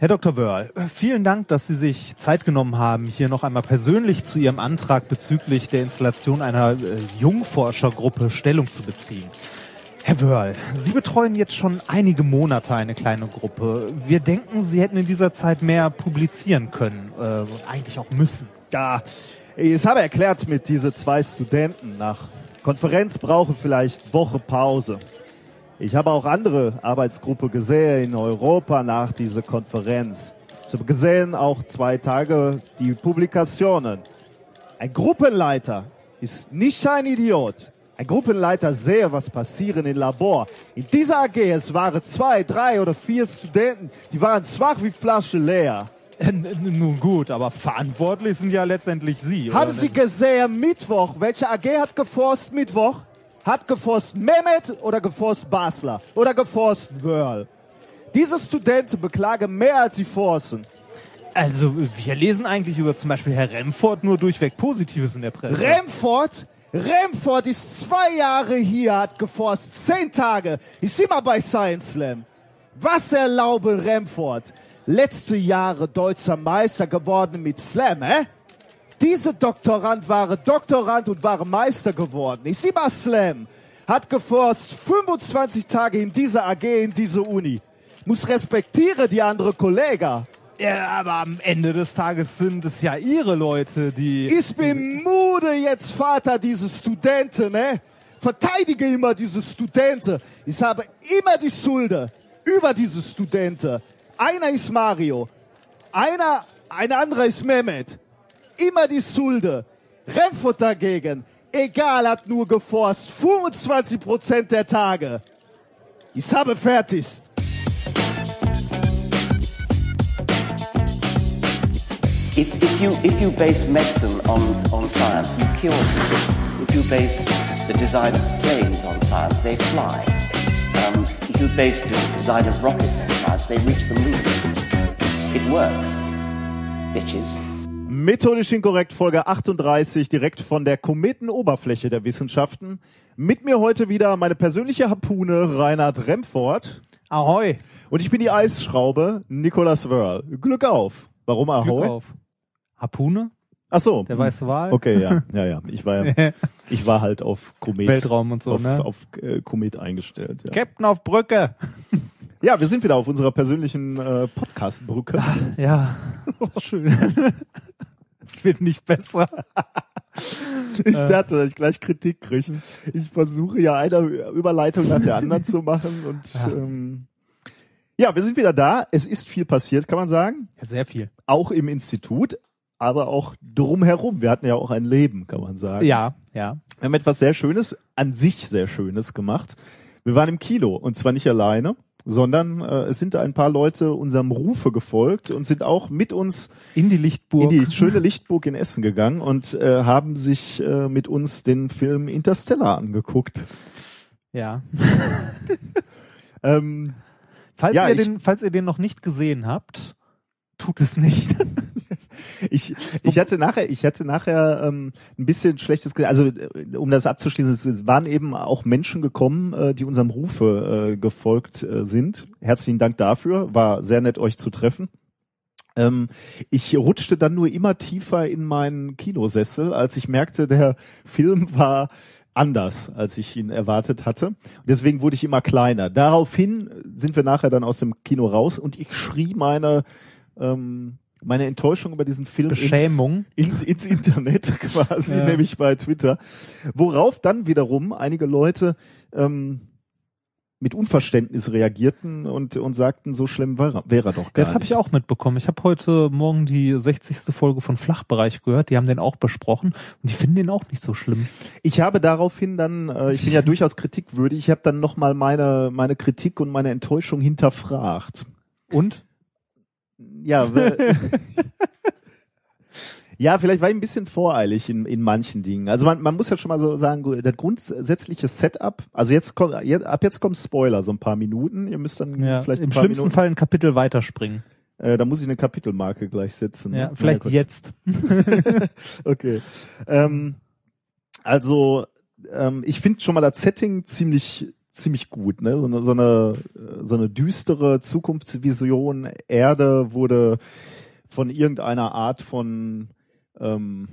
Herr Dr. Wörl, vielen Dank, dass Sie sich Zeit genommen haben, hier noch einmal persönlich zu Ihrem Antrag bezüglich der Installation einer äh, Jungforschergruppe Stellung zu beziehen. Herr Wörl, Sie betreuen jetzt schon einige Monate eine kleine Gruppe. Wir denken, Sie hätten in dieser Zeit mehr publizieren können, äh, eigentlich auch müssen. Ja, ich habe erklärt mit diese zwei Studenten nach Konferenz brauche vielleicht Woche Pause. Ich habe auch andere Arbeitsgruppe gesehen in Europa nach dieser Konferenz. Ich habe gesehen auch zwei Tage die Publikationen. Ein Gruppenleiter ist nicht ein Idiot. Ein Gruppenleiter sehe, was passieren im Labor. In dieser AG, es waren zwei, drei oder vier Studenten, die waren schwach wie Flasche leer. Nun gut, aber verantwortlich sind ja letztendlich Sie. Haben Sie gesehen, Mittwoch, welche AG hat geforst Mittwoch? Hat geforst Mehmet oder geforst Basler oder geforst Wörl? Diese Studenten beklagen mehr als sie forsten. Also, wir lesen eigentlich über zum Beispiel Herr Remford nur durchweg Positives in der Presse. Remford, Remford ist zwei Jahre hier, hat geforst, zehn Tage, ist immer bei Science Slam. Was erlaube Remford? Letzte Jahre deutscher Meister geworden mit Slam, hä? Diese Doktorand war Doktorand und war Meister geworden. Ist immer Slam. Hat geforst 25 Tage in dieser AG, in dieser Uni. Muss respektiere die andere Kollegen. ja, aber am Ende des Tages sind es ja Ihre Leute, die... Ich bin müde jetzt, Vater, diese Studenten, ne? Verteidige immer diese Studenten. Ich habe immer die Schulde über diese Studenten. Einer ist Mario. Einer, ein anderer ist Mehmet. Immer die Schulde. Remford dagegen. Egal, hat nur geforst. 25 Prozent der Tage. Ich habe fertig. If, if, you, if you base medicine on, on science, you cure people. If you base the design of planes on science, they fly. Um, if you base the design of rockets on science, they reach the moon. It works, bitches. Methodisch inkorrekt, Folge 38, direkt von der Kometenoberfläche der Wissenschaften. Mit mir heute wieder meine persönliche Harpune, Reinhard Remford. Ahoi. Und ich bin die Eisschraube, Nicolas Wörl. Glück auf. Warum Ahoi? Glück auf. Harpune? Ach so. Der weiße Wal? Okay, ja, ja, ja. Ich war, ja, ich war halt auf Komet. Weltraum und so, auf, ne? auf äh, Komet eingestellt. Ja. Captain auf Brücke. ja, wir sind wieder auf unserer persönlichen äh, Podcast-Brücke. Ja, schön. Es wird nicht besser. Ich dachte, dass ich gleich Kritik kriege. Ich versuche ja eine Überleitung nach der anderen zu machen und Ja. ähm, ja, wir sind wieder da. Es ist viel passiert, kann man sagen. Ja, sehr viel. Auch im Institut, aber auch drumherum. Wir hatten ja auch ein Leben, kann man sagen. Ja, ja. Wir haben etwas sehr Schönes, an sich sehr Schönes gemacht. Wir waren im Kino und zwar nicht alleine, sondern äh, es sind ein paar Leute unserem Rufe gefolgt und sind auch mit uns In die Lichtburg. in die schöne Lichtburg in Essen gegangen und äh, haben sich äh, mit uns den Film Interstellar angeguckt. ja. Ähm, Falls, Ja, ihr den, falls ihr den noch nicht gesehen habt, tut es nicht. ich, ich hatte nachher, ich hatte nachher ähm, ein bisschen schlechtes, also äh, um das abzuschließen, es waren eben auch Menschen gekommen, äh, die unserem Rufe äh, gefolgt äh, sind. Herzlichen Dank dafür, war sehr nett euch zu treffen. Ähm, ich rutschte dann nur immer tiefer in meinen Kinosessel, als ich merkte, der Film war anders, als ich ihn erwartet hatte. Deswegen wurde ich immer kleiner. Daraufhin sind wir nachher dann aus dem Kino raus und ich schrie meine ähm, meine Enttäuschung über diesen Film Beschämung. ins, ins, ins Internet quasi, Ja. nämlich bei Twitter. Worauf dann wiederum einige Leute ähm, mit Unverständnis reagierten und, und sagten, so schlimm wäre wäre er doch gar Das habe ich auch mitbekommen. Ich habe heute Morgen die 60. Folge von Flachbereich gehört. Die haben den auch besprochen und die finden den auch nicht so schlimm. Ich habe daraufhin dann, äh, ich bin ja durchaus kritikwürdig, ich habe dann nochmal meine, meine Kritik und meine Enttäuschung hinterfragt. Und? Ja, ja, vielleicht war ich ein bisschen voreilig in, in manchen Dingen. Also man, man muss ja schon mal so sagen, das grundsätzliche Setup, also jetzt kommt, jetzt, ab jetzt kommt Spoiler, so ein paar Minuten. Ihr müsst dann Ja, vielleicht Im schlimmsten Minuten, Fall ein Kapitel weiterspringen. äh, da muss ich eine Kapitelmarke gleich setzen. Ja, ne? vielleicht gut. jetzt. Okay. Ähm, also ähm, ich finde schon mal das Setting ziemlich ziemlich gut, ne? So eine, so eine, so eine düstere Zukunftsvision. Erde wurde von irgendeiner Art von ähm,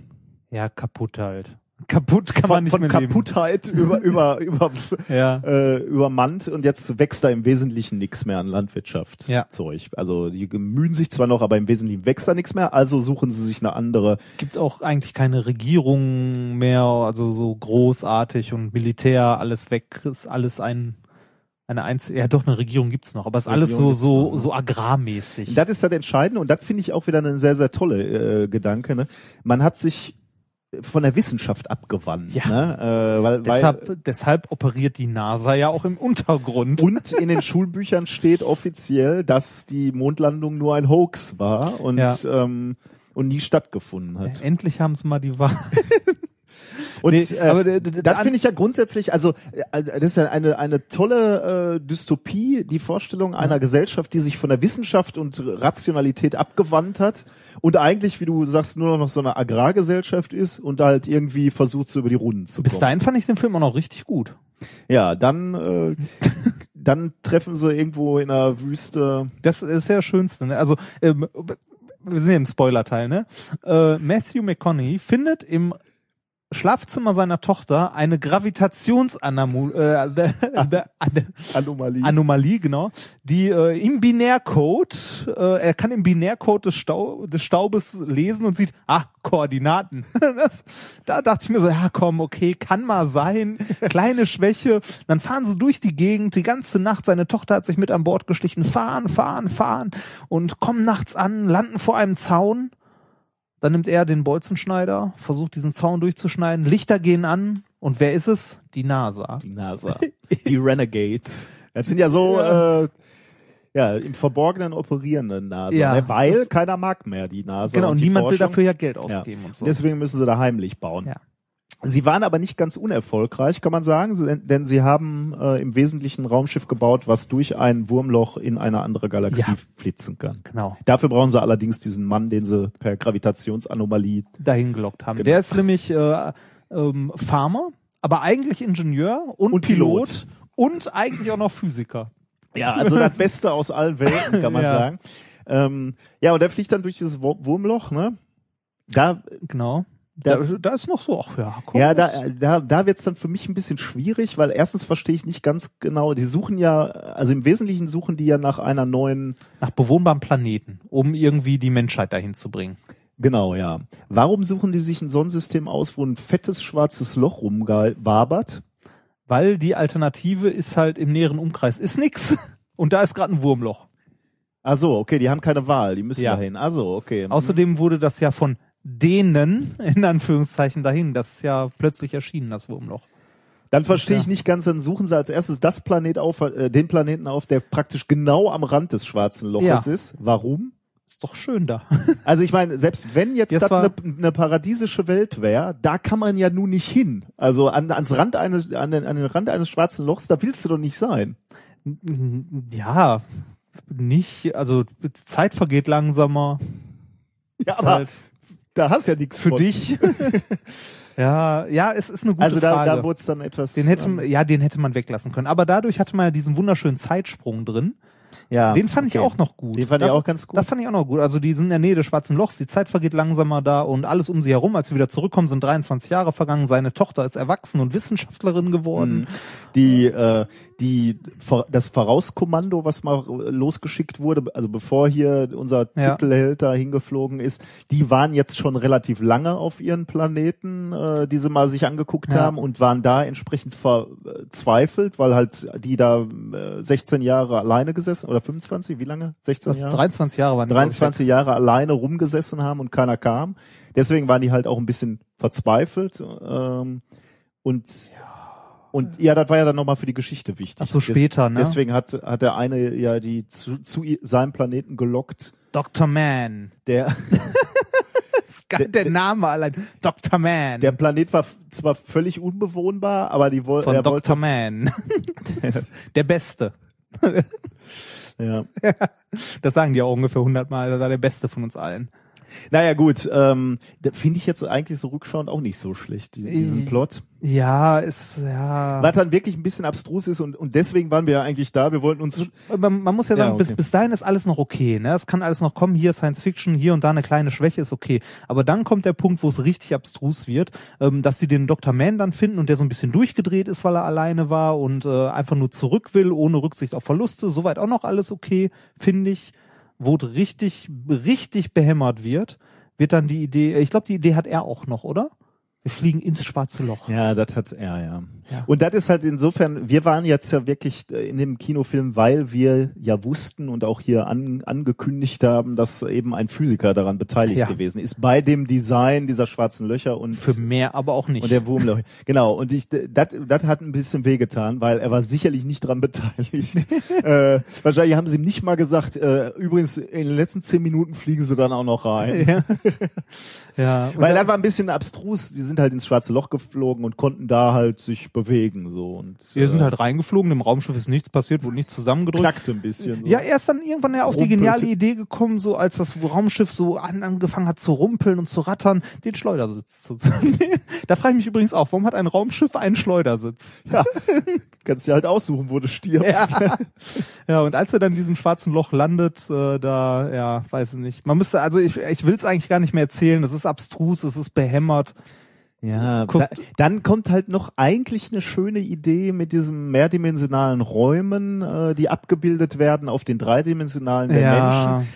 Ja, kaputt halt. Kaputt kann man von, nicht von mehr Kaputtheit über über über leben. Ja. äh, übermannt und jetzt wächst da im Wesentlichen nichts mehr an Landwirtschaft Ja. Zeug. Also die bemühen sich zwar noch, aber im Wesentlichen wächst da nichts mehr, also suchen sie sich eine andere. Gibt auch eigentlich keine Regierung mehr, also so großartig und Militär, alles weg, ist alles ein eine einzige, ja doch eine Regierung gibt's noch, aber ist alles so so noch, so agrarmäßig. Das ist das Entscheidende und das finde ich auch wieder eine sehr sehr tolle äh, Gedanke. Ne? Man hat sich von der Wissenschaft abgewandt, Ja. ne? äh, weil, weil deshalb, deshalb operiert die NASA ja auch im Untergrund. und in den Schulbüchern steht offiziell, dass die Mondlandung nur ein Hoax war und Ja. ähm, und nie stattgefunden hat. Endlich haben sie mal die Wahrheit. Und Nee, äh, aber der- der- das der- finde ich ja grundsätzlich, also äh, das ist ja eine eine tolle äh, Dystopie, die Vorstellung einer Gesellschaft, die sich von der Wissenschaft und Rationalität abgewandt hat und eigentlich, wie du sagst, nur noch so eine Agrargesellschaft ist und halt irgendwie versucht, so über die Runden zu Bis kommen. dahin fand ich den Film auch noch richtig gut. Ja, dann äh, dann treffen sie irgendwo in einer Wüste. Das ist ja das Schönste. Ne? Also ähm, wir sind ja im Spoiler-Teil. Ne? Äh, Matthew McConaughey findet im Schlafzimmer seiner Tochter eine Gravitationsanomalie, äh, eine Anomalie. Anomalie, genau, die äh, im Binärcode, äh, er kann im Binärcode des, Stau des Staubes lesen und sieht, ah, Koordinaten. das, da dachte ich mir so, ja komm, okay, kann mal sein, kleine Schwäche. Dann fahren sie durch die Gegend, die ganze Nacht, seine Tochter hat sich mit an Bord geschlichen, fahren, fahren, fahren und kommen nachts an, landen vor einem Zaun. Dann nimmt er den Bolzenschneider, versucht diesen Zaun durchzuschneiden, Lichter gehen an und wer ist es? Die NASA. Die NASA. Die Renegades. Das sind ja so, Ja. Äh, ja, im Verborgenen operierende NASA. Ja, ne? Weil keiner mag mehr die NASA. Genau, und die niemand will Forschung. dafür ja Geld Ja. ausgeben und so. Deswegen müssen sie da heimlich bauen. Ja. Sie waren aber nicht ganz unerfolgreich, kann man sagen, denn sie haben äh, im Wesentlichen ein Raumschiff gebaut, was durch ein Wurmloch in eine andere Galaxie Ja. flitzen kann. Genau. Dafür brauchen sie allerdings diesen Mann, den sie per Gravitationsanomalie dahin gelockt haben. Genau. Der ist nämlich äh, ähm, Farmer, aber eigentlich Ingenieur und, Und Pilot, Pilot. und eigentlich auch noch Physiker. Ja, also das Beste aus allen Welten, kann man Ja. sagen. Ähm, ja, und der fliegt dann durch dieses Wur- Wurmloch, ne? Da, Genau. Da- Da, da ist noch so, ach ja, komm, ja, da, da, da wird's dann für mich ein bisschen schwierig, weil erstens verstehe ich nicht ganz genau, die suchen ja, also im Wesentlichen suchen die ja nach einer neuen, nach bewohnbaren Planeten, um irgendwie die Menschheit dahin zu bringen. genau, ja. Warum suchen die sich ein Sonnensystem aus, wo ein fettes schwarzes Loch rumwabert? Weil die Alternative ist halt im näheren Umkreis ist nix und da ist gerade ein Wurmloch. Ach so, okay, die haben keine Wahl, die müssen Ja. dahin. Ach so, okay. Außerdem wurde das ja von denen, in Anführungszeichen, dahin. Das ist ja plötzlich erschienen, das Wurmloch. Dann verstehe ich nicht ganz, dann suchen sie als erstes das Planet auf, äh, den Planeten auf, der praktisch genau am Rand des schwarzen Loches Ja. ist. Warum? Ist doch schön da. Also ich meine, selbst wenn jetzt Das eine, eine paradiesische Welt wäre, da kann man ja nun nicht hin. Also an, ans Rand eines, an den, an den Rand eines schwarzen Lochs, da willst du doch nicht sein. Ja, nicht, also die Zeit vergeht langsamer. Ja, Ist aber halt da hast ja nichts für von. dich. ja, ja, es ist eine gute Also da, Frage. da wurde es dann etwas. den hätte, ähm, ja, den hätte man weglassen können. Aber dadurch hatte man ja diesen wunderschönen Zeitsprung drin. ja, den fand ich okay. auch noch gut. Den fand ich Da- auch ganz gut. Das fand ich auch noch gut. Also die sind in der Nähe des schwarzen Lochs, die Zeit vergeht langsamer da und alles um sie herum. Als sie wieder zurückkommen, sind 23 Jahre vergangen. Seine Tochter ist erwachsen und Wissenschaftlerin geworden. Mhm. Die, äh, die, das Vorauskommando, was mal losgeschickt wurde, also bevor hier unser Ja. Titelheld da hingeflogen ist, die waren jetzt schon relativ lange auf ihren Planeten, äh, die sie mal sich angeguckt Ja. haben und waren da entsprechend verzweifelt, weil halt die da äh, 16 Jahre alleine gesessen oder 25, wie lange? 16 Das Jahre? 23 Jahre waren die, 23 Jahre alleine rumgesessen haben und keiner kam. Deswegen waren die halt auch ein bisschen verzweifelt. Ähm, und und ja, das war ja dann nochmal für die Geschichte wichtig. Ach so, später, ne? Deswegen hat, hat der eine ja die zu, zu seinem Planeten gelockt, Dr. Man. der, Das geil, der, Name allein. Dr. Man. der Planet war zwar völlig unbewohnbar, aber die woll, von Dr. wollte, Man. der Beste. ja. Das sagen die auch ungefähr hundertmal. Er war der Beste von uns allen. Naja gut, ähm, finde ich jetzt eigentlich so rückschauend auch nicht so schlecht, diesen Plot. Ja, ist ja. Was dann wirklich ein bisschen abstrus ist und, und deswegen waren wir ja eigentlich da. Wir wollten uns. Man, man muss ja sagen, Ja, okay. bis, bis dahin ist alles noch okay. Ne? Es kann alles noch kommen. Hier Science Fiction, hier und da eine kleine Schwäche ist okay. Aber dann kommt der Punkt, wo es richtig abstrus wird, ähm, dass sie den Dr. Man dann finden und der so ein bisschen durchgedreht ist, weil er alleine war und äh, einfach nur zurück will, ohne Rücksicht auf Verluste. Soweit auch noch alles okay, finde ich. Wo richtig, richtig behämmert wird, wird dann die Idee, ich glaube, die Idee hat er auch noch, oder? Wir fliegen ins schwarze Loch. Ja, das hat er, ja. Ja. Und das ist halt insofern, wir waren jetzt ja wirklich äh, in dem Kinofilm, weil wir ja wussten und auch hier an, angekündigt haben, dass eben ein Physiker daran beteiligt Ja. gewesen ist, bei dem Design dieser schwarzen Löcher und Für mehr aber auch nicht. und der Wurmloch. Genau. Und ich, das, das hat ein bisschen wehgetan, weil er war sicherlich nicht dran beteiligt. äh, wahrscheinlich haben sie ihm nicht mal gesagt, äh, übrigens, in den letzten zehn Minuten fliegen sie dann auch noch rein. ja. ja. Weil da- das war ein bisschen abstrus. Die sind halt ins schwarze Loch geflogen und konnten da halt sich bewegen, so. Und, Wir sind äh, halt reingeflogen, im Raumschiff ist nichts passiert, wurde nichts zusammengedrückt. knackte ein bisschen. So. Ja, er ist dann irgendwann ja auf die Rumpelte. geniale Idee gekommen, so als das Raumschiff so an, angefangen hat zu rumpeln und zu rattern, den Schleudersitz zu Da frage ich mich übrigens auch, warum hat ein Raumschiff einen Schleudersitz? ja. Kannst dir halt aussuchen, wo du stirbst. Ja. ja, und als er dann in diesem schwarzen Loch landet, äh, da, ja, weiß ich nicht. Man müsste, also ich, ich will es eigentlich gar nicht mehr erzählen, es ist abstrus, es ist behämmert. Ja, da, dann kommt halt noch eigentlich eine schöne Idee mit diesen mehrdimensionalen Räumen, äh, die abgebildet werden auf den dreidimensionalen der Menschen.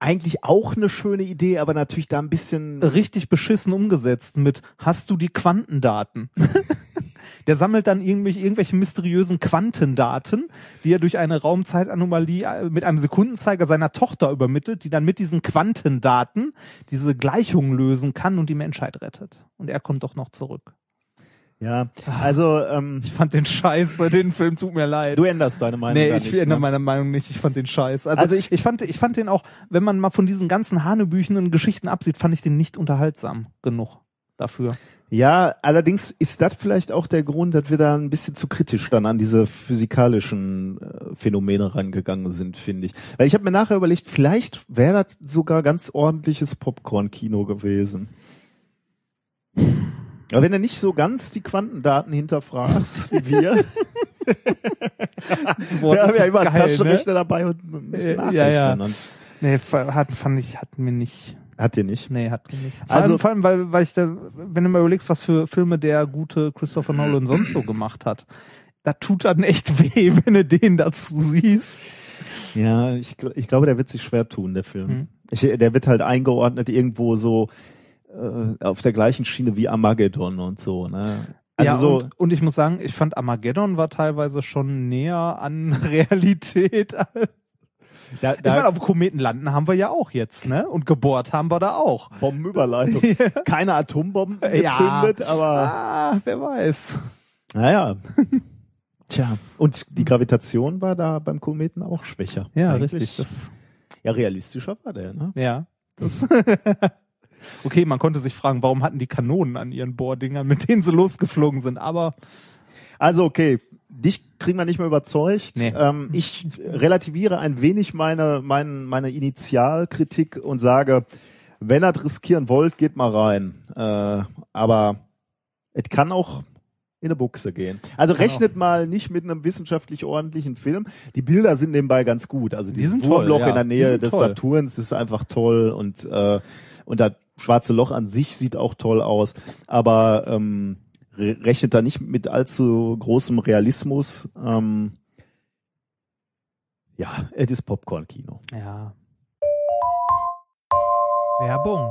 Eigentlich auch eine schöne Idee, aber natürlich da ein bisschen richtig beschissen umgesetzt mit hast du die Quantendaten. Der sammelt dann irgendwelche, irgendwelche mysteriösen Quantendaten, die er durch eine Raumzeitanomalie äh, mit einem Sekundenzeiger seiner Tochter übermittelt, die dann mit diesen Quantendaten diese Gleichungen lösen kann und die Menschheit rettet. Und er kommt doch noch zurück. ja. Also ähm, Ich fand den Scheiße, den Film tut mir leid. du änderst deine Meinung Nee, ich nicht. ändere ne? meine Meinung nicht. Ich fand den scheiß. Also, Also ich, ich- ich fand, ich fand den auch, wenn man mal von diesen ganzen hanebüchenden Geschichten absieht, fand ich den nicht unterhaltsam genug dafür. Ja, allerdings ist das vielleicht auch der Grund, dass wir da ein bisschen zu kritisch dann an diese physikalischen äh, Phänomene rangegangen sind, finde ich. Weil ich habe mir nachher überlegt, vielleicht wäre das sogar ganz ordentliches Popcorn-Kino gewesen. Aber wenn du nicht so ganz die Quantendaten hinterfragst, wie wir, wir haben ja immer einen geil, Taschenrechner dabei und müssen Äh, nachrechnen. ja, ja. Und Nee, hat, fand ich, hat mir nicht. Hat ihr nicht. Nee, hat nicht. Vor Also- allem, vor allem weil, weil ich da, wenn du mal überlegst, was für Filme der gute Christopher Nolan sonst so gemacht hat, da tut dann echt weh, wenn du den dazu siehst. Ja, ich, ich glaube, der wird sich schwer tun, der Film. Hm. Ich, der wird halt eingeordnet irgendwo so äh, auf der gleichen Schiene wie Armageddon und so. Ne? Also ja, so, und, und ich muss sagen, ich fand Armageddon war teilweise schon näher an Realität. Da, Ich meine, da auf Kometen landen haben wir ja auch jetzt, ne? Und gebohrt haben wir da auch. Bombenüberleitung. Keine Atombomben Ja. gezündet, aber Ah, wer weiß. naja. Tja. Und die Gravitation war da beim Kometen auch schwächer. Ja, Eigentlich. richtig. Das, Ja, realistischer war der, ne? ja. Das okay, man konnte sich fragen, warum hatten die Kanonen an ihren Bohrdingern, mit denen sie losgeflogen sind, aber Also okay, dich kriegen wir nicht mehr überzeugt. Nee. Ähm, ich relativiere ein wenig meine, meine, meine Initialkritik und sage, wenn ihr das riskieren wollt, geht mal rein. Äh, aber es kann auch in eine Buchse gehen. Also Kann rechnet mal nicht mit einem wissenschaftlich ordentlichen Film. Die Bilder sind nebenbei ganz gut. Also Die dieses Wurmloch ja. in der Nähe des toll. Saturns ist einfach toll und äh, und das schwarze Loch an sich sieht auch toll aus. Aber ähm, rechnet da nicht mit allzu großem Realismus. Ähm, ja, es ist Popcorn-Kino. ja. Werbung.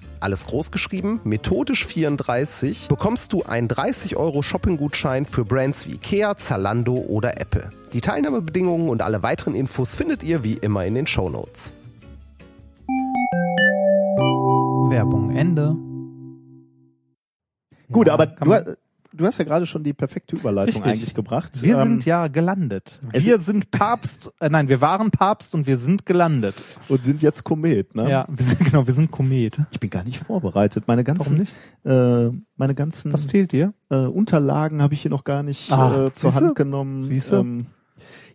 alles groß geschrieben, methodisch 34, bekommst du einen 30 Euro Shopping-Gutschein für Brands wie Ikea, Zalando oder Apple. Die Teilnahmebedingungen und alle weiteren Infos findet ihr wie immer in den Show Notes. Werbung Ende. Gut, Ja, aber du, du hast ja gerade schon die perfekte Überleitung Richtig. eigentlich gebracht. Wir Ähm, sind ja gelandet. Wir sind Papst, äh, nein, wir waren Papst und wir sind gelandet. und sind jetzt Komet, ne? Ja, wir sind, genau, wir sind Komet. Ich bin gar nicht vorbereitet. Meine Warum ganzen, nicht? äh, meine ganzen Was fehlt dir? äh, Unterlagen habe ich hier noch gar nicht Ah, äh, zur siehste? Hand genommen. Siehste? Ähm,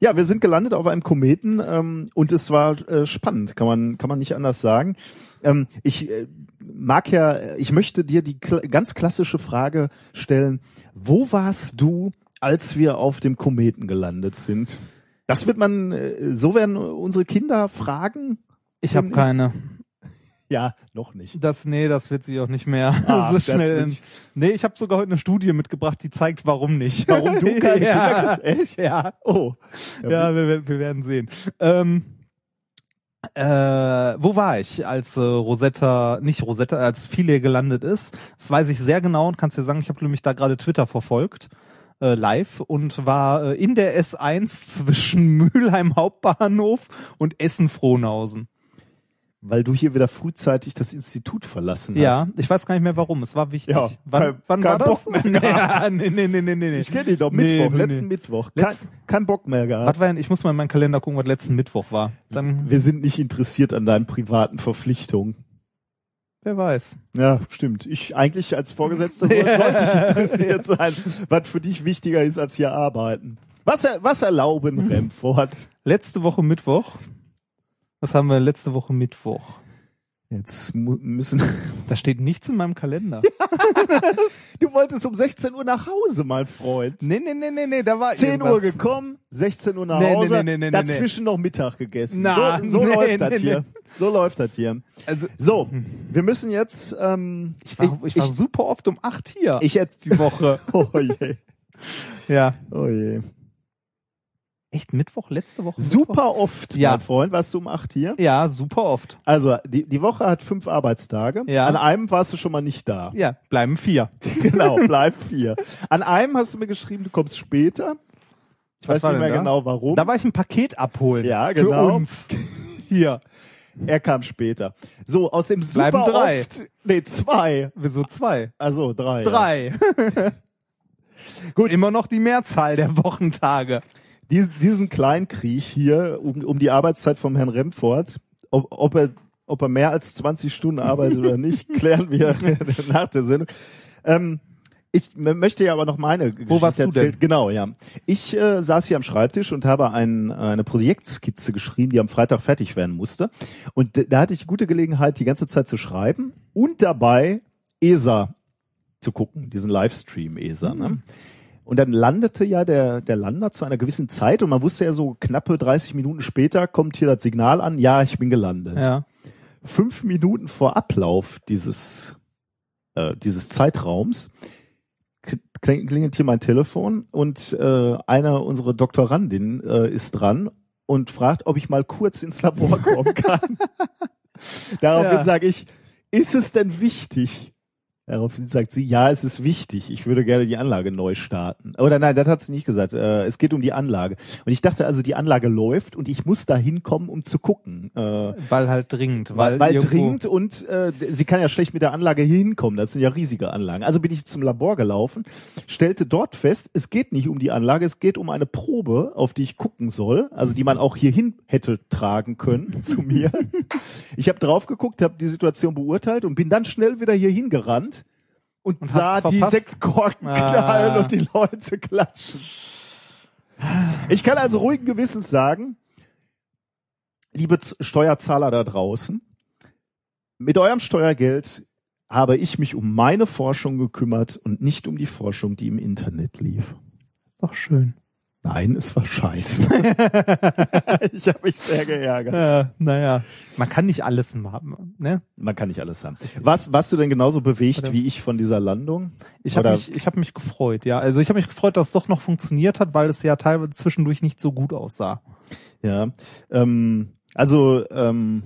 ja, wir sind gelandet auf einem Kometen ähm, und es war äh, spannend, kann man kann man nicht anders sagen. Ähm, ich äh, mag ja, ich möchte dir die kla ganz klassische Frage stellen: Wo warst du, als wir auf dem Kometen gelandet sind? Das wird man, äh, so werden unsere Kinder fragen. Ich habe keine. Ja, noch nicht. Das, nee, das wird sie auch nicht mehr Ah, so schnell. natürlich. Nee, ich habe sogar heute eine Studie mitgebracht, die zeigt, warum nicht. Warum du keine ja. Kinder? Echt? Ja. Oh, Ja, wir, wir werden sehen. Ähm, äh, wo war ich, als äh, Rosetta, nicht Rosetta, als Philae gelandet ist? Das weiß ich sehr genau und kannst dir sagen, ich habe nämlich da gerade Twitter verfolgt, äh, live und war äh, in der S1 zwischen Mülheim Hauptbahnhof und Essen-Frohnhausen. Weil du hier wieder frühzeitig das Institut verlassen hast. Ja, ich weiß gar nicht mehr warum. Es war wichtig. Ja, wann kein- wann kein war das? Bock mehr gehabt. ja, nee, nee, nee, nee, nee. Ich kenne dich doch, Mittwoch, nee, letzten nee. Mittwoch. Kein, Letz- kein Bock mehr gehabt. Was war denn, ich muss mal in meinen Kalender gucken, was letzten Mittwoch war. Dann, Wir sind nicht interessiert an deinen privaten Verpflichtungen. wer weiß. Ja, stimmt. Ich eigentlich als Vorgesetzter soll, sollte ich interessiert sein, was für dich wichtiger ist als hier arbeiten. Was, was erlauben Remford? Letzte Woche Mittwoch. Was haben wir letzte Woche Mittwoch? Jetzt müssen. Da steht nichts in meinem Kalender. Du wolltest um 16 Uhr nach Hause, mein Freund. Nee, nee, nee, nee, nee, da war 10 Uhr irgendwas. gekommen, 16 Uhr nach Nee, nee, Hause, nee, nee, nee, nee, dazwischen noch Mittag gegessen. Na, so so läuft das hier. So läuft das hier. Also, So, wir müssen jetzt. Ähm, ich war, ich, war super oft um acht hier. ich jetzt die Woche. Oh je, ja. oh je. Echt Mittwoch? Letzte Woche? Mittwoch? Super oft, Ja. mein Freund. Warst du um acht hier? Ja, super oft. Also, die, die Woche hat fünf Arbeitstage. Ja. An einem warst du schon mal nicht da. Ja, bleiben vier. genau, bleib vier. An einem hast du mir geschrieben, du kommst später. Ich Was weiß nicht mehr da? genau warum. Da war ich ein Paket abholen. Ja, Für genau. uns. Hier. er kam später. So, aus dem super Bleiben drei. oft. Nee, zwei. Wieso zwei? Also drei. ja. Drei. Gut. Immer noch die Mehrzahl der Wochentage. Dies, diesen Kleinkrieg hier um, um die Arbeitszeit vom Herrn Remford, ob, ob er ob er mehr als 20 Stunden arbeitet oder nicht, klären wir nach der Sendung. Ähm, ich möchte ja aber noch meine Geschichte warst du denn? Genau, ja. Ich äh, saß hier am Schreibtisch und habe ein, eine Projektskizze geschrieben, die am Freitag fertig werden musste. Und da hatte ich gute Gelegenheit, die ganze Zeit zu schreiben und dabei ESA zu gucken, diesen Livestream ESA. Ne? Und dann landete ja der, der Lander zu einer gewissen Zeit und man wusste ja so knappe 30 Minuten später kommt hier das Signal an, ja, ich bin gelandet. Ja. Fünf Minuten vor Ablauf dieses, äh, dieses Zeitraums kling- klingelt hier mein Telefon und äh, eine unserer Doktorandinnen äh, ist dran und fragt, ob ich mal kurz ins Labor kommen kann. Daraufhin Ja. sage ich, ist es denn wichtig? Daraufhin sagt sie, ja, es ist wichtig. Ich würde gerne die Anlage neu starten. Oder nein, das hat sie nicht gesagt. Äh, es geht um die Anlage. Und ich dachte also, die Anlage läuft und ich muss da hinkommen, um zu gucken. Äh, Weil halt dringend. weil, weil dringend und äh, sie kann ja schlecht mit der Anlage hier hinkommen. Das sind ja riesige Anlagen. Also bin ich zum Labor gelaufen, stellte dort fest, es geht nicht um die Anlage, es geht um eine Probe, auf die ich gucken soll, also die man auch hierhin hätte tragen können zu mir. Ich habe drauf geguckt, habe die Situation beurteilt und bin dann schnell wieder hier hingerannt und, Und sah die? Sektkorken Ah. knallen und die Leute klatschen. Ich kann also ruhigen Gewissens sagen, liebe Steuerzahler da draußen, mit eurem Steuergeld habe ich mich um meine Forschung gekümmert und nicht um die Forschung, die im Internet lief. Doch schön. Nein, es war scheiße. ich habe mich sehr geärgert. Äh, naja, man kann nicht alles haben. Ne? Man kann nicht alles haben. Was, warst du denn genauso bewegt Oder- wie ich von dieser Landung? Ich habe mich, ich hab mich gefreut, ja. Also ich habe mich gefreut, dass es doch noch funktioniert hat, weil es ja teilweise zwischendurch nicht so gut aussah. Ja, ähm, also ähm,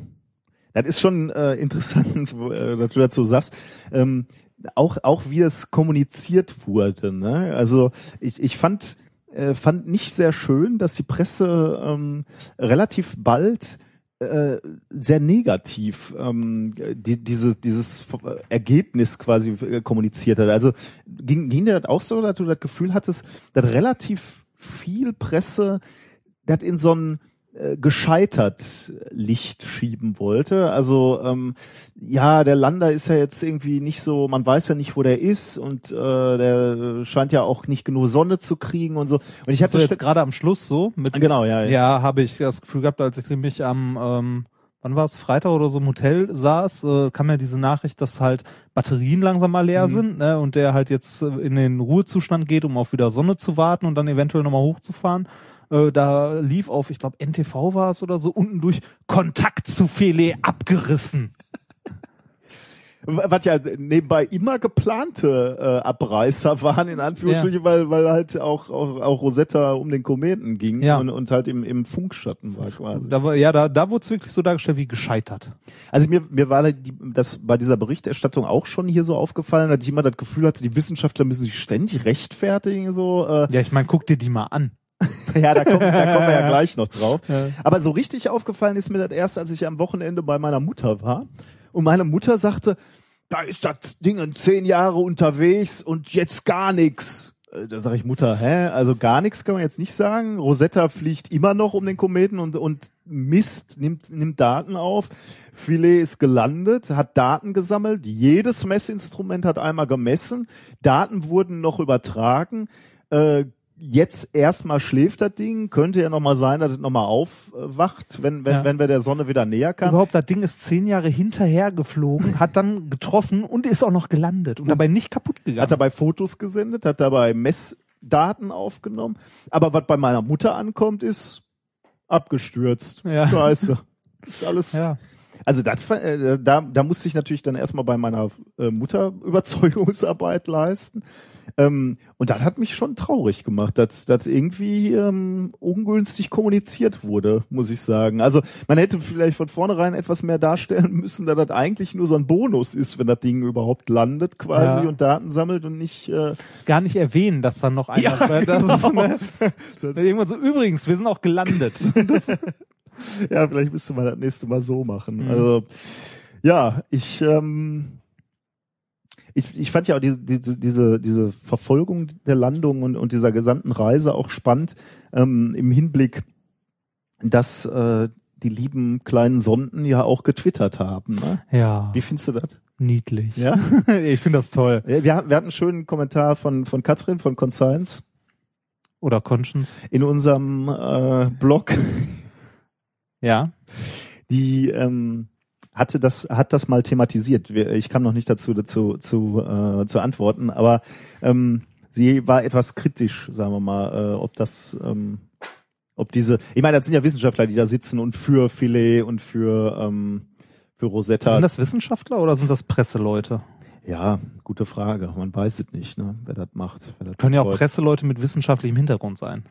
das ist schon äh, interessant, äh, dass du dazu sagst. Ähm, auch auch wie es kommuniziert wurde. Ne? Also ich, ich fand äh, fand nicht sehr schön, dass die Presse ähm, relativ bald äh, sehr negativ ähm, die, diese, dieses Ergebnis quasi äh, kommuniziert hat. Also ging, ging dir das auch so, dass du das Gefühl hattest, dass relativ viel Presse das in so ein äh, gescheitert Licht schieben wollte. Also ähm, ja, der Lander ist ja jetzt irgendwie nicht so, man weiß ja nicht, wo der ist und äh, der scheint ja auch nicht genug Sonne zu kriegen und so. Und ich hatte Also jetzt gerade am Schluss so mit genau, ja, ja. Ja, habe ich das Gefühl gehabt, als ich nämlich am, ähm, wann war es, Freitag oder so im Hotel saß, äh, kam ja diese Nachricht, dass halt Batterien langsam mal leer Mhm. sind ne, und der halt jetzt äh, in den Ruhezustand geht, um auf wieder Sonne zu warten und dann eventuell nochmal hochzufahren. Äh, da lief auf, ich glaube, NTV war es oder so, unten durch Kontakt zu Filet abgerissen. Was ja nebenbei immer geplante äh, Abreißer waren, in Anführungsstrichen, weil, weil halt auch, auch, auch Rosetta um den Kometen ging Ja. und, und halt im, im Funkschatten war quasi. Da war, ja, da, da wurde es wirklich so dargestellt wie gescheitert. Also mir, mir war die, das bei dieser Berichterstattung auch schon hier so aufgefallen, dass ich immer das Gefühl hatte, die Wissenschaftler müssen sich ständig rechtfertigen, so, äh, Ja, ich meine, guck dir die mal an. ja, da kommen, da kommen wir ja gleich noch drauf. Ja. Aber so richtig aufgefallen ist mir das erst, als ich am Wochenende bei meiner Mutter war und meine Mutter sagte, da ist das Ding in zehn Jahre unterwegs und jetzt gar nix. Äh, Da sage ich Mutter, hä? Also gar nichts kann man jetzt nicht sagen. Rosetta fliegt immer noch um den Kometen und, und misst, nimmt, nimmt Daten auf. Filet ist gelandet, hat Daten gesammelt. Jedes Messinstrument hat einmal gemessen. Daten wurden noch übertragen. Äh, jetzt erstmal schläft das Ding. Könnte ja nochmal sein, dass es nochmal aufwacht, wenn, wenn, Ja. wenn wir der Sonne wieder näher kamen. Überhaupt, das Ding ist zehn Jahre hinterher geflogen, hat dann getroffen und ist auch noch gelandet und dabei nicht kaputt gegangen. Hat dabei Fotos gesendet, hat dabei Messdaten aufgenommen. Aber was bei meiner Mutter ankommt, ist abgestürzt. Ja. Scheiße. Ist alles. ja. Also das, äh, da, da musste ich natürlich dann erstmal bei meiner äh, Mutter Überzeugungsarbeit leisten. Ähm, und das hat mich schon traurig gemacht, dass das irgendwie ähm, ungünstig kommuniziert wurde, muss ich sagen. Also man hätte vielleicht von vornherein etwas mehr darstellen müssen, da das eigentlich nur so ein Bonus ist, wenn das Ding überhaupt landet quasi Ja. und Daten sammelt und nicht äh, Gar nicht erwähnen, dass dann noch einer. Ja, das genau. ist, ne, irgendwann so, übrigens, wir sind auch gelandet. Ja, vielleicht müsste man das nächste Mal so machen. Mhm. Also ja, ich ähm, ich, ich fand ja auch diese, diese, diese, diese Verfolgung der Landung und, und dieser gesamten Reise auch spannend ähm, im Hinblick, dass äh, die lieben kleinen Sonden ja auch getwittert haben. Ne? ja, Wie findest du das? niedlich. Ja? Ich finde das toll. Ja, Wir, wir hatten einen schönen Kommentar von, von Katrin von Conscience Oder Conscience. in unserem äh, Blog. Ja. die ähm, hatte das hat das mal thematisiert. Ich kam noch nicht dazu dazu zu äh, zu antworten, aber ähm, sie war etwas kritisch, sagen wir mal, äh, ob das ähm, ob diese ich meine, das sind ja Wissenschaftler, die da sitzen und für Filet und für ähm, für Rosetta. Sind das Wissenschaftler oder sind das Presseleute? ja, gute Frage. Man weiß es nicht, ne, wer das macht. Wer das Können ja auch betreut. Presseleute mit wissenschaftlichem Hintergrund sein.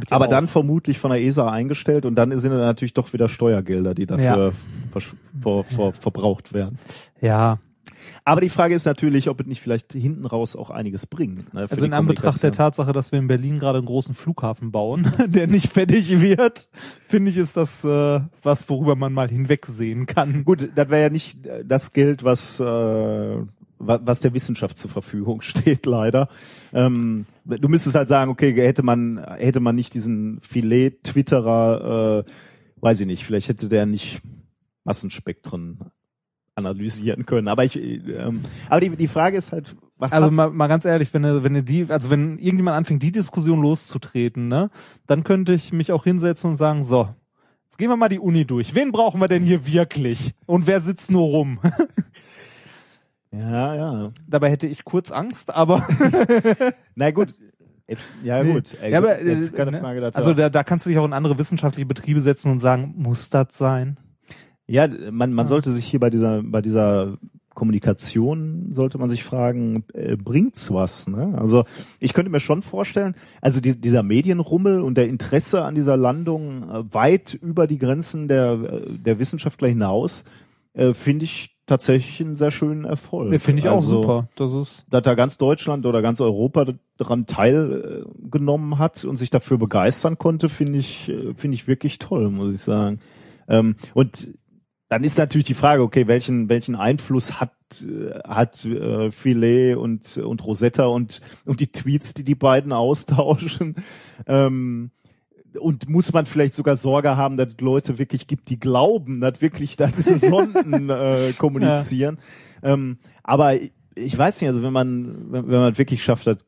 Gibt ja aber dann vermutlich von der ESA eingestellt und dann sind da natürlich doch wieder Steuergelder, die dafür versch- ver, ver, verbraucht werden. Ja, Aber die Frage ist natürlich, ob es nicht vielleicht hinten raus auch einiges bringt. Ne, also in Anbetracht der. Tatsache, dass wir in Berlin gerade einen großen Flughafen bauen, der nicht fertig wird, finde ich, ist das äh, was, worüber man mal hinwegsehen kann. Gut, das wäre ja nicht äh, das Geld, was, äh, was der Wissenschaft zur Verfügung steht, leider. Ähm, du müsstest halt sagen, okay, hätte man, hätte man nicht diesen Filet-Twitterer, äh, weiß ich nicht, vielleicht hätte der nicht Massenspektren analysieren können. Aber ich, ähm, aber die, die Frage ist halt, Was Also mal, mal ganz ehrlich, wenn wenn du die, also wenn irgendjemand anfängt, die Diskussion loszutreten, ne, dann könnte ich mich auch hinsetzen und sagen, so, jetzt gehen wir mal die Uni durch. Wen brauchen wir denn hier wirklich? Und wer sitzt nur rum? ja, ja. Dabei hätte ich kurz Angst, aber Na gut. Ja, gut. Ey, ja, aber, jetzt äh, keine ne? Frage dazu. also da, da kannst du dich auch in andere wissenschaftliche Betriebe setzen und sagen, muss das sein? Ja, man, man sollte sich hier bei dieser, bei dieser Kommunikation sollte man sich fragen, äh, bringt's was? Ne? Also ich könnte mir schon vorstellen, also die, dieser Medienrummel und der Interesse an dieser Landung äh, weit über die Grenzen der, äh, der Wissenschaftler hinaus, äh, finde ich tatsächlich einen sehr schönen Erfolg. Nee, Finde ich auch also, super. Das ist Dass da ganz Deutschland oder ganz Europa daran teilgenommen hat und sich dafür begeistern konnte, finde ich, finde ich wirklich toll, muss ich sagen. Ähm, und dann ist natürlich die Frage, okay, welchen welchen Einfluss hat hat äh, Filet und und Rosetta und und die Tweets, die die beiden austauschen. Ähm, und muss man vielleicht sogar Sorge haben, dass es Leute wirklich gibt, die glauben, dass wirklich da diese Sonden äh, kommunizieren. Ähm, aber ich weiß nicht, also wenn man wenn, man es wirklich schafft, dass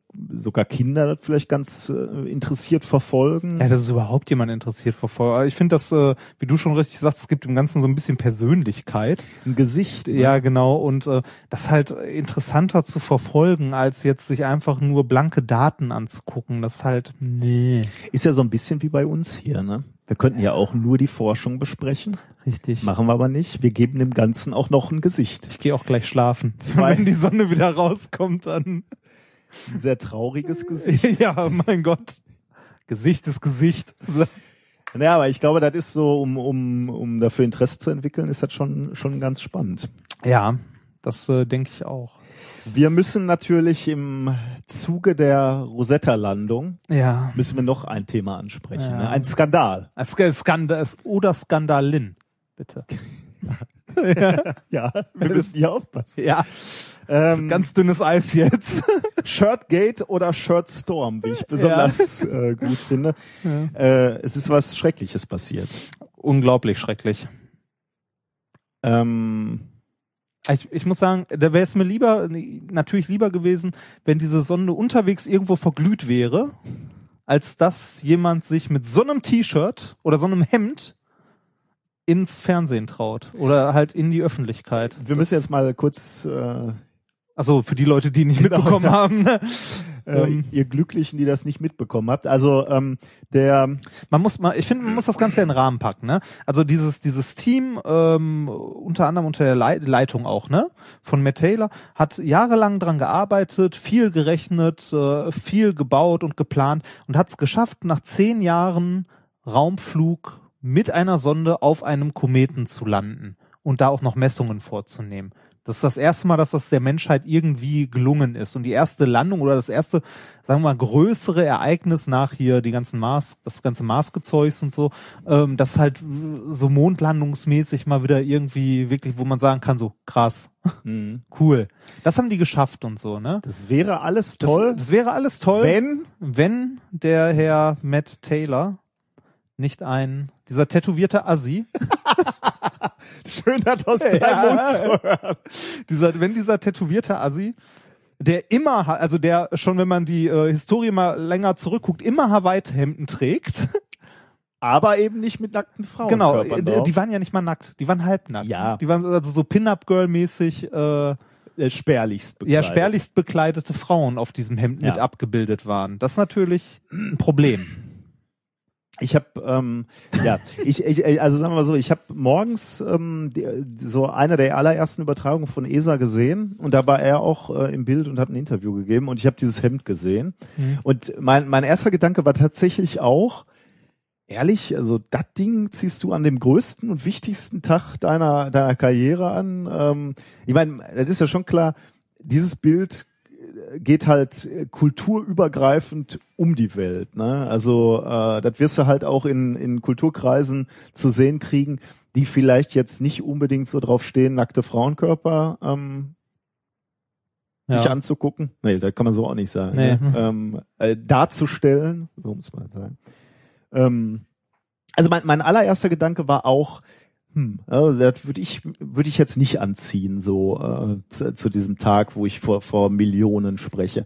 sogar Kinder das vielleicht ganz äh, interessiert verfolgen. Ja, dass es überhaupt jemand interessiert verfolgt. Aber Ich finde das, äh, wie du schon richtig sagst, es gibt im Ganzen so ein bisschen Persönlichkeit. ein Gesicht. ne? Ja, genau. Und äh, das halt interessanter zu verfolgen, als jetzt sich einfach nur blanke Daten anzugucken. Das ist halt, nee. Ist ja so ein bisschen wie bei uns hier, ne? Wir könnten ja auch nur die Forschung besprechen, Richtig. machen wir aber nicht. Wir geben dem Ganzen auch noch ein Gesicht. Ich gehe auch gleich schlafen. Zwei- Wenn die Sonne wieder rauskommt, dann. Ein sehr trauriges Gesicht. ja, mein Gott. Gesicht ist Gesicht. Naja, aber ich glaube, das ist so, um, um, um dafür Interesse zu entwickeln, ist das schon, schon ganz spannend. Ja, das äh, denke ich auch. Wir müssen natürlich im Zuge der Rosetta-Landung Ja. müssen wir noch ein Thema ansprechen. Ja. Ne? Ein Skandal. Skandal oder Skandalin, bitte. Ja, wir müssen hier aufpassen. Ja, Ähm, ganz dünnes Eis jetzt. Shirtgate oder Shirtstorm, wie ich besonders äh, gut finde. Äh, es ist was Schreckliches passiert. Unglaublich schrecklich. Ähm, Ich, ich muss sagen, da wäre es mir lieber, natürlich lieber gewesen, wenn diese Sonde unterwegs irgendwo verglüht wäre, als dass jemand sich mit so einem T-Shirt oder so einem Hemd ins Fernsehen traut oder halt in die Öffentlichkeit. wir müssen jetzt mal kurz äh, Also für die Leute, die nicht Genau, mitbekommen ja. haben. Ne? äh, Ähm. ihr Glücklichen, die das nicht mitbekommen habt. Also ähm, der Man muss mal, ich finde, man muss das Ganze in den Rahmen packen, ne? Also dieses dieses Team, ähm, unter anderem unter der Lei- Leitung auch, ne, von Matt Taylor, hat jahrelang dran gearbeitet, viel gerechnet, äh, viel gebaut und geplant und hat es geschafft, nach zehn Jahren Raumflug mit einer Sonde auf einem Kometen zu landen und da auch noch Messungen vorzunehmen. Das ist das erste Mal, dass das der Menschheit irgendwie gelungen ist. Und die erste Landung oder das erste, sagen wir mal, größere Ereignis nach hier die ganzen Mars, das ganze Marsgezeugs und so, ähm, das halt so mondlandungsmäßig mal wieder irgendwie wirklich, wo man sagen kann, so krass, cool. Das haben die geschafft und so, ne? das wäre alles Das, toll, das wäre alles toll, wenn wenn der Herr Matt Taylor nicht ein, dieser tätowierte Assi, schön das aus deinem Ja. Mund zu hören. dieser, wenn dieser tätowierte Assi, der immer, also der schon, wenn man die äh, Historie mal länger zurückguckt, immer Hawaii-Hemden trägt. Aber eben nicht mit nackten Frauen. genau, äh, die waren ja nicht mal nackt, die waren halbnackt. Ja. Die waren also so Pin-Up-Girl-mäßig, äh, äh, spärlichst ja, bekleidet. spärlichst bekleidete Frauen auf diesem Hemd Ja. mit abgebildet waren. Das ist natürlich ein Problem. Ich habe ähm, ja, ich, ich also sagen wir mal so, ich habe morgens ähm, die, so eine der allerersten Übertragungen von ESA gesehen und da war er auch äh, im Bild und hat ein Interview gegeben und ich habe dieses Hemd gesehen und mein mein erster Gedanke war tatsächlich auch ehrlich, also das Ding ziehst du an dem größten und wichtigsten Tag deiner deiner Karriere an. Ähm, ich meine, das ist ja schon klar, dieses Bild geht halt äh, kulturübergreifend um die Welt. Ne? Also äh, das wirst du halt auch in, in Kulturkreisen zu sehen kriegen, die vielleicht jetzt nicht unbedingt so drauf stehen, nackte Frauenkörper ähm, sich Ja. anzugucken. Nee, das kann man so auch nicht sagen. Nee. Ne? Ähm, äh, darzustellen, so muss man sagen. Ähm, also mein, mein allererster Gedanke war auch, Hm, also das würde ich würde ich jetzt nicht anziehen so äh, zu, zu diesem Tag, wo ich vor vor Millionen spreche.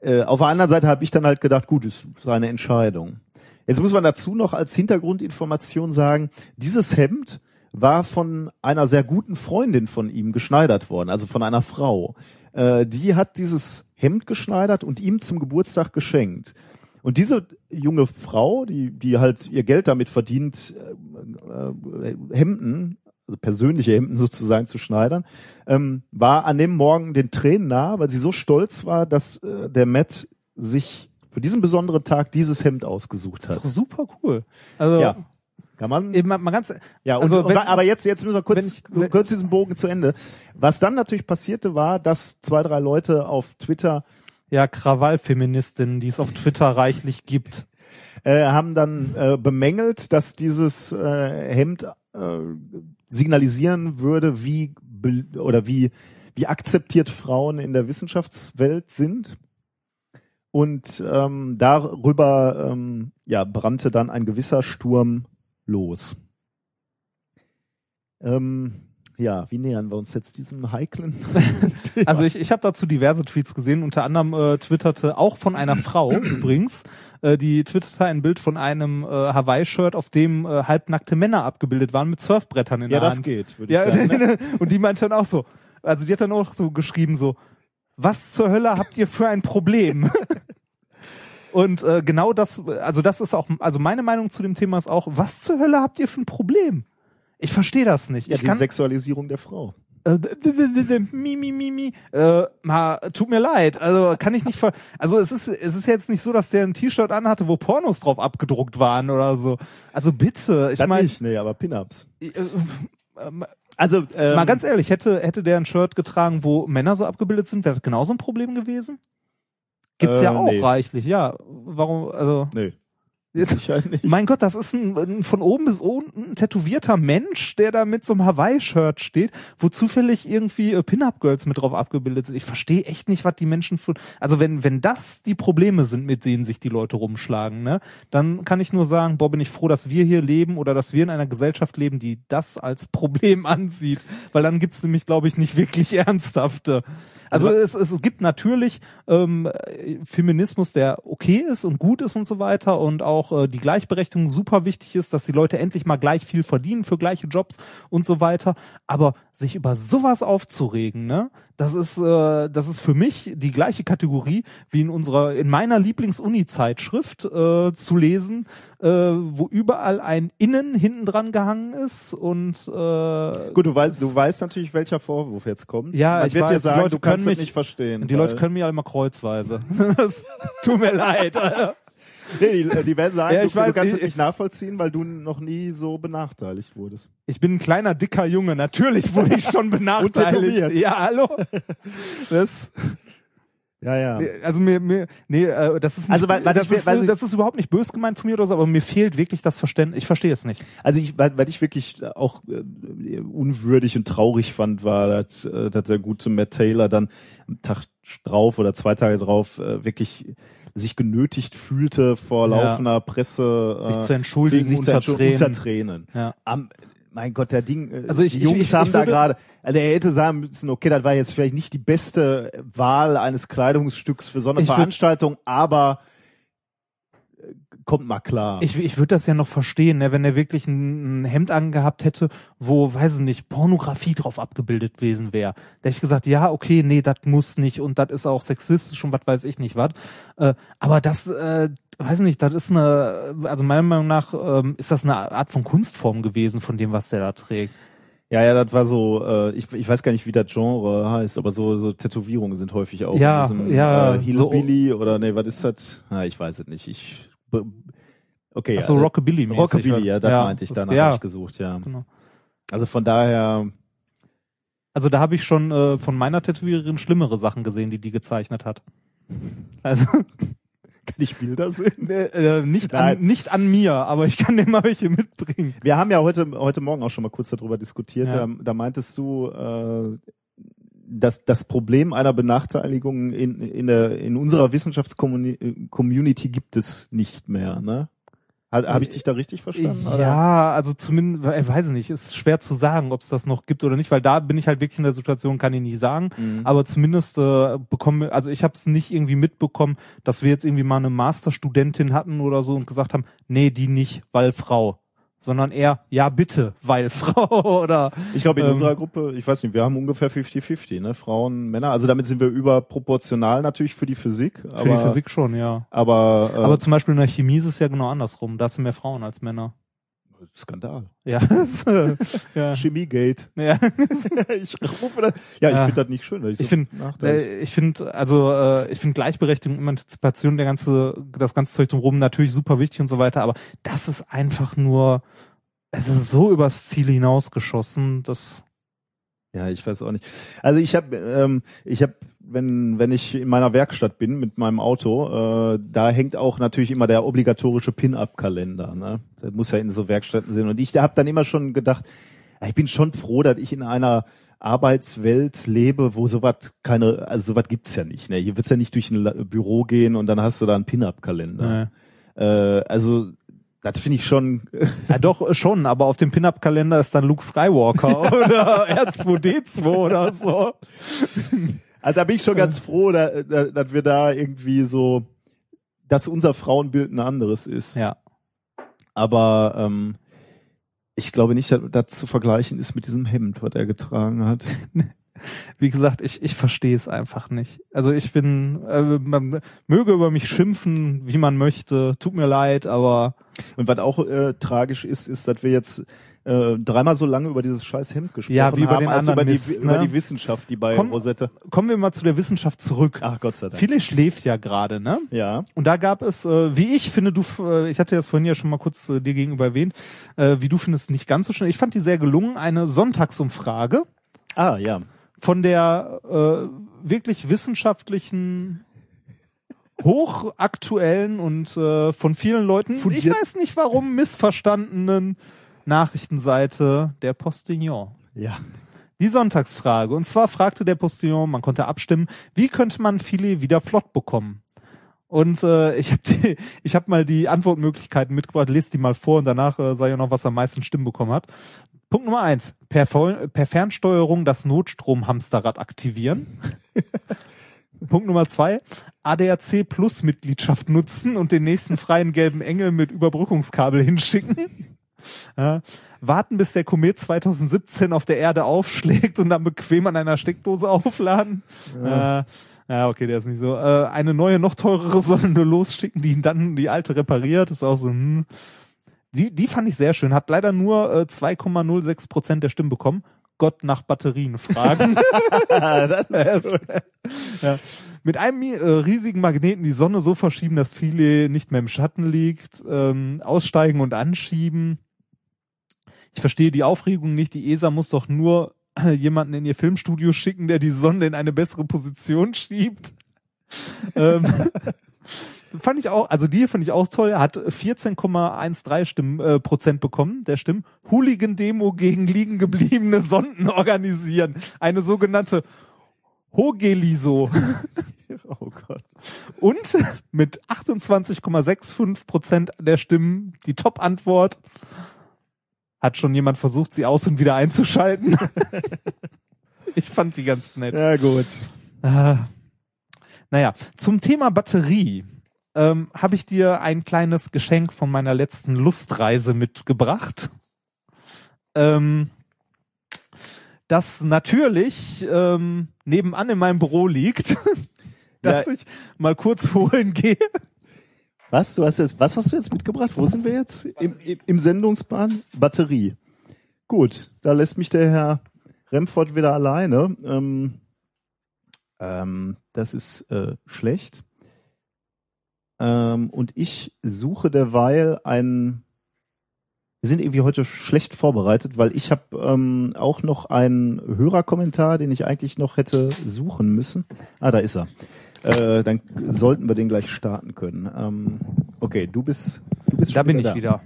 Äh, auf der anderen Seite habe ich dann halt gedacht, gut, ist seine Entscheidung. Jetzt muss man dazu noch als Hintergrundinformation sagen, dieses Hemd war von einer sehr guten Freundin von ihm geschneidert worden, also von einer Frau. Äh, die hat dieses Hemd geschneidert und ihm zum Geburtstag geschenkt. Und diese junge Frau, die, die halt ihr Geld damit verdient, äh, äh, Hemden, also persönliche Hemden sozusagen zu schneidern, ähm, war an dem Morgen den Tränen nah, weil sie so stolz war, dass äh, der Matt sich für diesen besonderen Tag dieses Hemd ausgesucht hat. Super cool. Also Ja. Kann man. eben mal ganz Ja, und, also wenn- aber jetzt, jetzt müssen wir kurz, ich- wenn- kurz diesen Bogen zu Ende. Was dann natürlich passierte, war, dass zwei, drei Leute auf Twitter ja Krawallfeministinnen, die es auf Twitter reichlich gibt. äh, haben dann äh, bemängelt, dass dieses äh, Hemd äh, signalisieren würde, wie oder wie wie akzeptiert Frauen in der Wissenschaftswelt sind. Und ähm, darüber ähm, ja, brannte dann ein gewisser Sturm los. Ähm, ja, wie nähern wir uns jetzt diesem heiklen? Also ich, ich habe dazu diverse Tweets gesehen, unter anderem äh, twitterte auch von einer Frau übrigens, äh, die twitterte ein Bild von einem äh, Hawaii-Shirt, auf dem äh, halbnackte Männer abgebildet waren mit Surfbrettern in ja, der das Hand. geht, würde Ja, ich sagen. ne? und die meinte dann auch so, also die hat dann auch so geschrieben so, was zur Hölle habt ihr für ein Problem? Und äh, genau das, also das ist auch, also meine Meinung zu dem Thema ist auch, was zur Hölle habt ihr für ein Problem? Ich verstehe das nicht. Ja, ich die kann, Sexualisierung der Frau. äh, mi, mi, mi, mi. Äh, ma, tut mir leid. Also kann ich nicht ver Also es ist, es ist jetzt nicht so, dass der ein T-Shirt anhatte, wo Pornos drauf abgedruckt waren oder so. Also bitte. Ich meine, nicht, nee, aber Pin-Ups. äh, ähm, Also, ähm, mal ganz ehrlich, hätte, hätte der ein Shirt getragen, wo Männer so abgebildet sind, wäre das genauso ein Problem gewesen? Gibt's ja Äh, auch nee. reichlich, ja. Warum, also. Nö. Nicht. mein Gott, das ist ein, ein von oben bis unten tätowierter Mensch, der da mit so einem Hawaii-Shirt steht, wo zufällig irgendwie äh, Pin-Up-Girls mit drauf abgebildet sind. Ich verstehe echt nicht, was die Menschen für. Also wenn, wenn das die Probleme sind, mit denen sich die Leute rumschlagen, ne, dann kann ich nur sagen, boah, bin ich froh, dass wir hier leben oder dass wir in einer Gesellschaft leben, die das als Problem ansieht. Weil dann gibt's nämlich, glaube ich, nicht wirklich ernsthafte. Also es, es, es gibt natürlich ähm, äh, Feminismus, der okay ist und gut ist und so weiter und auch äh, die Gleichberechtigung super wichtig ist, dass die Leute endlich mal gleich viel verdienen für gleiche Jobs und so weiter. Aber sich über sowas aufzuregen, ne, das ist äh, das ist für mich die gleiche Kategorie wie in unserer in meiner Lieblings-Uni-Zeitschrift äh, zu lesen, äh, wo überall ein Innen hinten dran gehangen ist und äh, Gut, du weißt, du weißt natürlich, welcher Vorwurf jetzt kommt. Ja, Man ich wird dir weiß, sagen, Leute du kannst mich- nicht verstehen. die Leute können mir ja immer kreuzweise. Tut mir leid. Alter. Nee, die, die werden sagen, Ja, ich du, weiß, du kannst ich- es nicht nachvollziehen, weil du noch nie so benachteiligt wurdest. Ich bin ein kleiner, dicker Junge. Natürlich wurde ich schon benachteiligt. tätowiert. ja, hallo. Das, Ja, ja. also mir, mir, nee, äh, das ist nicht, Also, weil- weil das, ich ist, weil ich- das ist überhaupt nicht bös gemeint von mir oder so, aber mir fehlt wirklich das Verständnis. Ich verstehe es nicht. Also ich, weil, weil ich wirklich auch äh, unwürdig und traurig fand, war, dass, äh, dass der gute Matt Taylor dann am Tag drauf oder zwei Tage drauf äh, wirklich sich genötigt fühlte vor Ja. laufender Presse Sich äh, zu entschuldigen sich zu unter entschuldigen, Tränen. unter Tränen. Ja. Am, mein Gott, der Ding, äh, Also ich- die ich- Jungs ich- haben ich da gerade, also er hätte sagen müssen, okay, das war jetzt vielleicht nicht die beste Wahl eines Kleidungsstücks für so eine Ich Veranstaltung, aber kommt mal klar. Ich, ich würde das ja noch verstehen, ne, wenn er wirklich ein, ein Hemd angehabt hätte, wo, weiß ich nicht, Pornografie drauf abgebildet gewesen wäre. Da hätte ich gesagt, ja, okay, nee, das muss nicht und das ist auch sexistisch und was weiß ich nicht was. Äh, aber das, äh, weiß ich nicht, das ist eine, also meiner Meinung nach ähm, ist das eine Art von Kunstform gewesen von dem, was der da trägt. Ja, ja, das war so, äh, ich, ich weiß gar nicht, wie das Genre heißt, aber so, so Tätowierungen sind häufig auch Ja, in diesem ja, äh, Hillbilly oder nee, was ist das? Na, ich weiß es nicht. Ich okay, Ach so, ja, Rockabilly. Rockabilly, ja, das meinte ich, danach ja, habe ich gesucht, ja. genau. Also von daher, Also da habe ich schon äh, von meiner Tätowiererin schlimmere Sachen gesehen, die die gezeichnet hat. Also kann ich Bilder sehen? äh, äh, nicht, an, nicht an mir, aber ich kann dir mal welche mitbringen. Wir haben ja heute, heute Morgen auch schon mal kurz darüber diskutiert. Ja. Da, da meintest du, äh, dass das Problem einer Benachteiligung in, in, der, in unserer Wissenschaftscommunity gibt es nicht mehr, ne? Habe hab ich dich da richtig verstanden? oder? Ja, also zumindest, ich weiß nicht, ist schwer zu sagen, ob es das noch gibt oder nicht, weil da bin ich halt wirklich in der Situation, kann ich nicht sagen. Mhm. Aber zumindest äh, bekommen, also ich habe es nicht irgendwie mitbekommen, dass wir jetzt irgendwie mal eine Masterstudentin hatten oder so und gesagt haben, nee, die nicht, weil Frau. Sondern eher, ja bitte, weil Frau oder Ich glaube, in Ähm, unserer Gruppe, ich weiß nicht, wir haben ungefähr 50-50, ne? Frauen, Männer. Also damit sind wir überproportional natürlich für die Physik. Aber, für die Physik schon, ja. Aber, äh, Aber zum Beispiel in der Chemie ist es ja genau andersrum. Da sind mehr Frauen als Männer. Skandal. Ja, ja. Chemiegate. ja. ich rufe das. Ja, ich Ja. finde das nicht schön, weil ich, so Ich finde, äh, ich finde, also äh, ich finde Gleichberechtigung, Emanzipation, der ganze, das ganze Zeug drumherum natürlich super wichtig und so weiter, aber das ist einfach nur, es ist so übers Ziel hinausgeschossen, dass Ja, ich weiß auch nicht. Also ich habe, ähm, ich habe, wenn wenn ich in meiner Werkstatt bin mit meinem Auto, äh, da hängt auch natürlich immer der obligatorische Pin-up-Kalender. Ne? Das muss ja in so Werkstätten sein. Und ich habe dann immer schon gedacht, ja, ich bin schon froh, dass ich in einer Arbeitswelt lebe, wo sowas keine, also sowas gibt's ja nicht. Ne? Hier wird's ja nicht durch ein Büro gehen und dann hast du da einen Pin-up-Kalender. Äh, also das finde ich schon ja doch schon, aber auf dem Pin-Up-Kalender ist dann Luke Skywalker oder R2D2 oder so. Also da bin ich schon ganz froh, da, da, dass wir da irgendwie so, dass unser Frauenbild ein anderes ist. Ja. Aber ähm, ich glaube nicht, dass das zu vergleichen ist mit diesem Hemd, was er getragen hat. Wie gesagt, ich, ich verstehe es einfach nicht. Also ich bin, äh, man möge über mich schimpfen, wie man möchte, tut mir leid, aber Und was auch äh, tragisch ist, ist, dass wir jetzt äh, dreimal so lange über dieses scheiß Hemd gesprochen Ja, wie über haben, den als über anderen die, Mist, über ne? die Wissenschaft, die bei Komm- Rosette. kommen wir mal zu der Wissenschaft zurück. Ach Gott sei Dank. Viele schläft ja gerade, ne? Ja. Und da gab es, äh, wie ich finde, du, äh, ich hatte das vorhin ja schon mal kurz äh, dir gegenüber erwähnt, äh, wie du findest, nicht ganz so schnell. Ich fand die sehr gelungen, eine Sonntagsumfrage Ah, ja. von der äh, wirklich wissenschaftlichen, hochaktuellen und äh, von vielen Leuten, ich Fundiert- weiß nicht warum, missverstandenen Nachrichtenseite der Postillon. Ja. Die Sonntagsfrage. Und zwar fragte der Postillon, man konnte abstimmen, wie könnte man Filet wieder flott bekommen? Und äh, ich habe ich hab mal die Antwortmöglichkeiten mitgebracht, lest die mal vor und danach äh, sage ich noch, was am meisten Stimmen bekommen hat. Punkt Nummer eins, per, per Fernsteuerung das Notstromhamsterrad aktivieren. Punkt Nummer zwei, ADAC Plus Mitgliedschaft nutzen und den nächsten freien gelben Engel mit Überbrückungskabel hinschicken. Ja. Warten, bis der Komet 2017 auf der Erde aufschlägt und dann bequem an einer Steckdose aufladen. Ja, äh, ja okay, der ist nicht so. Äh, eine neue, noch teurere nur losschicken, die ihn dann die alte repariert. Ist auch so, hm. Die, die fand ich sehr schön. Hat leider nur äh, 2,06 Prozent der Stimmen bekommen. Gott nach Batterien fragen. ja. Mit einem äh, riesigen Magneten die Sonne so verschieben, dass viele nicht mehr im Schatten liegt, ähm, aussteigen und anschieben. Ich verstehe die Aufregung nicht. Die ESA muss doch nur jemanden in ihr Filmstudio schicken, der die Sonne in eine bessere Position schiebt. ähm, fand ich auch, also die fand ich auch toll. Hat 14,13 Stimmen, äh, Prozent bekommen, der Stimmen. Hooligan-Demo gegen liegen gebliebene Sonden organisieren. Eine sogenannte Hogeliso. Oh Gott. Und mit 28,65 Prozent der Stimmen die Top-Antwort hat schon jemand versucht, sie aus und wieder einzuschalten. ich fand die ganz nett. Ja, gut. Äh, naja, zum Thema Batterie ähm, habe ich dir ein kleines Geschenk von meiner letzten Lustreise mitgebracht. Ähm, das natürlich ähm, nebenan in meinem Büro liegt, dass Ja. ich mal kurz holen gehe. Was? Du hast jetzt, was hast du jetzt mitgebracht? Wo sind wir jetzt? Im, im, im Sendungsplan? Batterie. Gut, da lässt mich der Herr Remford wieder alleine. Ähm, ähm, das ist äh, schlecht. Ähm, und ich suche derweil ein. Wir sind irgendwie heute schlecht vorbereitet, weil ich habe ähm, auch noch einen Hörerkommentar, den ich eigentlich noch hätte suchen müssen. Ah, da ist er. Äh, dann sollten wir den gleich starten können. Ähm, okay, du bist, du bist Da bin ich da. wieder.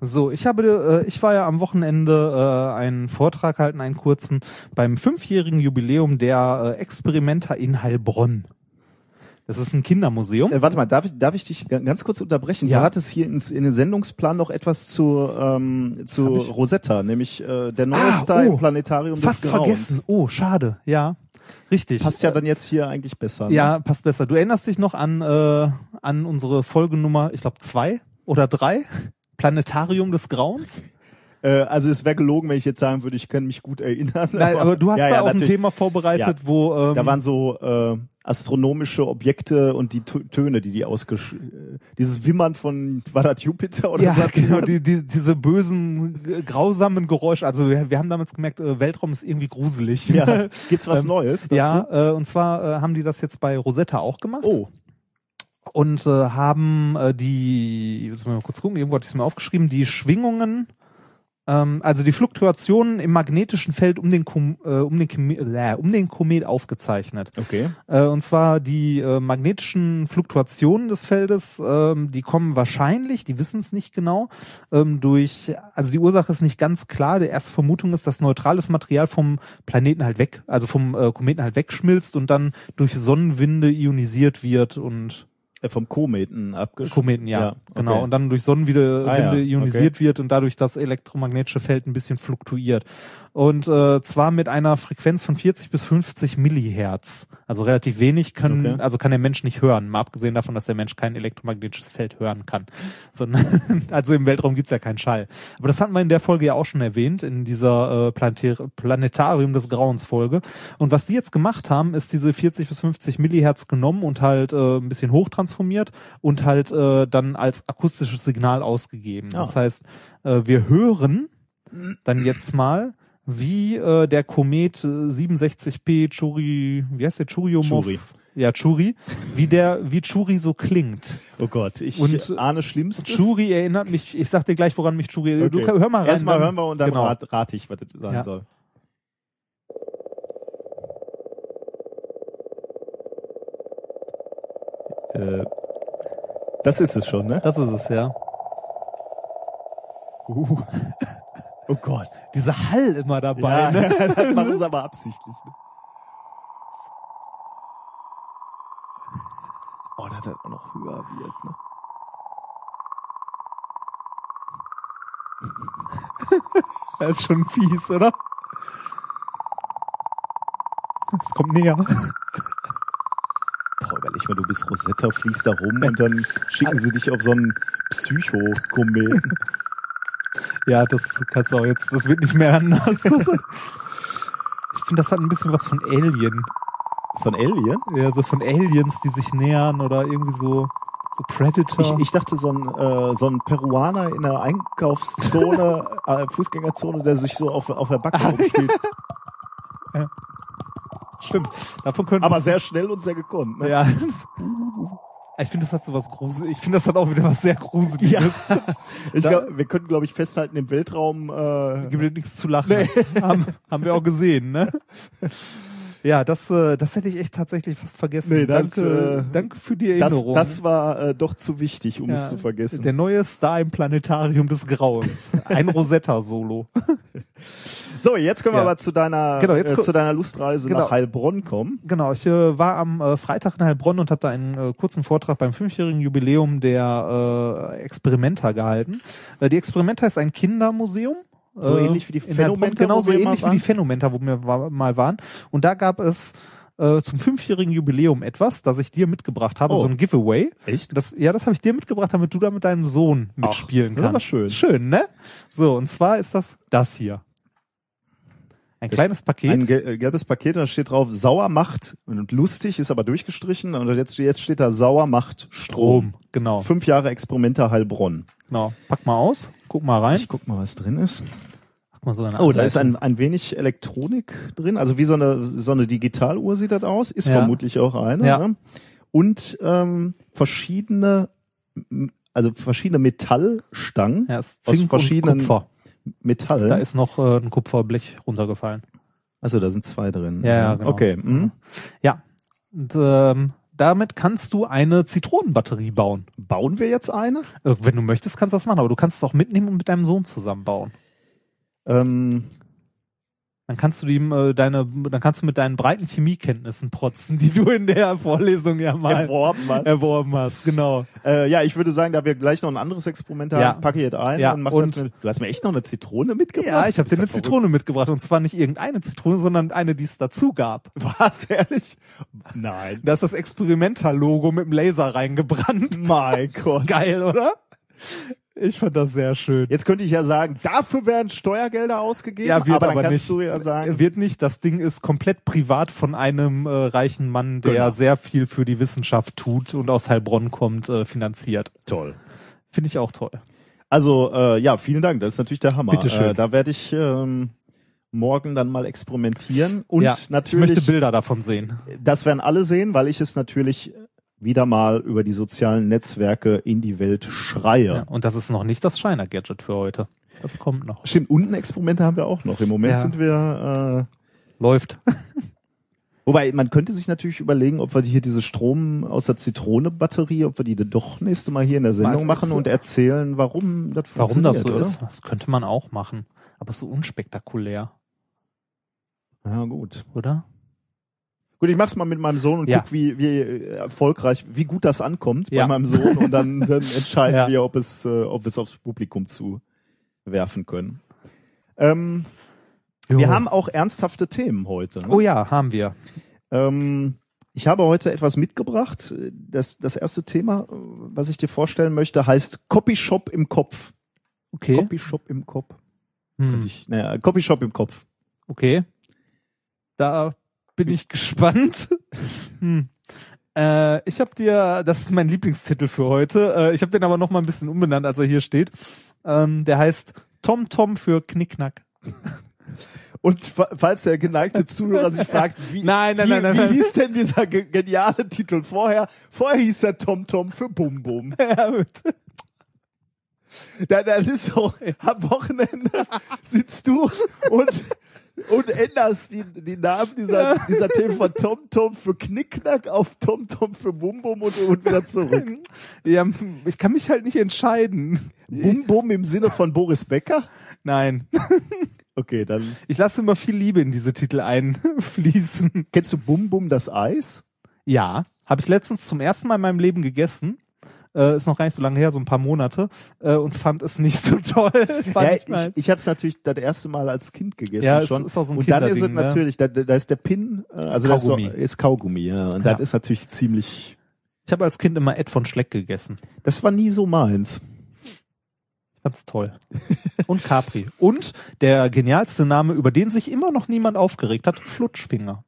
So, ich habe, äh, ich war ja am Wochenende äh, einen Vortrag halten, einen kurzen, beim fünfjährigen Jubiläum der äh, Experimenta in Heilbronn. Das ist ein Kindermuseum. Äh, warte mal, darf ich, darf ich dich ga- ganz kurz unterbrechen? Ja. Du hattest hier ins, in den Sendungsplan noch etwas zu, ähm, zu? Rosetta, nämlich äh, der neue Ah, Star oh, im Planetarium Fast des Grauens. vergessen. Oh, schade. Ja, richtig. Passt ja dann jetzt hier eigentlich besser. Ne? Ja, passt besser. Du erinnerst dich noch an, äh, an unsere Folgenummer, ich glaube zwei oder drei? Planetarium des Grauens? Äh, also es wäre gelogen, wenn ich jetzt sagen würde, ich kann mich gut erinnern. Nein, aber du hast ja, da ja, auch ein. Thema vorbereitet, Ja. wo ähm, Da waren so äh, astronomische Objekte und die Tö- Töne, die die ausgesch... Äh, dieses Wimmern von, war das Jupiter oder ja, was? genau, die, die, diese bösen, äh, grausamen Geräusche. Also wir, wir haben damals gemerkt, äh, Weltraum ist irgendwie gruselig. Ja. Gibt's was Ähm, Neues dazu? Ja, äh, und zwar äh, haben die das jetzt bei Rosetta auch gemacht. Oh, und äh, haben äh, die, jetzt mal kurz gucken, irgendwo hatte ich es mir aufgeschrieben, die Schwingungen, also die Fluktuationen im magnetischen Feld um den, Kom äh, um, den äh, um den Komet aufgezeichnet. okay. Äh, und zwar die äh, magnetischen Fluktuationen des Feldes, ähm, die kommen wahrscheinlich, die wissen es nicht genau, ähm, durch, also die Ursache ist nicht ganz klar. Die erste Vermutung ist, dass neutrales Material vom Planeten halt weg, also vom äh, Kometen halt wegschmilzt und dann durch Sonnenwinde ionisiert wird und vom Kometen abgesch... Kometen, ja, Ja, genau. okay. Und dann durch Sonnenwinde Ah, ja, ionisiert wird und dadurch das elektromagnetische Feld ein bisschen fluktuiert. Und äh, zwar mit einer Frequenz von 40 bis 50 Millihertz. Also relativ wenig können, Okay. also kann der Mensch nicht hören. Mal abgesehen davon, dass der Mensch kein elektromagnetisches Feld hören kann. Sondern, also im Weltraum gibt's ja keinen Schall. Aber das hatten wir in der Folge ja auch schon erwähnt, in dieser äh, Planetar Planetarium des Grauens Folge. Und was die jetzt gemacht haben, ist diese 40 bis 50 Millihertz genommen und halt äh, ein bisschen hochtransformiert und halt äh, dann als akustisches Signal ausgegeben. Ah. Das heißt, äh, wir hören dann jetzt mal, wie äh, der Komet äh, 67P Churi, wie heißt der Churyumov? Chury. Ja, Churi, wie der, wie Churi so klingt. Oh Gott, ich Und, ahne Schlimmstes. Churi erinnert mich, ich sag dir gleich, woran mich Churi erinnert. Okay. Du hör mal rein. Erstmal hören wir und dann genau. rat, rate ich, was das sein Ja. soll. Äh, das ist es schon, ne? Das ist es, ja. Uh. Oh Gott. Dieser Hall immer dabei, Ja, ne? das machen sie aber absichtlich. Ne? Oh, dass das auch noch höher wird, ne? Das ist schon fies, oder? Es kommt näher. Boah, überleg mal, du bist Rosetta, fliegst da rum und dann schicken sie dich auf so einen Psychokometen. Ja, das kannst du auch jetzt, das wird nicht mehr anders. Ich finde, das hat ein bisschen was von Alien. Von Alien? Ja, so von Aliens, die sich nähern oder irgendwie so, so Predator. Ich, ich dachte, so ein, äh, so ein Peruaner in der Einkaufszone, äh, Fußgängerzone, der sich so auf, auf der Backe rumspielt. Stimmt. Davon könnte Aber sehr schnell und sehr gekonnt. Ne? Ja. Ich finde, das hat so was Gruseliges. Ich finde, das hat auch wieder was sehr Gruseliges. Ich Da- glaub, wir können, glaube ich, festhalten, im Weltraum äh, Gibt dir nichts zu lachen. Haben, haben wir auch gesehen, ne? Ja, das, äh, das hätte ich echt tatsächlich fast vergessen. Nee, das, danke, äh, danke für die das, Erinnerung. das war äh, doch zu wichtig, um Ja, es zu vergessen. Der neue Star im Planetarium des Grauens. Ein Rosetta-Solo. So, jetzt können wir Ja. aber zu deiner, Genau, äh, zu deiner Lustreise Genau. nach Heilbronn kommen. Genau, ich äh, war am äh, Freitag in Heilbronn und habe da einen äh, kurzen Vortrag beim fünfjährigen Jubiläum der äh, Experimenta gehalten. Äh, die Experimenta ist ein Kindermuseum. So äh, ähnlich wie die. Phänomenta, Genau wo so wir ähnlich mal wie die Phänomenta, wo wir mal waren. Und da gab es äh, zum fünfjährigen Jubiläum etwas, das ich dir mitgebracht habe, Oh. so ein Giveaway. Echt? Das, ja, das habe ich dir mitgebracht, damit du da mit deinem Sohn mitspielen das war kannst. schön. Schön, ne? So, und zwar ist das das hier. Ein kleines Paket. Ein äh, gelbes Paket, da steht drauf, sauer macht, und lustig, ist aber durchgestrichen, und jetzt, jetzt steht da sauer macht Strom. Strom, genau. Fünf Jahre Experimenter Heilbronn. genau. Pack mal aus, guck mal rein. Ich guck mal, was drin ist. So Oh, da ist ein, ein wenig Elektronik drin, also wie so eine, so eine Digitaluhr sieht das aus, ist Ja. vermutlich auch eine. Ja. Ne? Und ähm, verschiedene, also verschiedene Metallstangen ja, aus verschiedenen Kupfer. Metall. Da ist noch äh, ein Kupferblech runtergefallen. also da sind zwei drin. Ja, ja, genau. Okay. mhm. Ja. Und, ähm, damit kannst du eine Zitronenbatterie bauen. Bauen wir jetzt eine? Äh, wenn du möchtest, kannst du das machen, aber du kannst es auch mitnehmen und mit deinem Sohn zusammen bauen. Ähm, Dann kannst du ihm äh, deine, dann kannst du mit deinen breiten Chemiekenntnissen protzen, die du in der Vorlesung ja mal Erworben hast. erworben hast. Genau. Äh, ja, ich würde sagen, da wir gleich noch ein anderes Experiment haben, Ja. packe ich jetzt ein Ja, und mach und- mit, Du hast mir echt noch eine Zitrone mitgebracht? Ja, ich habe dir eine verrückt. Zitrone mitgebracht und zwar nicht irgendeine Zitrone, sondern eine, die es dazu gab. Was, ehrlich? Nein. Da ist das Experimental-Logo mit dem Laser reingebrannt. Mein Gott. Geil, oder? Ich fand das sehr schön. Jetzt könnte ich ja sagen, dafür werden Steuergelder ausgegeben, Ja, wird aber dann aber kannst nicht. du ja sagen, Wird nicht, das Ding ist komplett privat von einem äh, reichen Mann, der Genau. sehr viel für die Wissenschaft tut und aus Heilbronn kommt, äh, finanziert. toll. Finde ich auch toll. Also, äh, ja, vielen Dank, das ist natürlich der Hammer. Bitteschön. Äh, da werde ich ähm, morgen dann mal experimentieren und ja, ich natürlich, möchte Bilder davon sehen. das werden alle sehen, weil ich es natürlich wieder mal über die sozialen Netzwerke in die Welt schreie. Ja. Und das ist noch nicht das Shiner-Gadget für heute. Das kommt noch. Stimmt, unten Experimente haben wir auch noch. Im Moment Ja. sind wir äh, Läuft. Wobei, man könnte sich natürlich überlegen, ob wir hier diese Strom aus der Zitrone-Batterie, ob wir die doch nächste Mal hier in der Sendung machen und erzählen, warum das Warum das so funktioniert, ist, das könnte man auch machen. Aber so unspektakulär, Oder? Ja, gut. oder? Gut, ich mach's mal mit meinem Sohn und Ja. guck, wie, wie äh, erfolgreich, wie gut das ankommt Ja. bei meinem Sohn und dann, dann entscheiden Ja. wir, ob es, äh, ob wir es aufs Publikum zu werfen können. Ähm, wir haben auch ernsthafte Themen heute. Ne? Oh ja, haben wir. Ähm, ich habe heute etwas mitgebracht. Das, das erste Thema, äh, was ich dir vorstellen möchte, heißt Copyshop im Kopf. Okay. Copyshop im Kopf. Hm. Ich, naja, Copyshop im Kopf. Okay. Da bin ich gespannt. hm. äh, ich habe dir, das ist mein Lieblingstitel für heute. Äh, ich habe den aber noch mal ein bisschen umbenannt, als er hier steht. Ähm, der heißt Tom Tom für Knickknack. Und fa- falls der geneigte Zuhörer sich fragt, wie, Nein, nein, wie, nein, wie hieß denn dieser ge geniale Titel vorher? Vorher hieß der Tom Tom für Bum Bum. ja, gut. Da, das ist so, am Wochenende sitzt du und, und änderst die, die Namen dieser, dieser Themen von Tom Tom für Knickknack auf Tom Tom für Bum Bum und, und wieder zurück. ja, ich kann mich halt nicht entscheiden. Bum Bum im Sinne von Boris Becker? Nein. Okay, dann Ich lasse immer viel Liebe in diese Titel einfließen. kennst du Bum Bum das Eis? Ja, habe ich letztens zum ersten Mal in meinem Leben gegessen. Äh, ist noch gar nicht so lange her, so ein paar Monate. Äh, und fand es nicht so toll. Ja, ich ich, ich habe es natürlich das erste Mal als Kind gegessen Ja, schon. ist auch so ein und dann ist es ne? natürlich, da, da ist der Pin, äh, also das ist, Kaugummi. ist Kaugummi, ja. Und Ja. das ist natürlich ziemlich, Ich habe als Kind immer Ed von Schleck gegessen. das war nie so meins. Ganz toll. Und Capri. Und der genialste Name, über den sich immer noch niemand aufgeregt hat, Flutschfinger.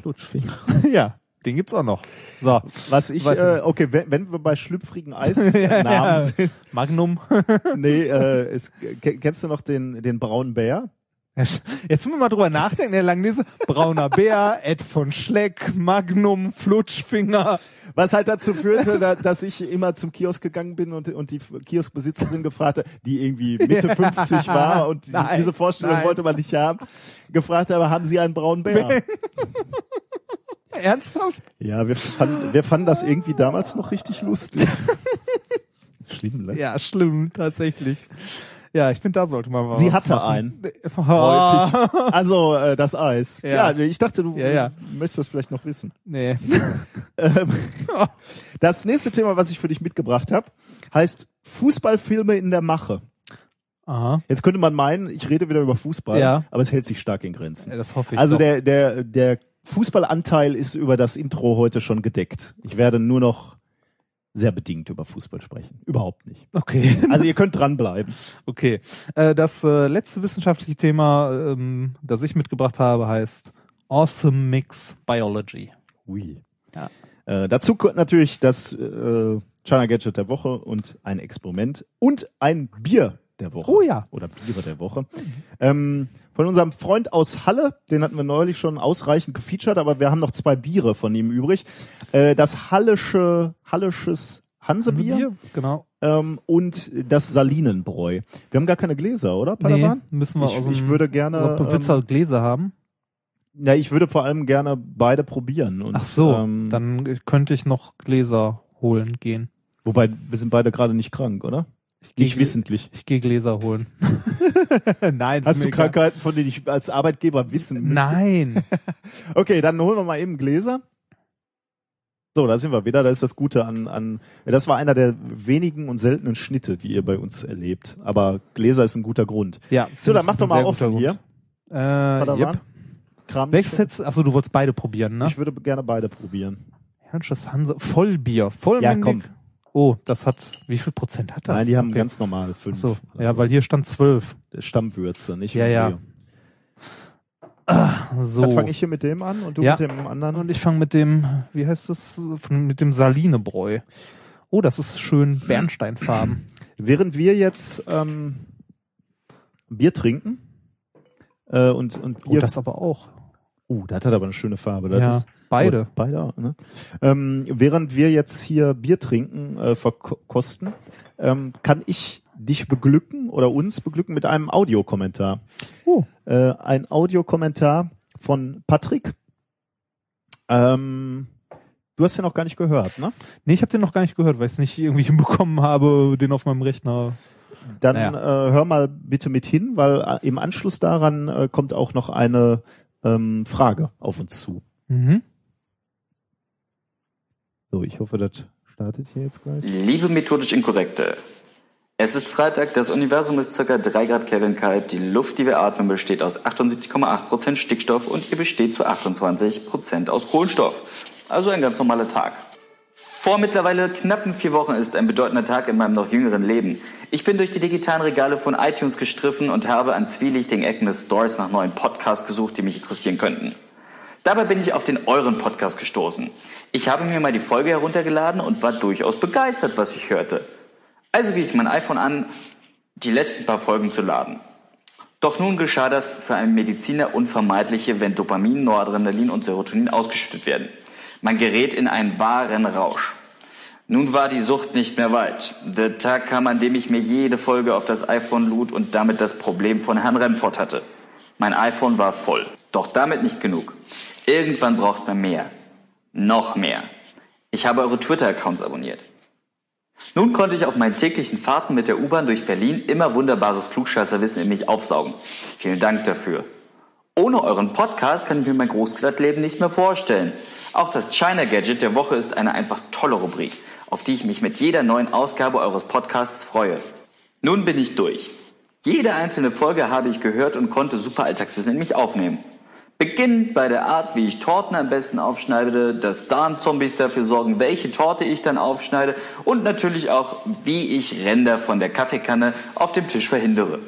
Flutschfinger. ja, den gibt's auch noch. So, Was ich, äh, okay, wenn, wenn wir bei schlüpfrigen Eisnamen Ja, sind, Magnum. nee, äh, es, ke- kennst du noch den, den braunen Bär? Jetzt müssen wir mal drüber nachdenken, der Langlese. Brauner Bär, Ed von Schleck, Magnum, Flutschfinger. Was halt dazu führte, da, dass ich immer zum Kiosk gegangen bin und, und die Kioskbesitzerin gefragt hat, die irgendwie Mitte 50 war und Nein, diese Vorstellung nein. wollte man nicht haben, gefragt habe, haben Sie einen braunen Bär? Ernsthaft? Ja, wir fanden, wir fanden das irgendwie damals noch richtig lustig. Schlimm, ne? Ja, schlimm, tatsächlich. Ja, ich finde, da sollte man mal Sie was hatte machen. einen. Oh. Häufig. Also äh, das Eis. Ja. Ja. ich dachte, du Ja, ja. möchtest das vielleicht noch wissen. Nee. Ähm, das nächste Thema, was ich für dich mitgebracht habe, heißt Fußballfilme in der Mache. Aha. Jetzt könnte man meinen, ich rede wieder über Fußball, Ja. aber es hält sich stark in Grenzen. Ja, das hoffe ich Also doch. der, der, der Fußballanteil ist über das Intro heute schon gedeckt. Ich werde nur noch sehr bedingt über Fußball sprechen. Überhaupt nicht. Okay. Also ihr könnt dranbleiben. Okay. Äh, das äh, letzte wissenschaftliche Thema, ähm, das ich mitgebracht habe, heißt Awesome Mix Biology. Ui. Ja. Äh, dazu kommt natürlich das äh, China Gadget der Woche und ein Experiment und ein Bier der Woche. Oh ja. Oder Biere der Woche. Ähm, von unserem Freund aus Halle, den hatten wir neulich schon ausreichend gefeatured, aber wir haben noch zwei Biere von ihm übrig. Äh, das Hallische, Hallisches Hansebier Genau. ähm, und das Salinenbräu. Wir haben gar keine Gläser, oder, Padawan? Nee, müssen wir Ich- aus dem ich würde gerne, ähm, Gläser haben. Ja, ich würde vor allem gerne beide probieren. Und, Ach so, ähm, dann könnte ich noch Gläser holen gehen. Wobei, wir sind beide gerade nicht krank, oder? Nicht wissentlich. Ich gehe Gläser holen. Nein, Hast du egal. Krankheiten, von denen ich als Arbeitgeber wissen müsste? Nein. Okay, dann holen wir mal eben Gläser. So, da sind wir wieder. Da ist das Gute an, an. Das war einer der wenigen und seltenen Schnitte, die ihr bei uns erlebt. Aber Gläser ist ein guter Grund. Ja. So, dann mach doch mal offen hier. Äh, Padawan. yep. Kram. Welches jetzt? Achso, du wolltest beide probieren, ne? Ich würde gerne beide probieren. Herrnsches Hanse. Vollbier. Vollmändig. Ja, komm. Oh, das hat, wie viel Prozent hat das? Nein, die haben Okay. ganz normal fünf. So, oder ja, so. weil hier stand zwölf. Stammwürze, nicht? Ja, ja. So. Dann fange ich hier mit dem an und du Ja. mit dem anderen. Und ich fange mit dem, wie heißt das, mit dem Salinebräu. Oh, das ist schön Bernsteinfarben. Während wir jetzt ähm, Bier trinken äh, und, und Oh, Bier das aber auch. Uh, das hat aber eine schöne Farbe. Das Ja, ist, beide. Oh, beide, ne? ähm, während wir jetzt hier Bier trinken, äh, verkosten, ähm, kann ich dich beglücken oder uns beglücken mit einem Audiokommentar. Oh. Äh, ein Audiokommentar von Patrick. Ähm, du hast ja noch gar nicht gehört, ne? Nee, ich habe den noch gar nicht gehört, weil ich es nicht irgendwie hinbekommen habe, den auf meinem Rechner. Dann Naja. äh, hör mal bitte mit hin, weil äh, im Anschluss daran äh, kommt auch noch eine ähm, Frage auf uns zu. Mhm. So, ich hoffe, das startet hier jetzt gleich. Liebe methodisch Inkorrekte. Es ist Freitag, das Universum ist ca. 3 Grad Kelvin kalt, die Luft, die wir atmen, besteht aus 78,8% Stickstoff und ihr besteht zu 28% aus Kohlenstoff. Also ein ganz normaler Tag. Vor mittlerweile knappen vier Wochen ist ein bedeutender Tag in meinem noch jüngeren Leben. Ich bin durch die digitalen Regale von iTunes gestriffen und habe an zwielichtigen Ecken des Stores nach neuen Podcasts gesucht, die mich interessieren könnten. Dabei bin ich auf den euren Podcast gestoßen. Ich habe mir mal die Folge heruntergeladen und war durchaus begeistert, was ich hörte. Also wies ich mein iPhone an, die letzten paar Folgen zu laden. Doch nun geschah das für einen Mediziner Unvermeidliche, wenn Dopamin, Noradrenalin und Serotonin ausgeschüttet werden. Man gerät in einen wahren Rausch. Nun war die Sucht nicht mehr weit. Der Tag kam, an dem ich mir jede Folge auf das iPhone lud und damit das Problem von Herrn Remford hatte. Mein iPhone war voll. Doch damit nicht genug. Irgendwann braucht man mehr. Noch mehr. Ich habe eure Twitter-Accounts abonniert. Nun konnte ich auf meinen täglichen Fahrten mit der U-Bahn durch Berlin immer wunderbares Klugscheißerwissen in mich aufsaugen. Vielen Dank dafür. Ohne euren Podcast kann ich mir mein Großstadtleben nicht mehr vorstellen. Auch das China Gadget der Woche ist eine einfach tolle Rubrik, auf die ich mich mit jeder neuen Ausgabe eures Podcasts freue. Nun bin ich durch. Jede einzelne Folge habe ich gehört und konnte super Alltagswissen in mich aufnehmen. Beginnend bei der Art, wie ich Torten am besten aufschneide, dass Darmzombies dafür sorgen, welche Torte ich dann aufschneide und natürlich auch, wie ich Ränder von der Kaffeekanne auf dem Tisch verhindere.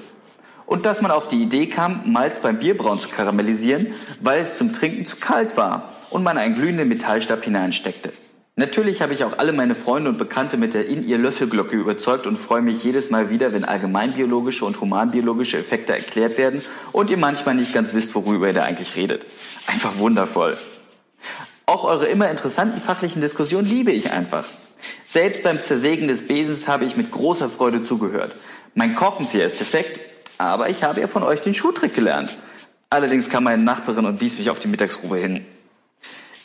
Und dass man auf die Idee kam, Malz beim Bierbrauen zu karamellisieren, weil es zum Trinken zu kalt war und man einen glühenden Metallstab hineinsteckte. Natürlich habe ich auch alle meine Freunde und Bekannte mit der In-Ihr-Löffelglocke überzeugt und freue mich jedes Mal wieder, wenn allgemeinbiologische und humanbiologische Effekte erklärt werden und ihr manchmal nicht ganz wisst, worüber ihr da eigentlich redet. Einfach wundervoll. Auch eure immer interessanten fachlichen Diskussionen liebe ich einfach. Selbst beim Zersägen des Besens habe ich mit großer Freude zugehört. Mein Korkenzieher ist defekt, aber ich habe ja von euch den Schuhtrick gelernt. Allerdings kam meine Nachbarin und wies mich auf die Mittagsruhe hin.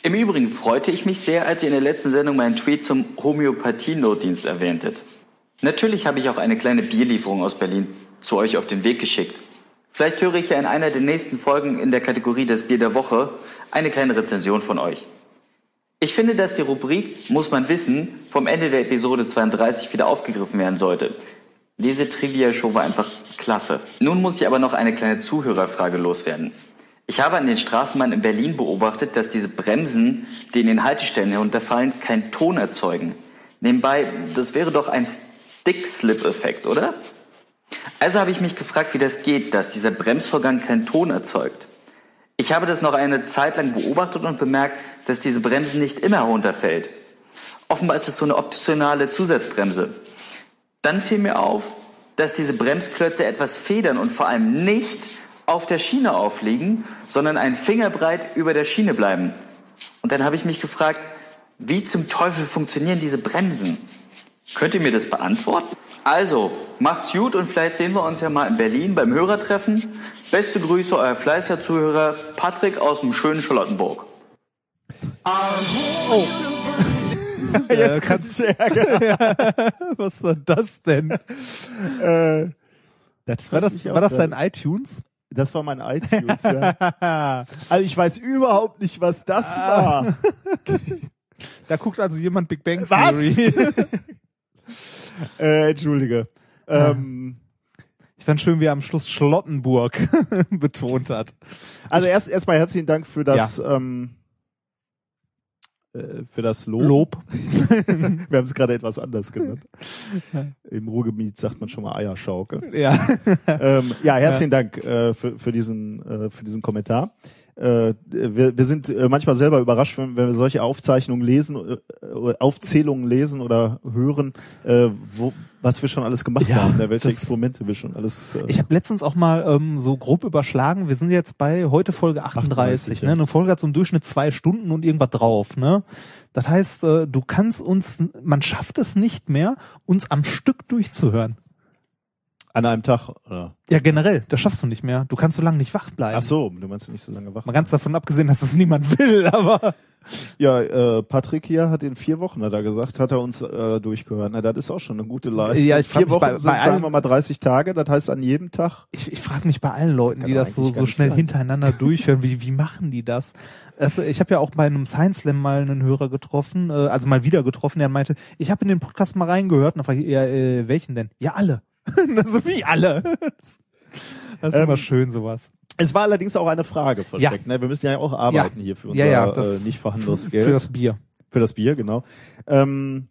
Im Übrigen freute ich mich sehr, als ihr in der letzten Sendung meinen Tweet zum Homöopathie-Notdienst erwähntet. Natürlich habe ich auch eine kleine Bierlieferung aus Berlin zu euch auf den Weg geschickt. Vielleicht höre ich ja in einer der nächsten Folgen in der Kategorie Das Bier der Woche eine kleine Rezension von euch. Ich finde, dass die Rubrik Muss man wissen vom Ende der Episode 32 wieder aufgegriffen werden sollte. Diese Trivia-Show war einfach klasse. Nun muss ich aber noch eine kleine Zuhörerfrage loswerden. Ich habe an den Straßenbahnen in Berlin beobachtet, dass diese Bremsen, die in den Haltestellen herunterfallen, keinen Ton erzeugen. Nebenbei, das wäre doch ein Stick-Slip-Effekt, oder? Also habe ich mich gefragt, wie das geht, dass dieser Bremsvorgang keinen Ton erzeugt. Ich habe das noch eine Zeit lang beobachtet und bemerkt, dass diese Bremse nicht immer herunterfällt. Offenbar ist es so eine optionale Zusatzbremse. Dann fiel mir auf, dass diese Bremsklötze etwas federn und vor allem nicht auf der Schiene aufliegen, sondern einen Fingerbreit über der Schiene bleiben. Und dann habe ich mich gefragt, wie zum Teufel funktionieren diese Bremsen? Könnt ihr mir das beantworten? Also, macht's gut und vielleicht sehen wir uns ja mal in Berlin beim Hörertreffen. Beste Grüße, euer fleißiger Zuhörer Patrick aus dem schönen Charlottenburg. Jetzt kannst du ärgern. Was war das denn? äh, das War das, war das dein iTunes? Das war mein iTunes, ja. Also ich weiß überhaupt nicht, was das war. Da guckt also jemand Big Bang Was? Theory. Äh, Entschuldige. Ähm, Ich fand schön, wie er am Schluss Schlottenburg betont hat. also erst erstmal herzlichen Dank für das ähm, äh, für das Lob. Lob. Wir haben es gerade etwas anders genannt. Im Ruhrgebiet sagt man schon mal Eierschaukel. Ja. ähm, ja, herzlichen Dank äh, für, für diesen äh, für diesen Kommentar. Äh, wir, wir sind äh, manchmal selber überrascht, wenn, wenn wir solche Aufzeichnungen lesen, äh, Aufzählungen lesen oder hören, äh, wo, was wir schon alles gemacht Ja, haben, ne, welche das- Experimente wir schon alles. Äh, Ich habe letztens auch mal ähm, so grob überschlagen, wir sind jetzt bei heute Folge 38, 38, ne? ja. Eine Folge hat so im Durchschnitt zwei Stunden und irgendwas drauf, ne? Das heißt, äh, du kannst uns, man schafft es nicht mehr, uns am Stück durchzuhören. An einem Tag. Oder? Ja, generell, das schaffst du nicht mehr. Du kannst so lange nicht wach bleiben. Ach so, du meinst nicht so lange wach. Mal ganz davon abgesehen, dass das niemand will, aber Ja, äh, Patrick hier hat in vier Wochen, hat er gesagt, hat er uns äh, durchgehört. Na, das ist auch schon eine gute Leistung. Ja, ich vier Wochen bei- sind, bei sagen allen- wir mal, 30 Tage. Das heißt, an jedem Tag ich, ich frage mich bei allen Leuten, die das so, so schnell sein. hintereinander durchhören, wie, wie machen die das? Also ich habe ja auch bei einem Science Slam mal einen Hörer getroffen, äh, also mal wieder getroffen, der meinte, ich habe in den Podcast mal reingehört und dann frage ich, ja, äh, welchen denn? Ja, alle. also wie alle. Das ist Ähm, immer schön, sowas. Es war allerdings auch eine Frage versteckt. Ne? Wir müssen ja auch arbeiten hier für unser Ja, ja, das- äh, nicht vorhandenes Für Geld. das Bier. Für das Bier, genau. Ähm,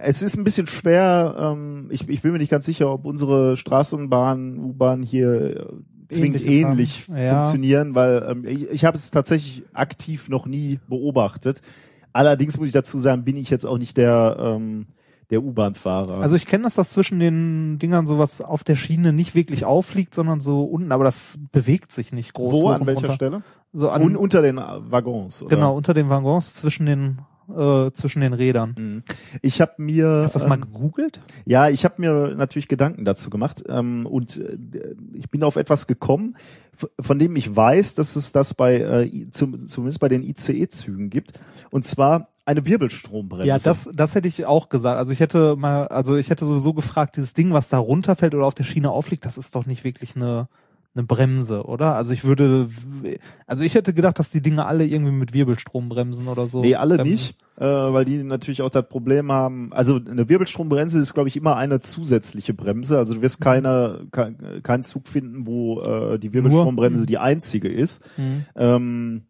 es ist ein bisschen schwer, ähm, ich, ich bin mir nicht ganz sicher, ob unsere Straßenbahn, U-Bahn hier äh, zwingend ähnlich. Ja. funktionieren, weil ähm, ich, ich habe es tatsächlich aktiv noch nie beobachtet. Allerdings muss ich dazu sagen, bin ich jetzt auch nicht der, ähm, der U-Bahn-Fahrer. Also ich kenne das, dass zwischen den Dingern sowas auf der Schiene nicht wirklich aufliegt, sondern so unten, aber das bewegt sich nicht groß. wo, an welcher runter. Stelle? So an, Un unter den Waggons. Oder? genau, unter den Waggons zwischen den, äh, zwischen den Rädern. Mhm. Ich habe mir Hast du das mal ähm, gegoogelt? Ja, ich habe mir natürlich Gedanken dazu gemacht ähm, und äh, ich bin auf etwas gekommen, von dem ich weiß, dass es das bei äh, zum, zumindest bei den ICE-Zügen gibt und zwar eine Wirbelstrombremse. Ja, das, das hätte ich auch gesagt. Also ich hätte mal, also ich hätte sowieso gefragt, dieses Ding, was da runterfällt oder auf der Schiene aufliegt, das ist doch nicht wirklich eine, eine Bremse, oder? Also ich würde, also ich hätte gedacht, dass die Dinge alle irgendwie mit Wirbelstrom bremsen oder so. Nee, alle bremsen. nicht, äh, weil die natürlich auch das Problem haben. Also eine Wirbelstrombremse ist, glaube ich, immer eine zusätzliche Bremse. Also du wirst keine, kein, keinen Zug finden, wo äh, die Wirbelstrombremse Mhm. die einzige ist. Mhm. ähm,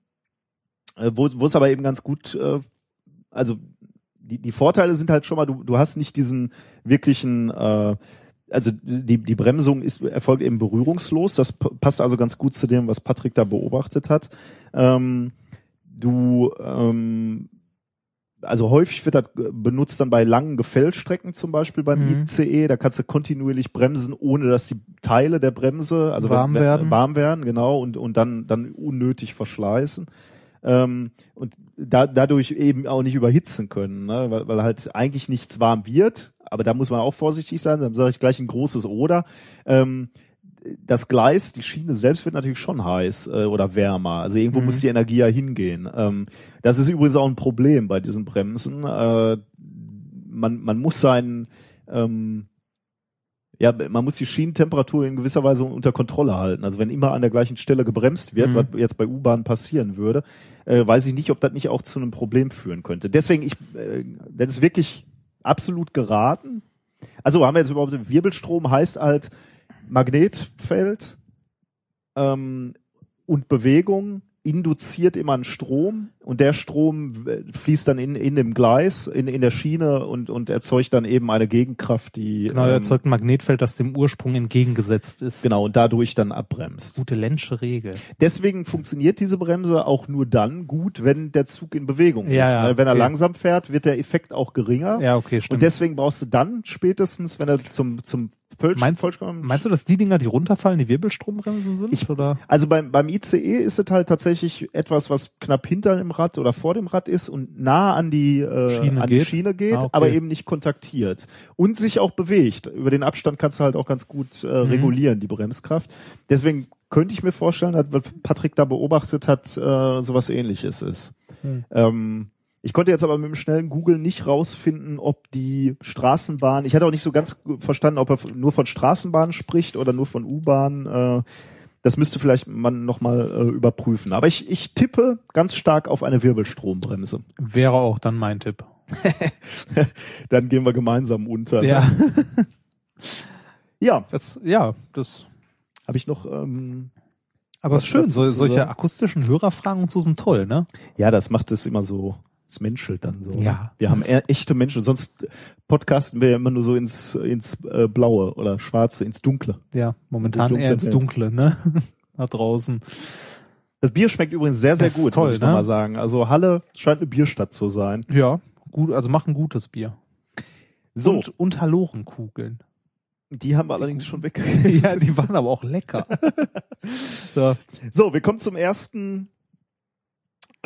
äh, wo, wo es aber eben ganz gut, äh, also die, die Vorteile sind halt schon mal, du, du hast nicht diesen wirklichen, äh, also die, die Bremsung ist, erfolgt eben berührungslos. Das passt also ganz gut zu dem, was Patrick da beobachtet hat. Ähm, du, ähm, also häufig wird das benutzt dann bei langen Gefällstrecken zum Beispiel beim Mhm. ICE. Da kannst du kontinuierlich bremsen, ohne dass die Teile der Bremse also Warm wenn, wenn, werden. warm werden, genau, und und dann dann unnötig verschleißen ähm, und da, dadurch eben auch nicht überhitzen können, ne? weil, weil halt eigentlich nichts warm wird. Aber da muss man auch vorsichtig sein. Dann sage ich gleich ein großes Oder. Ähm, das Gleis, die Schiene selbst wird natürlich schon heiß äh, oder wärmer. Also irgendwo Mhm. muss die Energie ja hingehen. Ähm, das ist übrigens auch ein Problem bei diesen Bremsen. Äh, man, man muss seinen ähm, ja, man muss die Schienentemperatur in gewisser Weise unter Kontrolle halten. Also wenn immer an der gleichen Stelle gebremst wird, Mhm. was jetzt bei U-Bahn passieren würde, äh, weiß ich nicht, ob das nicht auch zu einem Problem führen könnte. Deswegen, ich, äh, das ist wirklich absolut geraten. Also haben wir jetzt überhaupt Wirbelstrom heißt halt Magnetfeld ähm, und Bewegung induziert immer einen Strom und der Strom fließt dann in, in dem Gleis, in, in der Schiene und, und erzeugt dann eben eine Gegenkraft, die Genau, er ähm, erzeugt ein Magnetfeld, das dem Ursprung entgegengesetzt ist. genau und dadurch dann abbremst. Gute Lensche Regel. Deswegen funktioniert diese Bremse auch nur dann gut, wenn der Zug in Bewegung Ja, ist. ja, ne? Wenn er okay. langsam fährt, wird der Effekt auch geringer. Ja, okay, stimmt. und deswegen brauchst du dann spätestens, wenn er zum zum Völsch, Meinst- Vollkommen- Meinst du, dass die Dinger, die runterfallen, die Wirbelstrombremsen sind? Ich- oder? Also beim, beim ICE ist es halt tatsächlich etwas, was knapp hinter dem Rad oder vor dem Rad ist und nah an die, äh, Schiene an die geht? Schiene geht, Ah, okay. aber eben nicht kontaktiert. Und sich auch bewegt. Über den Abstand kannst du halt auch ganz gut äh, Mhm. regulieren, die Bremskraft. Deswegen könnte ich mir vorstellen, dass was Patrick da beobachtet hat, äh, sowas ähnliches ist. Hm. Ähm, Ich konnte jetzt aber mit dem schnellen Google nicht rausfinden, ob die Straßenbahn, ich hatte auch nicht so ganz verstanden, ob er nur von Straßenbahnen spricht oder nur von U-Bahnen. Äh, das müsste vielleicht man nochmal äh, überprüfen. Aber ich, ich tippe ganz stark auf eine Wirbelstrombremse. Wäre auch dann mein Tipp. Dann gehen wir gemeinsam unter. ne? Ja, ja das, ja, das. habe ich noch. Ähm, Aber ist schön, so, solche akustischen Hörerfragen und so sind toll, ne? ja, das macht es immer so. Es menschelt dann so. Ja. Wir haben echte Menschen. Sonst podcasten wir ja immer nur so ins ins äh, Blaue oder Schwarze, ins Dunkle. Ja, momentan Dunkle eher ins. Dunkle, ne? Da draußen. Das Bier schmeckt übrigens sehr, sehr Das gut, toll, muss ich ne? noch mal sagen. Also Halle scheint eine Bierstadt zu sein. Ja, gut, also machen gutes Bier. So, Und, und Halorenkugeln. die haben wir allerdings schon weg. ja, die waren aber auch lecker. so. So, wir kommen zum ersten,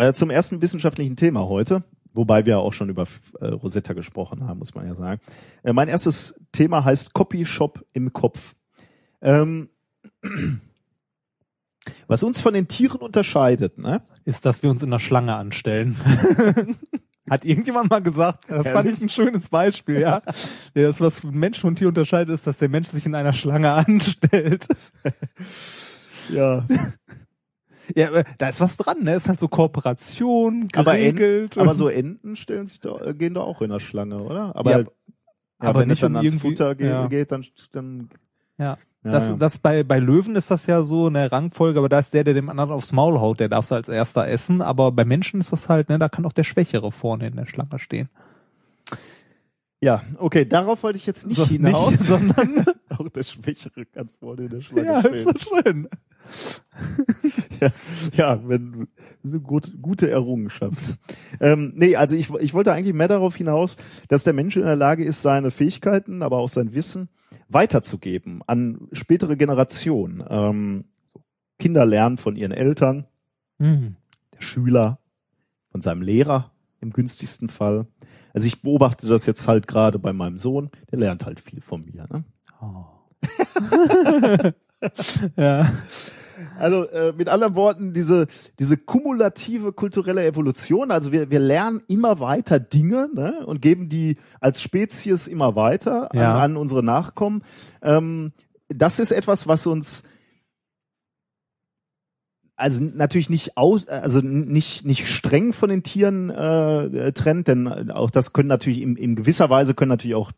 äh, zum ersten wissenschaftlichen Thema heute. Wobei wir auch schon über äh, Rosetta gesprochen haben, muss man ja sagen. Äh, mein erstes Thema heißt Copy Shop im Kopf. Ähm, was uns von den Tieren unterscheidet, ne? Ist, dass wir uns in der Schlange anstellen. Hat irgendjemand mal gesagt, das fand ich ein schönes Beispiel, ja. ja das, was Mensch und Tier unterscheidet, ist, dass der Mensch sich in einer Schlange anstellt. Ja. Ja, aber da ist was dran, ne? Ist halt so Kooperation, Aber, geregelt. Aber und- so Enten stellen sich da, äh, gehen da auch in der Schlange, oder? Aber, Ja, ja, aber wenn nicht es dann um ans Futter ge ja. geht, dann, dann Ja. Ja, das, ja. das bei, bei Löwen ist das ja so eine Rangfolge, aber da ist der, der dem anderen aufs Maul haut, der darf es als erster essen. Aber bei Menschen ist das halt, ne, da kann auch der Schwächere vorne in der Schlange stehen. Ja, okay, darauf wollte ich jetzt nicht So, hinaus. nicht, sondern auch der Schwächere kann vorne in der Schlange ja, ist stehen. so schön. Ja, wenn so gut, gute Errungenschaft. ähm, nee, also ich, ich wollte eigentlich mehr darauf hinaus, dass der Mensch in der Lage ist, seine Fähigkeiten, aber auch sein Wissen weiterzugeben an spätere Generationen. Ähm, Kinder lernen von ihren Eltern, Mhm. der Schüler von seinem Lehrer im günstigsten Fall. Also ich beobachte das jetzt halt gerade bei meinem Sohn, der lernt halt viel von mir. Ne? Oh. ja. Also äh, mit anderen Worten, diese, diese kumulative kulturelle Evolution, also wir, wir lernen immer weiter Dinge ne, und geben die als Spezies immer weiter Ja. an, an unsere Nachkommen. Ähm, das ist etwas, was uns also natürlich nicht aus, also nicht nicht streng von den Tieren äh, trennt, denn auch das können natürlich in, in gewisser Weise können natürlich auch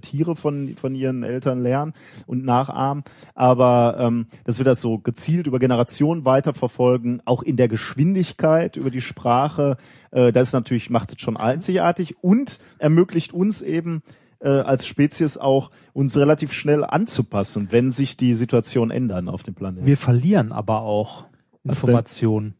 Tiere von von ihren Eltern lernen und nachahmen, aber ähm, dass wir das so gezielt über Generationen weiterverfolgen, auch in der Geschwindigkeit über die Sprache, äh, das ist natürlich macht es schon einzigartig und ermöglicht uns eben äh, als Spezies auch uns relativ schnell anzupassen, wenn sich die Situation ändern auf dem Planeten. Wir verlieren aber auch? Informationen.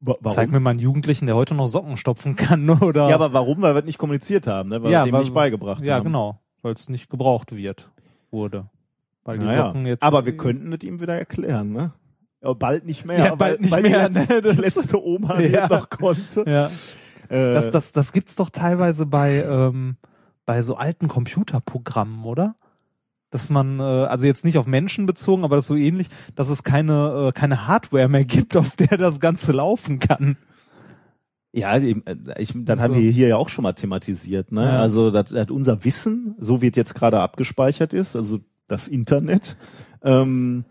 Wa- Warum? Zeig mir mal einen Jugendlichen, der heute noch Socken stopfen kann, oder? Ja, aber warum? Weil wir nicht kommuniziert haben, ne? weil Ja, wir dem weil- nicht beigebracht ja, haben. genau, weil es nicht gebraucht wird, wurde. Weil die Naja. Socken jetzt. Aber wir könnten es ihm wieder erklären, ne? Ja, bald nicht mehr. Ja, weil- bald nicht weil mehr, Die letzte, ne? Das- die letzte Oma die Ja. noch konnte. Ja. Äh, Das, das, das gibt's doch teilweise bei, ähm, bei so alten Computerprogrammen, oder? Dass man, äh, also jetzt nicht auf Menschen bezogen, aber das so ähnlich, dass es keine, äh, keine Hardware mehr gibt, auf der das Ganze laufen kann. ja, äh, ich, das Also- haben wir hier ja auch schon mal thematisiert. Ne? Ja. Also das, das unser Wissen, so wie es jetzt gerade abgespeichert ist, also das Internet, ähm,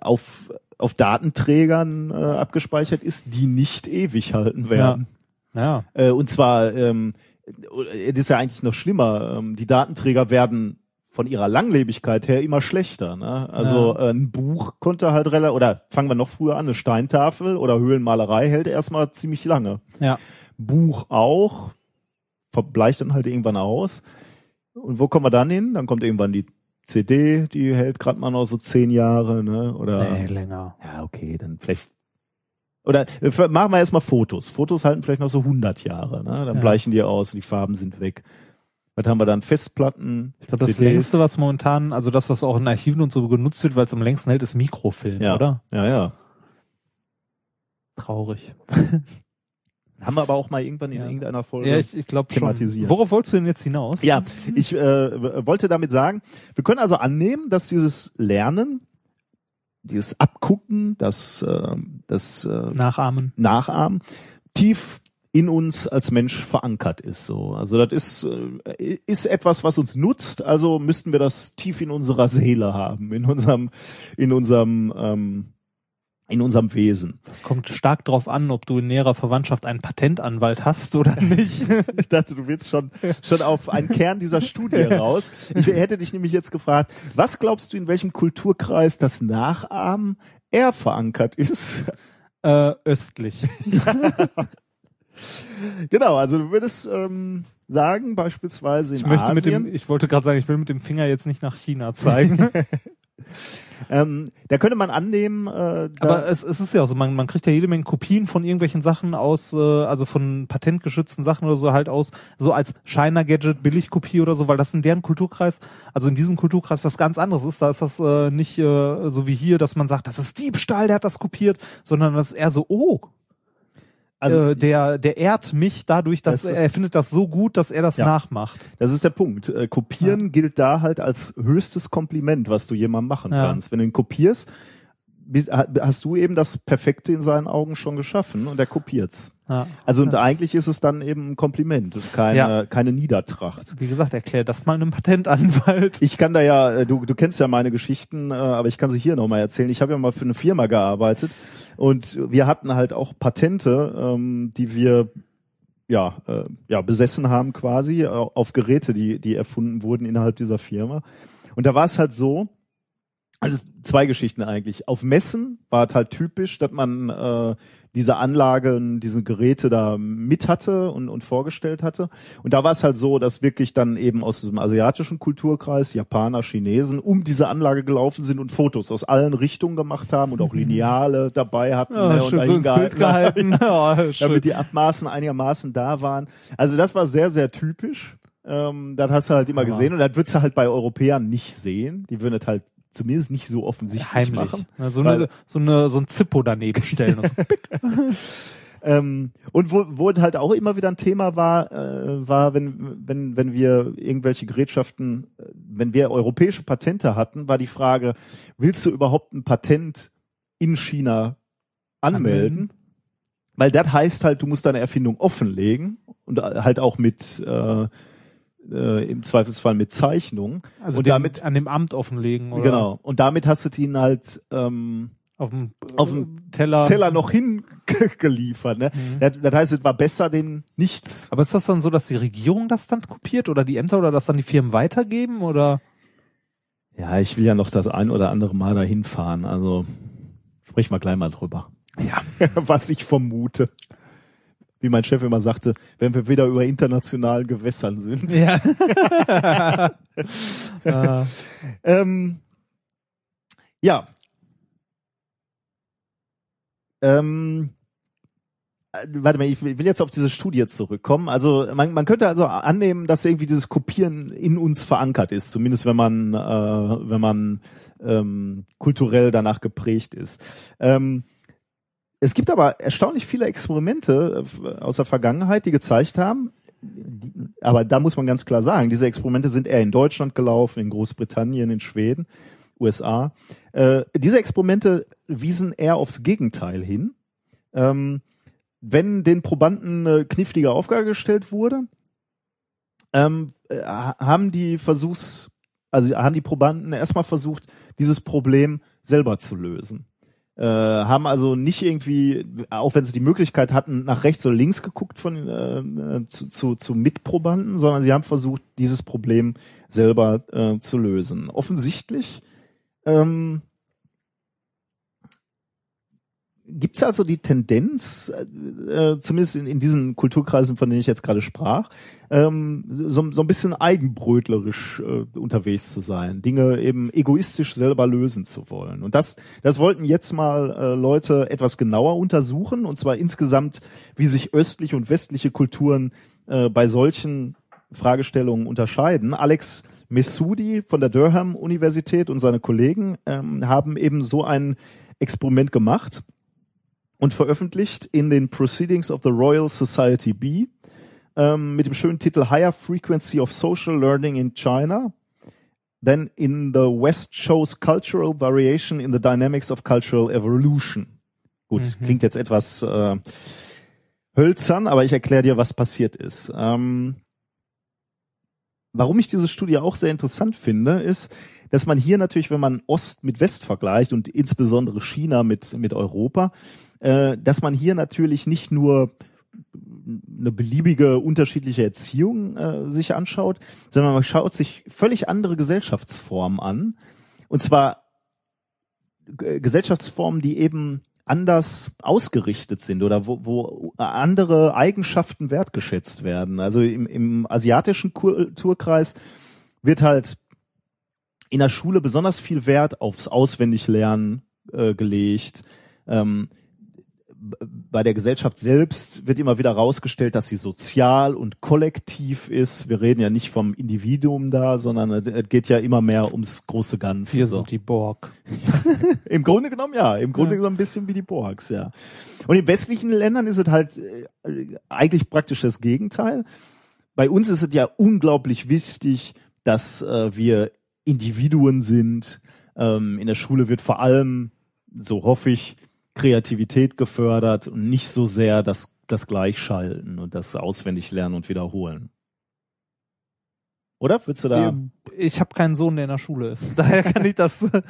auf, auf Datenträgern äh, abgespeichert ist, die nicht ewig halten werden. Ja. Äh, und zwar, ähm, es ist ja eigentlich noch schlimmer, ähm, die Datenträger werden von ihrer Langlebigkeit her immer schlechter. Ne? Also Ja. äh, ein Buch konnte halt relativ, oder fangen wir noch früher an, eine Steintafel oder Höhlenmalerei hält erstmal ziemlich lange. Ja. Buch auch, verbleicht dann halt irgendwann aus. Und wo kommen wir dann hin? Dann kommt irgendwann die CD, die hält gerade mal noch so zehn Jahre, ne? Oder Nee, länger. ja, okay, dann vielleicht. Oder äh, machen wir erstmal Fotos. Fotos halten vielleicht noch so 100 Jahre. Ne? Dann Ja. bleichen die aus, die Farben sind weg. Was haben wir dann? Festplatten? Ich glaube, das längste, was momentan, also das, was auch in Archiven und so genutzt wird, weil es am längsten hält, ist Mikrofilm, Ja. oder? Ja, ja. Traurig. Haben wir aber auch mal irgendwann in Ja. irgendeiner Folge. Ja, ich, ich schon. Thematisiert. Worauf wolltest du denn jetzt hinaus? Ja, ich äh, wollte damit sagen, wir können also annehmen, dass dieses Lernen, dieses Abgucken, das, äh, das äh, Nachahmen. Nachahmen tief in uns als Mensch verankert ist. So, also das ist äh, ist etwas, was uns nutzt. Also müssten wir das tief in unserer Seele haben, in unserem in unserem ähm, in unserem Wesen. Das kommt stark drauf an, ob du in näherer Verwandtschaft einen Patentanwalt hast oder nicht. Ich dachte, du willst schon, schon auf einen Kern dieser Studie raus. Ich hätte dich nämlich jetzt gefragt, was glaubst du, in welchem Kulturkreis das Nachahmen eher verankert ist? Äh, östlich. genau, also du würdest ähm, sagen, beispielsweise in Ich möchte Asien, mit dem, ich wollte gerade sagen, ich will mit dem Finger jetzt nicht nach China zeigen. ähm, da könnte man annehmen, äh, da, Aber es, es ist ja auch so, man, man kriegt ja jede Menge Kopien von irgendwelchen Sachen aus, äh, also von patentgeschützten Sachen oder so halt aus, so als China Gadget Billigkopie oder so, weil das in deren Kulturkreis, also in diesem Kulturkreis was ganz anderes ist. Da ist das äh, nicht äh, so wie hier, dass man sagt, das ist Diebstahl, der hat das kopiert, sondern das ist eher so, oh, also äh, der, der ehrt mich dadurch, dass Das er findet das so gut, dass er das Ja. nachmacht. Das ist der Punkt. Äh, kopieren gilt da halt als höchstes Kompliment, was du jemandem machen Ja. kannst. Wenn du ihn kopierst, hast du eben das Perfekte in seinen Augen schon geschaffen und er kopiert's. Ja. Also und eigentlich ist es dann eben ein Kompliment und keine, Ja. keine Niedertracht. Wie gesagt, erklär das mal einem Patentanwalt. Ich kann da ja, äh, du, du kennst ja meine Geschichten, äh, aber ich kann sie hier nochmal erzählen. Ich habe ja mal für eine Firma gearbeitet und wir hatten halt auch Patente, ähm, die wir ja, äh, ja besessen haben quasi auf Geräte, die, die erfunden wurden innerhalb dieser Firma. Und da war es halt so, also zwei Geschichten eigentlich. Auf Messen war es halt typisch, dass man äh, diese Anlagen, diese Geräte da mit hatte und, und vorgestellt hatte. Und da war es halt so, dass wirklich dann eben aus dem asiatischen Kulturkreis Japaner, Chinesen um diese Anlage gelaufen sind und Fotos aus allen Richtungen gemacht haben und auch Lineale dabei hatten Ja, ne, schön und so dahin Bild gehalten. Ja, schön. damit die Abmaßen einigermaßen da waren. Also das war sehr, sehr typisch. Ähm, das hast du halt immer gesehen und das würdest du halt bei Europäern nicht sehen. Die würden das halt zumindest nicht so offensichtlich Heimlich. machen. Na, so, eine, so, eine, so ein Zippo daneben stellen. Und. Ähm, und wo, wo es halt auch immer wieder ein Thema war, äh, war, wenn, wenn, wenn wir irgendwelche Gerätschaften, äh, wenn wir europäische Patente hatten, war die Frage, willst du überhaupt ein Patent in China anmelden? Anmelden. Weil das heißt halt, du musst deine Erfindung offenlegen und äh, halt auch mit äh, äh, im Zweifelsfall mit Zeichnung. Also und dem, damit an dem Amt offenlegen. Oder genau. Und damit hast du ihn halt ähm, Auf dem, Auf dem Teller. Teller noch hingeliefert. Ne? Mhm. Das, das heißt, es war besser, den nichts Aber ist das dann so, dass die Regierung das dann kopiert oder die Ämter oder das dann die Firmen weitergeben oder? Ja, ich will ja noch das ein oder andere Mal dahin fahren. Also sprechen wir gleich mal drüber. Ja. Was ich vermute. Wie mein Chef immer sagte, wenn wir wieder über internationalen Gewässern sind. Ja. äh, Ähm, ja. Ähm, äh, warte mal, ich will will jetzt auf diese Studie zurückkommen. Also man, man könnte also annehmen, dass irgendwie dieses Kopieren in uns verankert ist, zumindest wenn man äh, wenn man ähm, kulturell danach geprägt ist. Ähm, es gibt aber erstaunlich viele Experimente äh, aus der Vergangenheit, die gezeigt haben, aber da muss man ganz klar sagen, diese Experimente sind eher in Deutschland gelaufen, in Großbritannien, in Schweden, USA. Äh, diese Experimente wiesen eher aufs Gegenteil hin. Ähm, wenn den Probanden eine knifflige Aufgabe gestellt wurde, ähm, äh, haben die Versuchs, also haben die Probanden erstmal versucht, dieses Problem selber zu lösen. Äh, haben also nicht irgendwie, auch wenn sie die Möglichkeit hatten, nach rechts oder links geguckt von äh, zu, zu, zu Mitprobanden, sondern sie haben versucht, dieses Problem selber äh, zu lösen. Offensichtlich ähm, Gibt es also die Tendenz, äh, zumindest in, in diesen Kulturkreisen, von denen ich jetzt gerade sprach, ähm, so, so ein bisschen eigenbrötlerisch äh, unterwegs zu sein, Dinge eben egoistisch selber lösen zu wollen. Und das, das wollten jetzt mal äh, Leute etwas genauer untersuchen, und zwar insgesamt, wie sich östliche und westliche Kulturen äh, bei solchen Fragestellungen unterscheiden. Alex Messoudi von der Durham Universität und seine Kollegen ähm, haben eben so ein Experiment gemacht und veröffentlicht in den Proceedings of the Royal Society B ähm, mit dem schönen Titel Higher Frequency of Social Learning in China. Then in the West shows cultural variation in the dynamics of cultural evolution. Gut, Mhm. klingt jetzt etwas äh, hölzern, aber ich erkläre dir, was passiert ist. Ähm, warum ich diese Studie auch sehr interessant finde, ist, dass man hier natürlich, wenn man Ost mit West vergleicht und insbesondere China mit, mit Europa, äh, dass man hier natürlich nicht nur eine beliebige unterschiedliche Erziehung äh, sich anschaut, sondern man schaut sich völlig andere Gesellschaftsformen an. Und zwar äh, Gesellschaftsformen, die eben anders ausgerichtet sind oder wo, wo andere Eigenschaften wertgeschätzt werden. Also im, im asiatischen Kulturkreis wird halt in der Schule besonders viel Wert aufs Auswendiglernen äh, gelegt. Ähm, bei der Gesellschaft selbst wird immer wieder herausgestellt, dass sie sozial und kollektiv ist. Wir reden ja nicht vom Individuum da, sondern es geht ja immer mehr ums große Ganze. Wir sind die Borg. Im Grunde genommen ja, im Grunde Ja. genommen ein bisschen wie die Borgs, ja. Und in westlichen Ländern ist es halt äh, eigentlich praktisch das Gegenteil. Bei uns ist es ja unglaublich wichtig, dass äh, wir Individuen sind. Ähm, in der Schule wird vor allem, so hoffe ich, Kreativität gefördert und nicht so sehr das, das Gleichschalten und das Auswendiglernen und Wiederholen. Oder? Würdest du da? Ich habe keinen Sohn, der in der Schule ist. Daher kann ich das äh,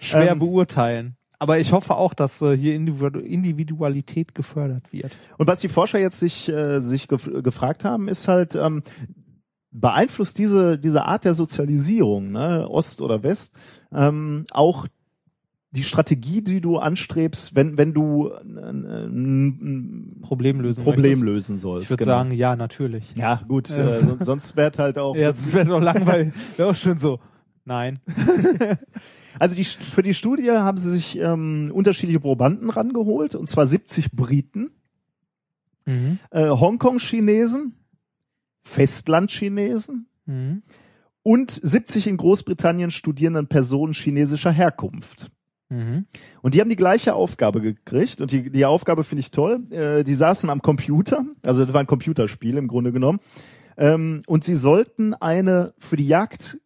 schwer Ähm. beurteilen. Aber ich hoffe auch, dass äh, hier Individu Individualität gefördert wird. Und was die Forscher jetzt sich, äh, sich gef gefragt haben, ist halt, ähm, beeinflusst diese, diese Art der Sozialisierung, ne, Ost oder West, ähm, auch die Strategie, die du anstrebst, wenn, wenn du ein, ein Problemlösung. Problem möchtest. lösen sollst. Ich würde genau. sagen, ja, natürlich. Ja, gut, Ja. äh, sonst, sonst wäre halt auch. Ja, das wäre doch langweilig. Wäre auch schön so. Nein. Also die, für die Studie haben sie sich ähm, unterschiedliche Probanden rangeholt, und zwar 70 Briten, Mhm. äh, Hongkong-Chinesen, Festland-Chinesen, Mhm. und 70 in Großbritannien studierenden Personen chinesischer Herkunft. Mhm. Und die haben die gleiche Aufgabe gekriegt und die, die Aufgabe finde ich toll. Äh, die saßen am Computer, also das war ein Computerspiel im Grunde genommen, ähm, und sie sollten eine für die Jagd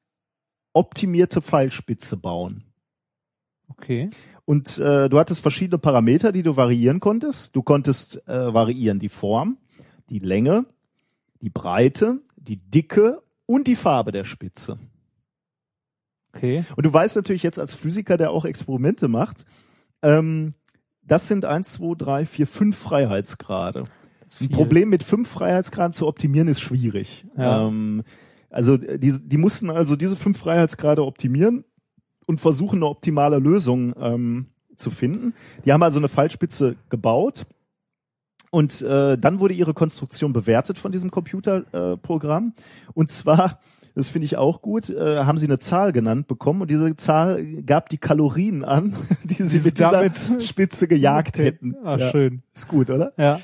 optimierte Pfeilspitze bauen. Okay. Und äh, du hattest verschiedene Parameter, die du variieren konntest. Du konntest äh, variieren die Form, die Länge, die Breite, die Dicke und die Farbe der Spitze. Okay. Und du weißt natürlich jetzt als Physiker, der auch Experimente macht, ähm, das sind eins, zwei, drei, vier, fünf Freiheitsgrade. Ein. Problem mit fünf Freiheitsgraden zu optimieren ist schwierig. Ja. Ähm, also die, die mussten also diese fünf Freiheitsgrade optimieren und versuchen eine optimale Lösung ähm, zu finden. Die haben also eine Fallspitze gebaut und äh, dann wurde ihre Konstruktion bewertet von diesem Computerprogramm. Äh, und zwar, das finde ich auch gut, äh, haben sie eine Zahl genannt bekommen und diese Zahl gab die Kalorien an, die sie mit dieser damit- Spitze gejagt hätten. Ah, Ja, schön. ist gut, oder? Ja.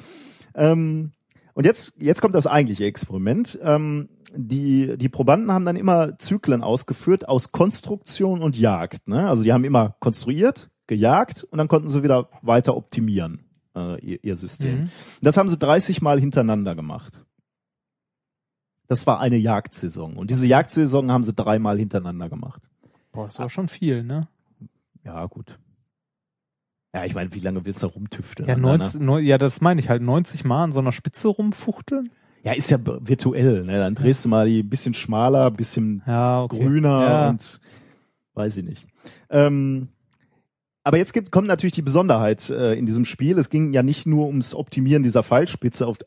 Ähm, und jetzt, jetzt kommt das eigentliche Experiment. Ähm, die, die Probanden haben dann immer Zyklen ausgeführt aus Konstruktion und Jagd. Ne? Also die haben immer konstruiert, gejagt und dann konnten sie wieder weiter optimieren, äh, ihr, ihr System. Mhm. Das haben sie 30 Mal hintereinander gemacht. Das war eine Jagdsaison. Und diese Jagdsaison haben sie dreimal hintereinander gemacht. Boah, das war schon viel, ne? Ja, gut. Ja, ich meine, wie lange willst du da rumtüfteln? Ja, an deiner- 90, neu- ja, das meine ich halt. 90 Mal an so einer Spitze rumfuchteln? Ja, ist ja virtuell, ne? Dann drehst du mal die bisschen schmaler, bisschen Ja, okay. grüner ja. und weiß ich nicht. Ähm, aber jetzt gibt, kommt natürlich die Besonderheit äh, in diesem Spiel. Es ging ja nicht nur ums Optimieren dieser Pfeilspitze, auf,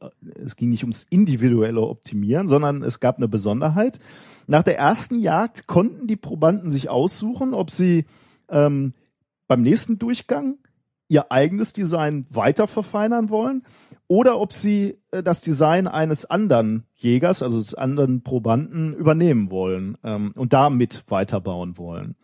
es ging nicht ums individuelle Optimieren, sondern es gab eine Besonderheit. Nach der ersten Jagd konnten die Probanden sich aussuchen, ob sie ähm, beim nächsten Durchgang ihr eigenes Design weiter verfeinern wollen oder ob sie äh, das Design eines anderen Jägers, also des anderen Probanden, übernehmen wollen ähm, und damit weiterbauen wollen.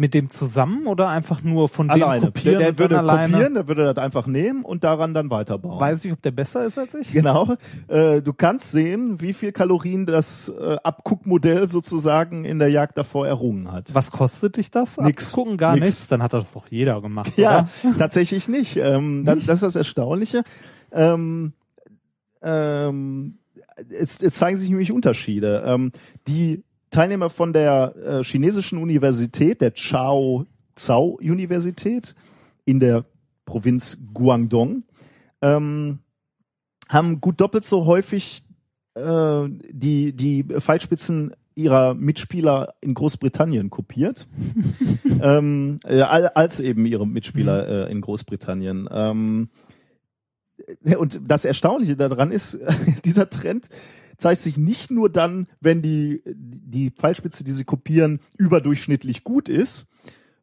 Mit dem zusammen oder einfach nur von dem Alleine. kopieren der, der würde alleine? kopieren, der würde das einfach nehmen und daran dann weiterbauen. Weiß ich, ob der besser ist als ich? Genau. Äh, du kannst sehen, wie viel Kalorien das äh, Abguckmodell sozusagen in der Jagd davor errungen hat. Was kostet dich das? Nix. Gucken gar Nix. nichts. Dann hat das doch jeder gemacht, Ja, oder? tatsächlich nicht. Ähm, das, das ist das Erstaunliche. Ähm, ähm, es, es zeigen sich nämlich Unterschiede. Ähm, die Teilnehmer von der äh, chinesischen Universität, der Chao Zhao Universität in der Provinz Guangdong, ähm, haben gut doppelt so häufig äh, die, die Pfeilspitzen ihrer Mitspieler in Großbritannien kopiert, ähm, äh, al- als eben ihre Mitspieler äh, in Großbritannien. Ähm, und das Erstaunliche daran ist, dieser Trend zeigt sich nicht nur dann, wenn die, die Pfeilspitze, die sie kopieren, überdurchschnittlich gut ist,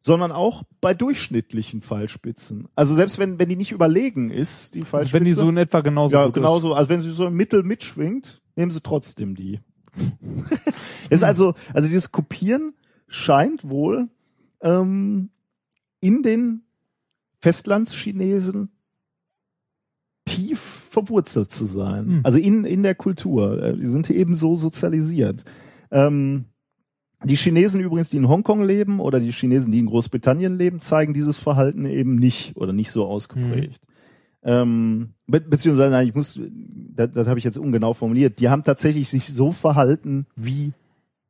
sondern auch bei durchschnittlichen Pfeilspitzen. Also selbst wenn, wenn die nicht überlegen ist, die Also Pfeilspitze. wenn die so in etwa genauso ja, gut genauso. Also wenn sie so im Mittel mitschwingt, nehmen sie trotzdem die. ist also, also dieses Kopieren scheint wohl ähm, in den Festlandschinesen tief verwurzelt zu sein. Hm. Also in, in der Kultur. Äh, Die sind eben so sozialisiert. Ähm, die Chinesen übrigens, die in Hongkong leben oder die Chinesen, die in Großbritannien leben, zeigen dieses Verhalten eben nicht oder nicht so ausgeprägt. Ähm, be beziehungsweise, nein, ich muss, das, das habe ich jetzt ungenau formuliert. Die haben tatsächlich sich so verhalten wie,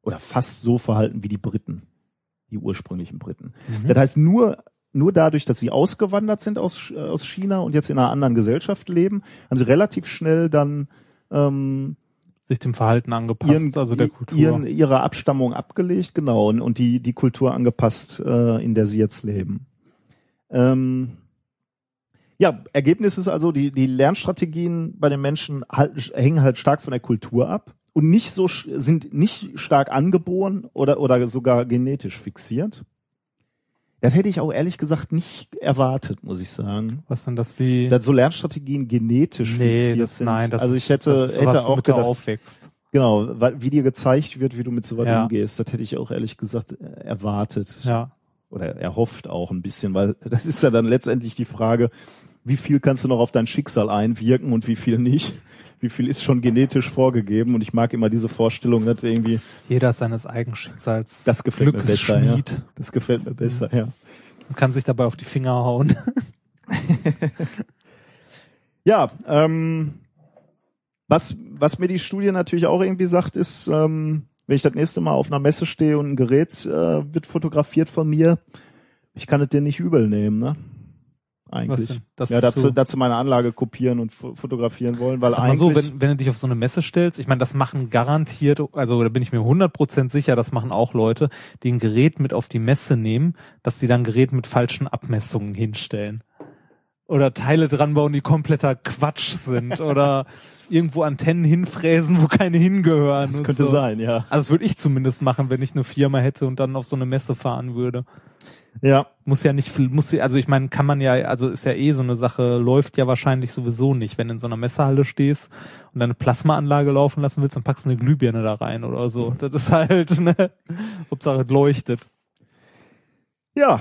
oder fast so verhalten wie die Briten, die ursprünglichen Briten. Mhm. Das heißt, nur, nur dadurch, dass sie ausgewandert sind aus, Ch- aus China und jetzt in einer anderen Gesellschaft leben, haben sie relativ schnell dann ähm, sich dem Verhalten angepasst, ihren, also der Kultur. ihren, ihre Abstammung abgelegt, genau, und, und die, die Kultur angepasst, äh, in der sie jetzt leben. Ähm, ja, Ergebnis ist also, die, die Lernstrategien bei den Menschen halt, hängen halt stark von der Kultur ab und nicht so, sind nicht stark angeboren oder, oder sogar genetisch fixiert. Das hätte ich auch ehrlich gesagt nicht erwartet, muss ich sagen. Was denn, dass die Dass so Lernstrategien genetisch nee, fixiert das, sind. nein, das also ich hätte, das ist hätte auch gedacht, aufwächst. Genau, wie dir gezeigt wird, wie du mit so was Ja. umgehst, das hätte ich auch ehrlich gesagt äh, erwartet Ja. oder erhofft auch ein bisschen, weil das ist ja dann letztendlich die Frage, wie viel kannst du noch auf dein Schicksal einwirken und wie viel nicht? Wie viel ist schon genetisch vorgegeben? Und ich mag immer diese Vorstellung, dass irgendwie, Jeder seines eigenen Schicksals. das gefällt mir besser, ja. Das gefällt mir besser, ja. Man kann sich dabei auf die Finger hauen. Ja, ähm, was, was mir die Studie natürlich auch irgendwie sagt, ist, ähm, wenn ich das nächste Mal auf einer Messe stehe und ein Gerät äh, wird fotografiert von mir, ich kann es dir nicht übel nehmen, ne? Eigentlich. Das ja, dazu, so- dazu meine Anlage kopieren und fo- fotografieren wollen, weil Sag mal eigentlich. so, wenn, wenn du dich auf so eine Messe stellst, ich meine, das machen garantiert, also da bin ich mir 100% sicher, das machen auch Leute, die ein Gerät mit auf die Messe nehmen, dass sie dann Gerät mit falschen Abmessungen hinstellen. Oder Teile dran bauen, die kompletter Quatsch sind. Oder irgendwo Antennen hinfräsen, wo keine hingehören. das könnte so. sein, ja. Also das würde ich zumindest machen, wenn ich eine Firma hätte und dann auf so eine Messe fahren würde. Ja. Muss ja nicht muss ja, also ich meine, kann man ja, also ist ja eh so eine Sache, läuft ja wahrscheinlich sowieso nicht. Wenn du in so einer Messehalle stehst und deine Plasmaanlage laufen lassen willst, dann packst du eine Glühbirne da rein oder so. Das ist halt, ne, Hauptsache es leuchtet. Ja.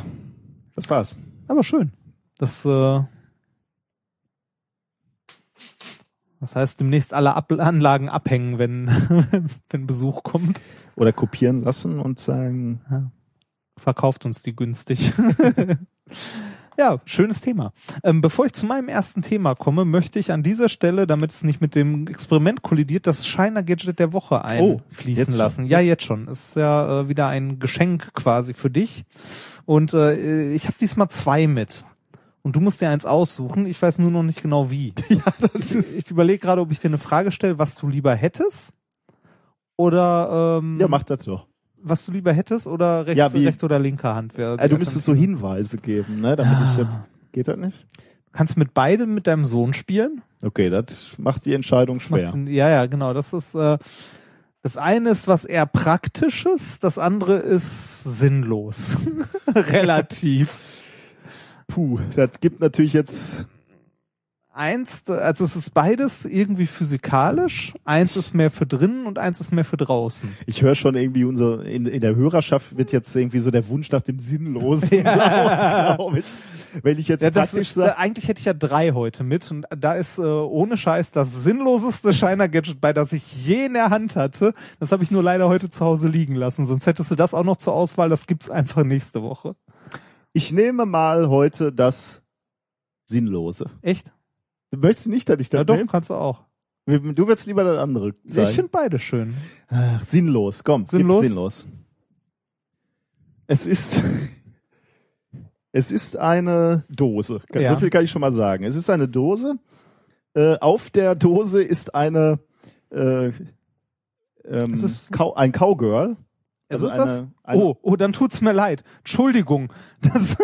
Das war's. Aber schön. Das, äh, das heißt, demnächst alle Ab Anlagen abhängen, wenn, wenn Besuch kommt. Oder kopieren lassen und sagen, verkauft uns die günstig. ja, schönes Thema. Ähm, bevor ich zu meinem ersten Thema komme, möchte ich an dieser Stelle, damit es nicht mit dem Experiment kollidiert, das Shiner Gadget der Woche Oh, einfließen schon. lassen. Ja, jetzt schon. Ist ja äh, wieder ein Geschenk quasi für dich. Und äh, ich habe diesmal zwei mit. Und du musst dir eins aussuchen. Ich weiß nur noch nicht genau wie. ja, das Ich, ich überlege gerade, ob ich dir eine Frage stelle, was du lieber hättest. Oder ähm, ja, mach das doch. Was du lieber hättest oder rechts, Ja, wie- rechte oder linke Hand wäre. Äh, du müsstest so Hinweise geben, ne? Damit ich Ah. jetzt. Geht das nicht? Kannst mit beidem mit deinem Sohn spielen. Okay, das macht die Entscheidung schwer. Ja, ja, genau. Das ist äh, das eine ist was eher praktisches, das andere ist sinnlos. Relativ. Puh, das gibt natürlich jetzt. Eins, also es ist beides irgendwie physikalisch. Eins ist mehr für drinnen und eins ist mehr für draußen. Ich höre schon irgendwie unser in, in der Hörerschaft wird jetzt irgendwie so der Wunsch nach dem Sinnlosen laut, glaube ich. Wenn ich jetzt Ja, das ist, sage, äh, eigentlich hätte ich ja drei heute mit und da ist äh, ohne Scheiß das sinnloseste Shiner Gadget bei, das ich je in der Hand hatte. Das habe ich nur leider heute zu Hause liegen lassen. Sonst hättest du das auch noch zur Auswahl. Das gibt's einfach nächste Woche. ich nehme mal heute das Sinnlose. Echt? Du möchtest nicht, dass ich das Ja, doch, nehme? kannst du auch. Du würdest lieber das andere Ich zeigen. finde beide schön. Ach, sinnlos, komm, Sinnlos? sinnlos. Es ist, es ist eine Dose. Ja. So viel kann ich schon mal sagen. Es ist eine Dose, Äh, auf der Dose ist eine äh, ähm, Ist ein Cowgirl. Also ist das? eine, eine oh, oh, dann tut's mir leid. Entschuldigung. Das,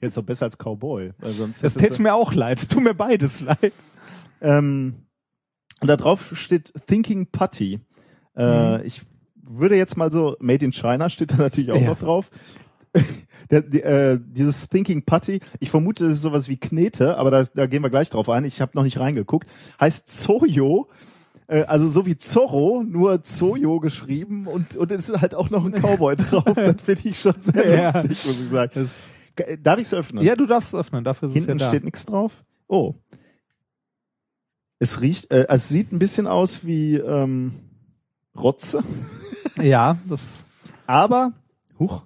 jetzt doch besser als Cowboy, weil sonst das täte mir auch leid. Es tut mir beides leid. Ähm, und da drauf steht Thinking Putty. Äh, Ich würde jetzt mal so, Made in China steht da natürlich auch Ja. noch drauf. Der, die, äh, dieses Thinking Putty, ich vermute, das ist sowas wie Knete, aber da, da gehen wir gleich drauf ein. Ich habe noch nicht reingeguckt. Heißt Zoyo, äh, also so wie Zorro, nur Zoyo geschrieben und, und es ist halt auch noch ein Cowboy drauf. Das finde ich schon sehr Ja. lustig, muss ich sagen. Das, Ge- Darf ich es öffnen? ja, du darfst es öffnen. Dafür ist Hinten es ja da. steht nichts drauf. Oh. Es riecht, äh, es sieht ein bisschen aus wie ähm, Rotze, Ja, das. aber huch,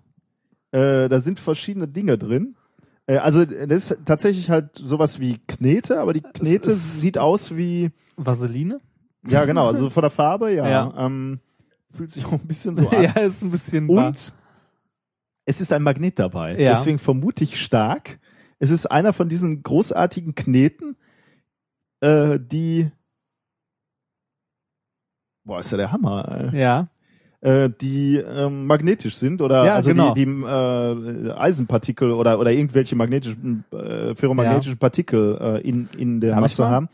äh, da sind verschiedene Dinge drin. Äh, also das ist tatsächlich halt sowas wie Knete, aber die Knete sieht aus wie, Vaseline? Ja genau, also von der Farbe, ja, Ja. Ähm, fühlt sich auch ein bisschen so an. ja, ist ein bisschen. wahr. Und es ist ein Magnet dabei. Ja. Deswegen vermute ich stark, es ist einer von diesen großartigen Kneten, äh, die Boah, ist ja der Hammer. Ja. Äh, die ähm, magnetisch sind oder Ja, also genau. die, die äh, Eisenpartikel oder oder irgendwelche magnetischen äh, ferromagnetischen Partikel äh, in in der Ja, Masse haben.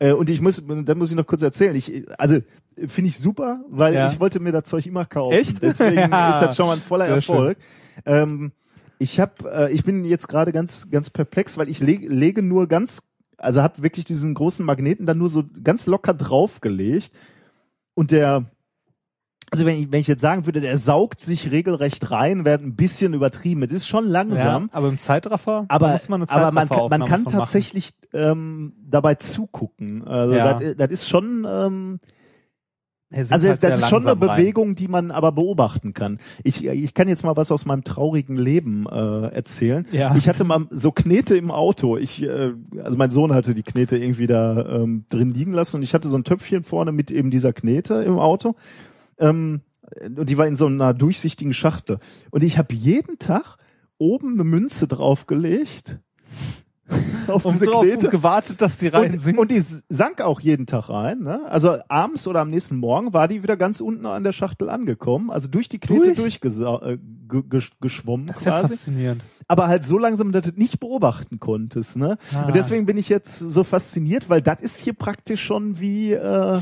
Äh, und ich muss, da muss ich noch kurz erzählen. Ich, also finde ich super, weil Ja. ich wollte mir das Zeug immer kaufen. Echt? Deswegen Ja. ist das schon mal ein voller Sehr Erfolg. Ähm, ich habe, äh, ich bin jetzt gerade ganz, ganz perplex, weil ich leg, lege nur ganz, also habe wirklich diesen großen Magneten dann nur so ganz locker draufgelegt und der, also wenn ich, wenn ich jetzt sagen würde, der saugt sich regelrecht rein, wäre ein bisschen übertrieben. Es ist schon langsam. ja. Aber im Zeitraffer Aber, muss man eine aber man, kann, man kann tatsächlich ähm, dabei zugucken. Also Ja. das, das ist schon, ähm, also halt das ist schon eine langsam rein. Bewegung, die man aber beobachten kann. Ich, ich kann jetzt mal was aus meinem traurigen Leben äh, erzählen. Ja. Ich hatte mal so Knete im Auto. Ich, äh, also mein Sohn hatte die Knete irgendwie da ähm, drin liegen lassen und ich hatte so ein Töpfchen vorne mit eben dieser Knete im Auto. Ähm, und die war in so einer durchsichtigen Schachtel. Und ich habe jeden Tag oben eine Münze draufgelegt. auf Und diese drauf Knete. und gewartet, dass die rein sinkt. und die sank auch jeden Tag rein. Ne? Also abends oder am nächsten Morgen war die wieder ganz unten an der Schachtel angekommen. Also durch die Knete Durch? durchgeschwommen äh, das ist ja quasi. faszinierend. Aber halt so langsam, dass du nicht beobachten konntest. Ne? Ah. Und deswegen bin ich jetzt so fasziniert, weil das ist hier praktisch schon wie, äh,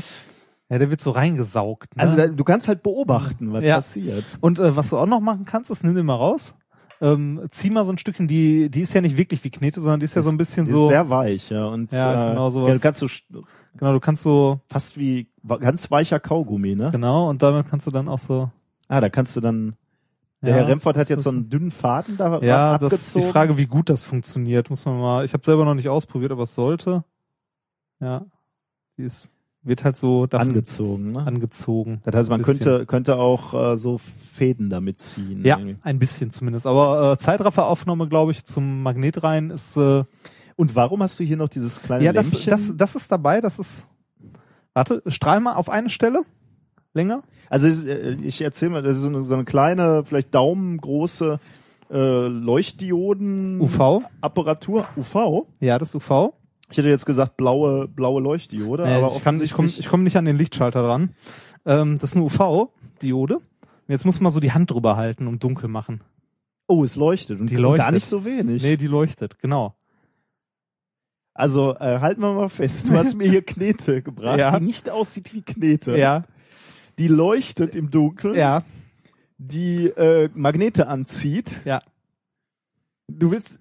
Ja, der wird so reingesaugt. Ne? also da, du kannst halt beobachten, was Ja. passiert. Und äh, was du auch noch machen kannst, ist nimm den mal raus. Ähm, zieh mal so ein Stückchen, die, die ist ja nicht wirklich wie Knete, sondern die ist ja so ein bisschen Die so. Ist sehr weich, ja. Und Ja, äh, genau sowas. Ja, kannst du sch- genau, du kannst so, fast wie ganz weicher Kaugummi, ne? genau, und damit kannst du dann auch so. Ah, da kannst du dann. Der Ja, Herr Remford hat jetzt so einen dünnen Faden da Ja, das ist die abgezogen. Frage, wie gut das funktioniert. Muss man mal. Ich habe selber noch nicht ausprobiert, aber es sollte. Ja, die ist wird halt so angezogen. Ne? angezogen. Das heißt, man könnte könnte auch äh, so Fäden damit ziehen. Ja, irgendwie. ein bisschen zumindest. Aber äh, Zeitrafferaufnahme, glaube ich, zum Magnet rein ist. Äh, Und warum hast du hier noch dieses kleine ja, das, Lämpchen? das, das ist dabei. Das ist. Warte, strahl mal auf eine Stelle länger. also äh, ich erzähle mal, das ist so eine, so eine kleine, vielleicht daumengroße äh, Leuchtdioden-Apparatur. UV. UV. Ja, das ist UV. Ich hätte jetzt gesagt blaue blaue Leuchtdiode, Äh, aber ich kann, ich komme ich komm nicht an den Lichtschalter dran. Ähm, das ist eine UV-Diode. Jetzt muss man so die Hand drüber halten und dunkel machen. oh, es leuchtet und Die und leuchtet. gar nicht so wenig. Nee, die leuchtet, genau. Also äh, halten wir mal fest, du hast mir hier Knete gebracht, Ja. die nicht aussieht wie Knete. Ja, Die leuchtet im Dunkeln, ja, die äh, Magnete anzieht. ja. Du willst.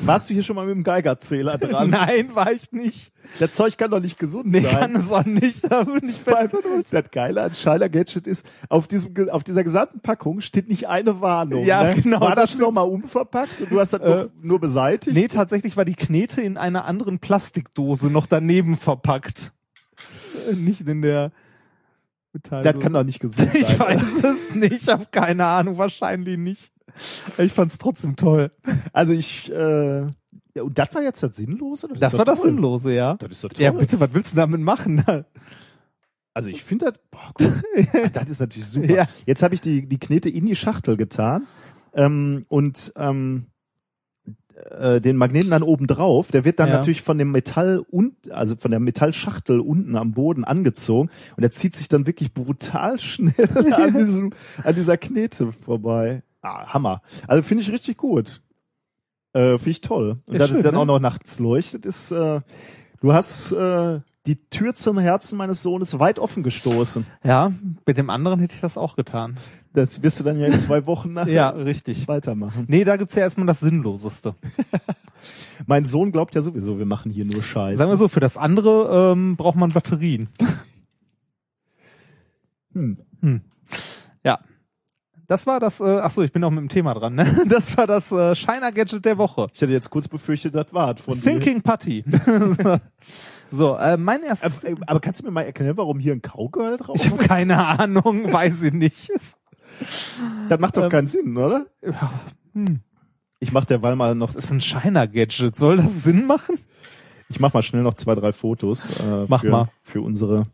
Warst du hier schon mal mit dem Geigerzähler dran? Nein, war ich nicht. Das Zeug kann doch nicht gesund Nee, sein. kann es auch nicht. Da bin ich fest. das Geile an Scheiler Gadget ist, auf diesem, auf dieser gesamten Packung steht nicht eine Warnung. Ja, ne? genau, War das das nochmal umverpackt und du hast das Äh, nur, nur beseitigt? Nee, tatsächlich war die Knete in einer anderen Plastikdose noch daneben verpackt. Äh, Nicht in der Beteiligung. das kann doch nicht gesund sein. Ich weiß es nicht, ich habe keine Ahnung, wahrscheinlich nicht. Ich fand's trotzdem toll. Also ich, äh, ja, und das war jetzt das Sinnlose? Das doch war das toll. Sinnlose, ja. Das ist doch toll. Ja, bitte, was willst du damit machen? Also ich finde das, boah, gut. das ist natürlich super. Ja. Jetzt habe ich die, die Knete in die Schachtel getan ähm, und ähm, äh, den Magneten dann oben drauf. Der wird dann Ja. natürlich von dem Metall und also von der Metallschachtel unten am Boden angezogen und der zieht sich dann wirklich brutal schnell an diesem an dieser Knete vorbei. Ah, Hammer. Also finde ich richtig gut. Äh, finde ich toll. Und Ja, dass schön, es dann ne? auch noch nachts leuchtet, ist äh, du hast äh, die Tür zum Herzen meines Sohnes weit offen gestoßen. Ja, mit dem anderen hätte ich das auch getan. Das wirst du dann ja in zwei Wochen nach Ja, richtig. weitermachen. Nee, da gibt's ja erstmal das Sinnloseste. Mein Sohn glaubt ja sowieso, wir machen hier nur Scheiße. Sagen wir so, für das andere ähm, braucht man Batterien. Hm. Hm. Ja. Das war das, äh, ach so, ich bin auch mit dem Thema dran, ne? Das war das äh, Shiner Gadget der Woche. Ich hätte jetzt kurz befürchtet, das war von dir. Thinking Putty. so, äh, mein erstes. Aber, aber kannst du mir mal erklären, warum hier ein Cowgirl drauf Ich habe ist? keine Ahnung, weiß ich nicht. Das macht doch ähm, keinen Sinn, oder? Ja, hm. Ich mach derweil mal noch, Das ist ein Shiner Gadget. Soll das Sinn machen? ich mach mal schnell noch zwei, drei Fotos äh, Mach für, mal. für unsere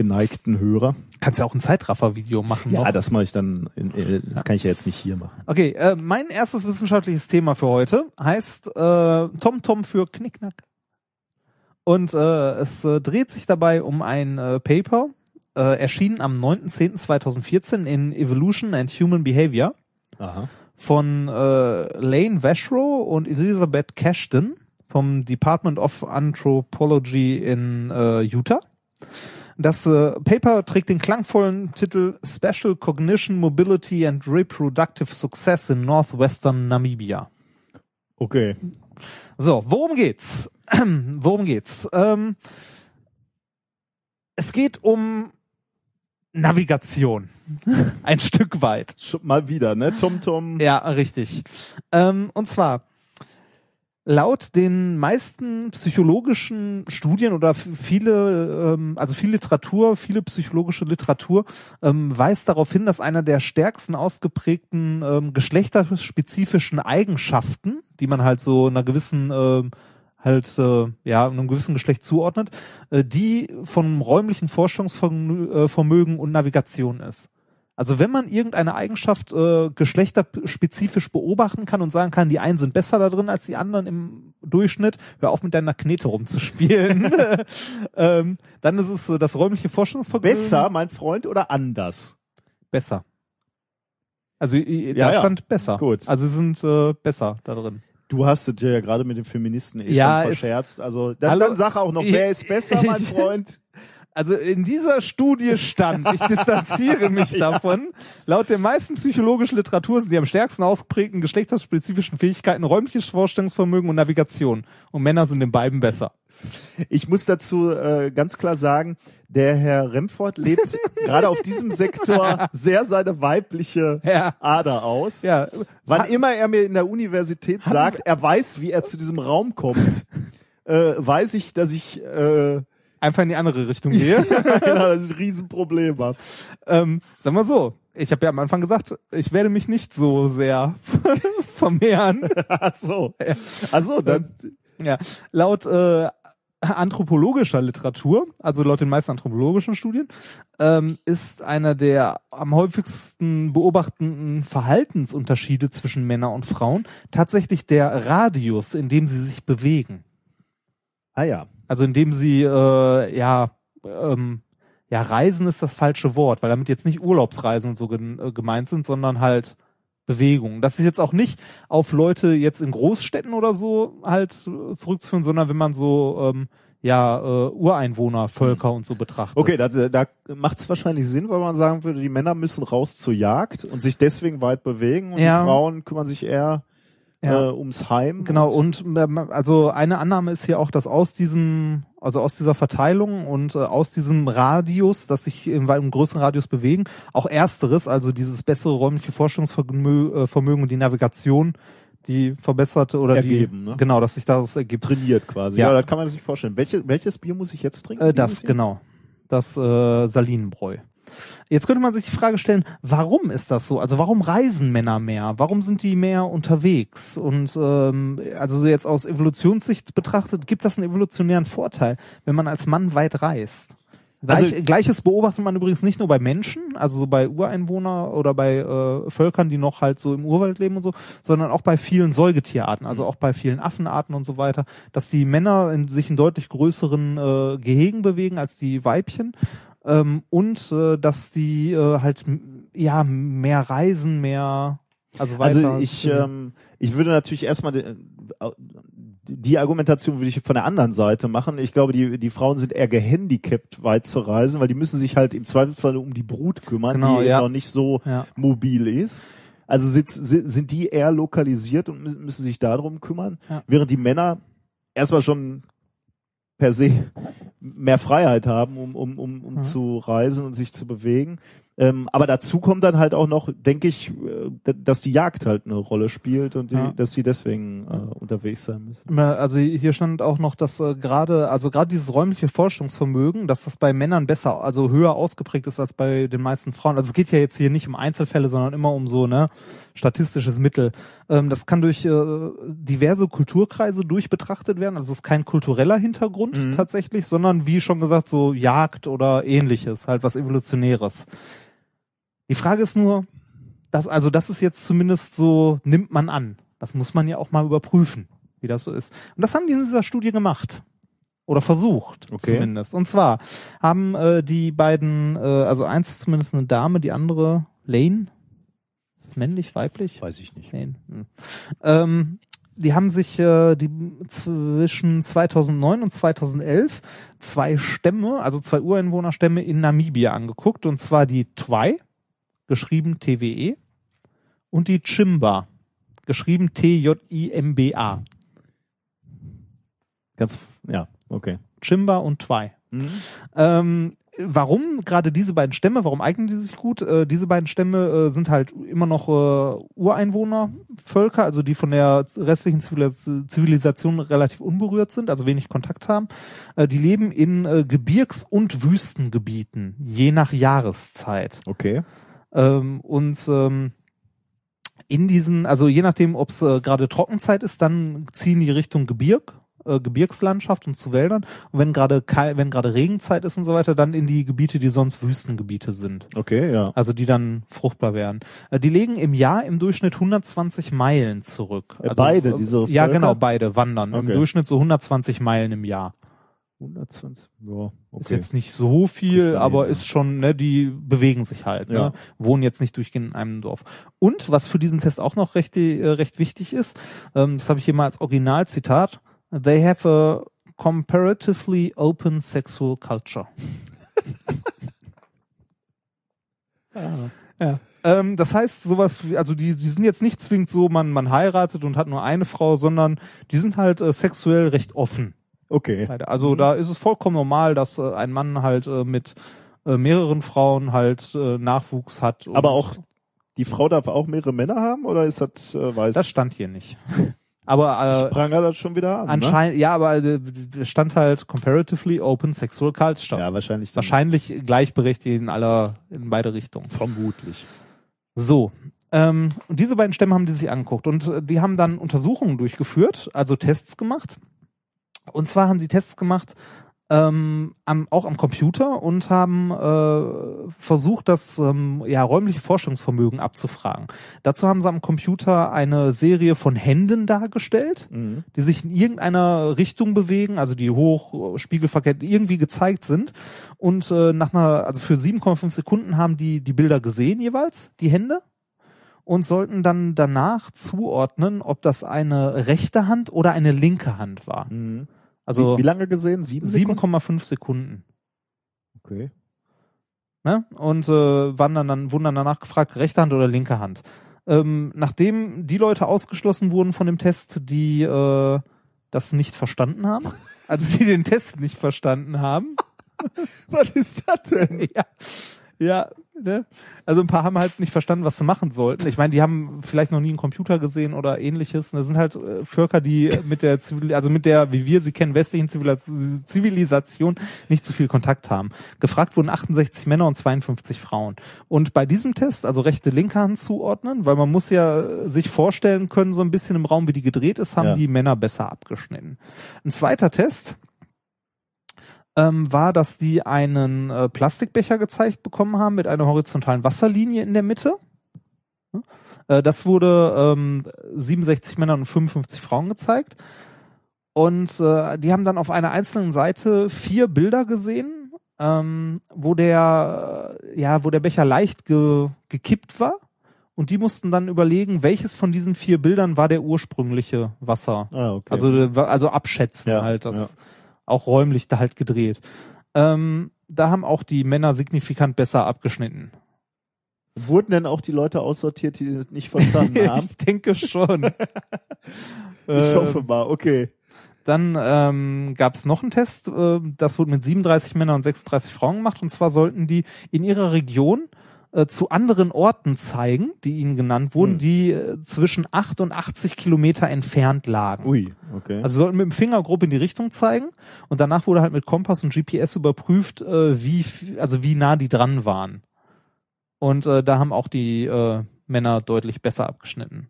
geneigten Hörer. Kannst ja auch ein Zeitraffer-Video machen. Ja, noch. das mache ich dann, in, äh, das kann ich ja jetzt nicht hier machen. Okay, äh, mein erstes wissenschaftliches Thema für heute heißt äh, Tom Tom für Knickknack. Und äh, es äh, dreht sich dabei um ein äh, Paper, äh, erschienen am 9.10.2014 in Evolution and Human Behavior Aha. von äh, Lane Vashrow und Elizabeth Cashton vom Department of Anthropology in äh, Utah. Das äh, Paper trägt den klangvollen Titel Special Cognition, Mobility and Reproductive Success in Northwestern Namibia. Okay. So, worum geht's? worum geht's? Ähm, es geht um Navigation. Ein Stück weit. Mal wieder, ne? Tom Tom. Ja, richtig. Ähm, und zwar laut den meisten psychologischen Studien oder viele, ähm, also viel Literatur, viele psychologische Literatur ähm, weist darauf hin, dass einer der stärksten ausgeprägten ähm, geschlechterspezifischen Eigenschaften, die man halt so einer gewissen ähm, halt äh, ja einem gewissen Geschlecht zuordnet, äh, die von räumlichen Forschungsvermögen und Navigation ist. Also wenn man irgendeine Eigenschaft äh, geschlechterspezifisch beobachten kann und sagen kann, die einen sind besser da drin als die anderen im Durchschnitt, hör auf mit deiner Knete rumzuspielen, ähm, dann ist es äh, das räumliche Forschungsvermögen. Besser, mein Freund, oder anders? Besser. Also äh, Ja, da ja. stand besser. Gut. Also sie sind äh, besser da drin. Du hast es ja gerade mit den Feministen eh Ja, schon verscherzt. Also dann, dann sag auch noch, wer ist besser, mein Freund? Also in dieser Studie stand, ich distanziere mich davon, laut der meisten psychologischen Literatur sind die am stärksten ausgeprägten geschlechterspezifischen Fähigkeiten räumliches Vorstellungsvermögen und Navigation. Und Männer sind in beiden besser. Ich muss dazu äh, ganz klar sagen, der Herr Remford lebt gerade auf diesem Sektor sehr seine weibliche Ja. Ader aus. Ja, Wann Ha- immer er mir in der Universität sagt, er weiß, wie er zu diesem Raum kommt, äh, weiß ich, dass ich äh, einfach in die andere Richtung gehe. dass ich ein Riesenproblem habe. ähm, sag mal so, ich habe ja am Anfang gesagt, ich werde mich nicht so sehr vermehren. Ach so. Ach so, dann Ja, laut äh, anthropologischer Literatur, also laut den meisten anthropologischen Studien, ähm, ist einer der am häufigsten beobachteten Verhaltensunterschiede zwischen Männern und Frauen tatsächlich der Radius, in dem sie sich bewegen. Ah ja. Also in dem sie äh, ja ähm, ja reisen ist das falsche Wort, weil damit jetzt nicht Urlaubsreisen und so äh, gemeint sind, sondern halt Bewegung. Das ist jetzt auch nicht auf Leute jetzt in Großstädten oder so halt äh, zurückzuführen, sondern wenn man so ähm, ja äh, Ureinwohnervölker und so betrachtet. Okay, da, da macht es wahrscheinlich Sinn, weil man sagen würde, die Männer müssen raus zur Jagd und sich deswegen weit bewegen und Ja. die Frauen kümmern sich eher Ja. äh, ums Heim. Genau, und ähm, also eine Annahme ist hier auch, dass aus diesem, also aus dieser Verteilung und äh, aus diesem Radius, dass sich im, im größeren Radius bewegen, auch ersteres, also dieses bessere räumliche Forschungsvermögen äh, und die Navigation, die verbesserte oder Ergeben, die ne? genau, dass sich daraus ergibt. trainiert quasi. Ja. Ja. das kann man sich vorstellen. Welche, welches Bier muss ich jetzt trinken? Äh, das, genau. Das äh, Salinenbräu. Jetzt könnte man sich die Frage stellen, warum ist das so? Also warum reisen Männer mehr? Warum sind die mehr unterwegs? Und ähm, also so jetzt aus Evolutionssicht betrachtet, gibt das einen evolutionären Vorteil, wenn man als Mann weit reist? Gleich, Also- Gleiches beobachtet man übrigens nicht nur bei Menschen, also so bei Ureinwohner oder bei äh, Völkern, die noch halt so im Urwald leben und so, sondern auch bei vielen Säugetierarten, also auch bei vielen Affenarten und so weiter, dass die Männer in, sich in deutlich größeren äh, Gehegen bewegen als die Weibchen ähm, und äh, dass die äh, halt ja mehr reisen, mehr also weiter. Also ich, ähm, ich würde natürlich erstmal die, die Argumentation würde ich von der anderen Seite machen. Ich glaube, die, die Frauen sind eher gehandicapt, weit zu reisen, weil die müssen sich halt im Zweifelsfall um die Brut kümmern, Genau, die ja. noch nicht so Ja. mobil ist. Also sind, sind die eher lokalisiert und mü- müssen sich darum kümmern, Ja. während die Männer erstmal schon per se mehr Freiheit haben, um, um, um, um Mhm. zu reisen und sich zu bewegen. Ähm, aber dazu kommt dann halt auch noch, denke ich, äh, dass die Jagd halt eine Rolle spielt und die, Ja. dass die deswegen äh, unterwegs sein müssen. Also hier stand auch noch, dass äh, gerade, also gerade dieses räumliche Forschungsvermögen, dass das bei Männern besser, also höher ausgeprägt ist als bei den meisten Frauen. Also es geht ja jetzt hier nicht um Einzelfälle, sondern immer um so ne statistisches Mittel. Ähm, das kann durch äh, diverse Kulturkreise durch betrachtet werden. Also es ist kein kultureller Hintergrund Mhm. tatsächlich, sondern wie schon gesagt so Jagd oder ähnliches, halt was evolutionäres. Die Frage ist nur, dass also das ist jetzt zumindest so nimmt man an. Das muss man ja auch mal überprüfen, wie das so ist. Und das haben die in dieser Studie gemacht oder versucht Okay. zumindest. Und zwar haben äh, die beiden, äh, also eins ist zumindest eine Dame, die andere Lane, das männlich, weiblich? Weiß ich nicht. Lane. Hm. Ähm, die haben sich äh, die zwischen 2009 und 2011 zwei Stämme, also zwei Ureinwohnerstämme in Namibia angeguckt, und zwar die Twi, geschrieben TWE, und die Chimba, geschrieben T-J-I-M-B-A. Ganz, ja, okay. Chimba und Twi. Mhm. Ähm, warum gerade diese beiden Stämme, warum eignen die sich gut? Äh, diese beiden Stämme äh, sind halt immer noch äh, Ureinwohnervölker, also die von der restlichen Zivilis Zivilisation relativ unberührt sind, also wenig Kontakt haben. Äh, die leben in äh, Gebirgs- und Wüstengebieten, je nach Jahreszeit. Okay. Ähm, und ähm, in diesen, also je nachdem, ob es äh, gerade Trockenzeit ist, dann ziehen die Richtung Gebirg, äh, Gebirgslandschaft und zu Wäldern. Und wenn gerade wenn gerade Regenzeit ist und so weiter, dann in die Gebiete, die sonst Wüstengebiete sind. Okay, ja. Also die dann fruchtbar werden. Äh, die legen im Jahr im Durchschnitt 120 Meilen zurück. Äh, Also, beide, diese Ja, Völker? genau, beide wandern. Im Okay. Durchschnitt so 120 Meilen im Jahr. 120. Ja, Ist okay. jetzt nicht so viel, aber ja. ist schon, ne, die bewegen sich halt, Ja. ne, wohnen jetzt nicht durchgehend in einem Dorf. Und was für diesen Test auch noch recht, äh, recht wichtig ist, ähm, das habe ich hier mal als Originalzitat, they have a comparatively open sexual culture. Ja. Ähm, das heißt, sowas, wie, also die, die sind jetzt nicht zwingend so, man, man heiratet und hat nur eine Frau, sondern die sind halt äh, sexuell recht offen. Okay. Also da ist es vollkommen normal, dass äh, ein Mann halt äh, mit äh, mehreren Frauen halt äh, Nachwuchs hat. Aber auch, die Frau darf auch mehrere Männer haben oder ist das, äh, weiß das stand hier nicht. Aber ich pranger das schon wieder an. Ne? anscheinend, ja, aber äh, stand halt comparatively open sexual culture. Ja, wahrscheinlich. Wahrscheinlich gleichberechtigt in aller, in beide Richtungen. Vermutlich. So. Ähm, und diese beiden Stämme haben die sich angeguckt und äh, die haben dann Untersuchungen durchgeführt, also Tests gemacht. Und zwar haben die Tests gemacht ähm, am, auch am Computer und haben äh, versucht, das ähm, ja, räumliche Forschungsvermögen abzufragen. Dazu haben sie am Computer eine Serie von Händen dargestellt, Mhm. die sich in irgendeiner Richtung bewegen, also die hoch, spiegelverkehrt irgendwie gezeigt sind. Und äh, nach einer, also für 7,5 Sekunden haben die die Bilder gesehen jeweils, die Hände, und sollten dann danach zuordnen, ob das eine rechte Hand oder eine linke Hand war. Mhm. Also wie, wie lange gesehen? Sieben Sekunden? 7,5 Sekunden. Okay. Ne? Und äh, waren dann, dann, wurden dann danach gefragt, rechte Hand oder linke Hand. Ähm, nachdem die Leute ausgeschlossen wurden von dem Test, die äh, das nicht verstanden haben, also die den Test nicht verstanden haben, Was ist das denn? ja, ja, ne? Also ein paar haben halt nicht verstanden, was sie machen sollten. Ich meine, die haben vielleicht noch nie einen Computer gesehen oder ähnliches. Das sind halt äh, Völker, die mit der Zivil also mit der, wie wir sie kennen, westlichen Zivilis- Zivilisation nicht so viel Kontakt haben. Gefragt wurden 68 Männer und 52 Frauen. Und bei diesem Test, also rechte linke Hand zuordnen, weil man muss ja äh, sich vorstellen können, so ein bisschen im Raum, wie die gedreht ist, haben Ja. die Männer besser abgeschnitten. Ein zweiter Test, ähm, war, dass die einen äh, Plastikbecher gezeigt bekommen haben mit einer horizontalen Wasserlinie in der Mitte. Äh, das wurde ähm, 67 Männern und 55 Frauen gezeigt. Und äh, die haben dann auf einer einzelnen Seite vier Bilder gesehen, ähm, wo der, äh, ja, wo der Becher leicht ge gekippt war. Und die mussten dann überlegen, welches von diesen vier Bildern war der ursprüngliche Wasser. Ah, okay. Also, äh, also abschätzen Ja, halt, das auch räumlich da halt gedreht. Ähm, da haben auch die Männer signifikant besser abgeschnitten. Wurden denn auch die Leute aussortiert, die das nicht verstanden haben? ich denke schon. ich Ähm, hoffe mal, okay. Dann ähm, gab es noch einen Test, äh, das wurde mit 37 Männern und 36 Frauen gemacht. Und zwar sollten die in ihrer Region äh, zu anderen Orten zeigen, die ihnen genannt wurden, Hm. die äh, zwischen 8 und 80 Kilometer entfernt lagen. Ui, okay. Also sollten mit dem Finger grob in die Richtung zeigen und danach wurde halt mit Kompass und GPS überprüft, äh, wie also wie nah die dran waren. Und äh, da haben auch die äh, Männer deutlich besser abgeschnitten.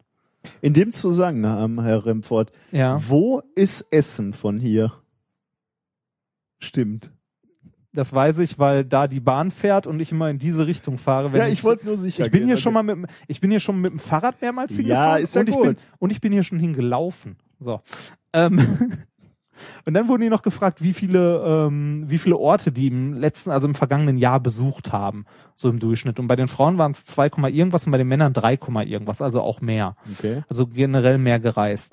In dem Zusammenhang, Herr Remford, Ja, wo ist Essen von hier? Stimmt. Das weiß ich, weil da die Bahn fährt und ich immer in diese Richtung fahre. Wenn ja, ich wollte nur sicher Ich bin gehen. hier Okay. schon mal mit, dem- ich bin hier schon mit dem Fahrrad mehrmals Ja, hingefahren ist ja und ich bin gut. und ich bin hier schon hingelaufen. So. Ähm, und dann wurden die noch gefragt, wie viele ähm, wie viele Orte die im letzten, also im vergangenen Jahr besucht haben, so im Durchschnitt. Und bei den Frauen waren es 2, Komma irgendwas und bei den Männern 3, Komma irgendwas, also auch mehr. Okay. Also generell mehr gereist.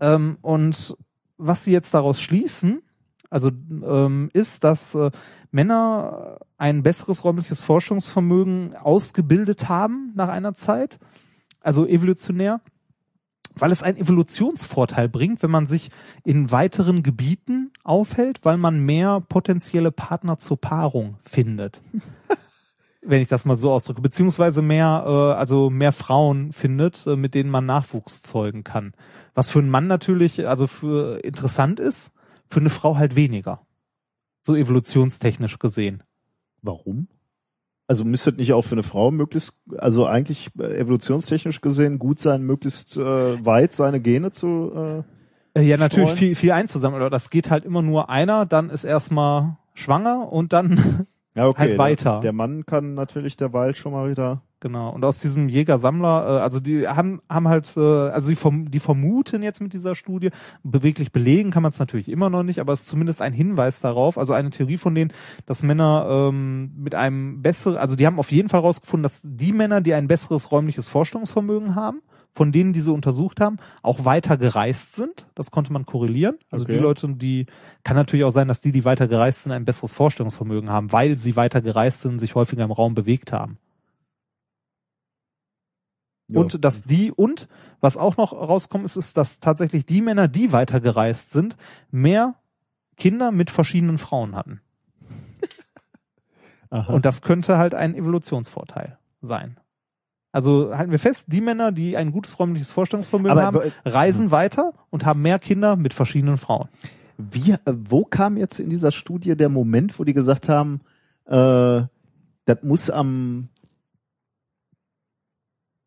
Ähm, und was sie jetzt daraus schließen, also ähm, ist, dass äh, Männer ein besseres räumliches Forschungsvermögen ausgebildet haben nach einer Zeit, also evolutionär, weil es einen Evolutionsvorteil bringt, wenn man sich in weiteren Gebieten aufhält, weil man mehr potenzielle Partner zur Paarung findet. wenn ich das mal so ausdrücke, beziehungsweise mehr, äh, also mehr Frauen findet, äh, mit denen man Nachwuchs zeugen kann. Was für einen Mann natürlich, also für interessant ist, für eine Frau halt weniger. So evolutionstechnisch gesehen. Warum? Also müsste es nicht auch für eine Frau möglichst, also eigentlich äh, evolutionstechnisch gesehen gut sein, möglichst äh, weit seine Gene zu. Äh, Äh, ja, natürlich Streuen? viel, viel einzusammeln, aber das geht halt immer nur einer, dann ist erstmal schwanger und dann ja, okay. Halt weiter. Der, der Mann kann natürlich derweil schon mal wieder. Genau. Und aus diesem Jäger-Sammler, äh, also die haben, haben halt, äh, also die, verm die vermuten jetzt mit dieser Studie, beweglich belegen kann man es natürlich immer noch nicht, aber es ist zumindest ein Hinweis darauf, also eine Theorie von denen, dass Männer ähm, mit einem besseren, also die haben auf jeden Fall rausgefunden, dass die Männer, die ein besseres räumliches Vorstellungsvermögen haben, von denen, die sie untersucht haben, auch weiter gereist sind. Das konnte man korrelieren. Also Okay. die Leute, die, kann natürlich auch sein, dass die, die weiter gereist sind, ein besseres Vorstellungsvermögen haben, weil sie weiter gereist sind sich häufiger im Raum bewegt haben. Ja. Und dass die, und was auch noch rauskommt, ist, ist, dass tatsächlich die Männer, die weiter gereist sind, mehr Kinder mit verschiedenen Frauen hatten. Aha. Und das könnte halt ein Evolutionsvorteil sein. Also halten wir fest, die Männer, die ein gutes räumliches Vorstellungsvermögen Aber haben, reisen weiter und haben mehr Kinder mit verschiedenen Frauen. Wie, äh, wo kam jetzt in dieser Studie der Moment, wo die gesagt haben, äh, das muss am,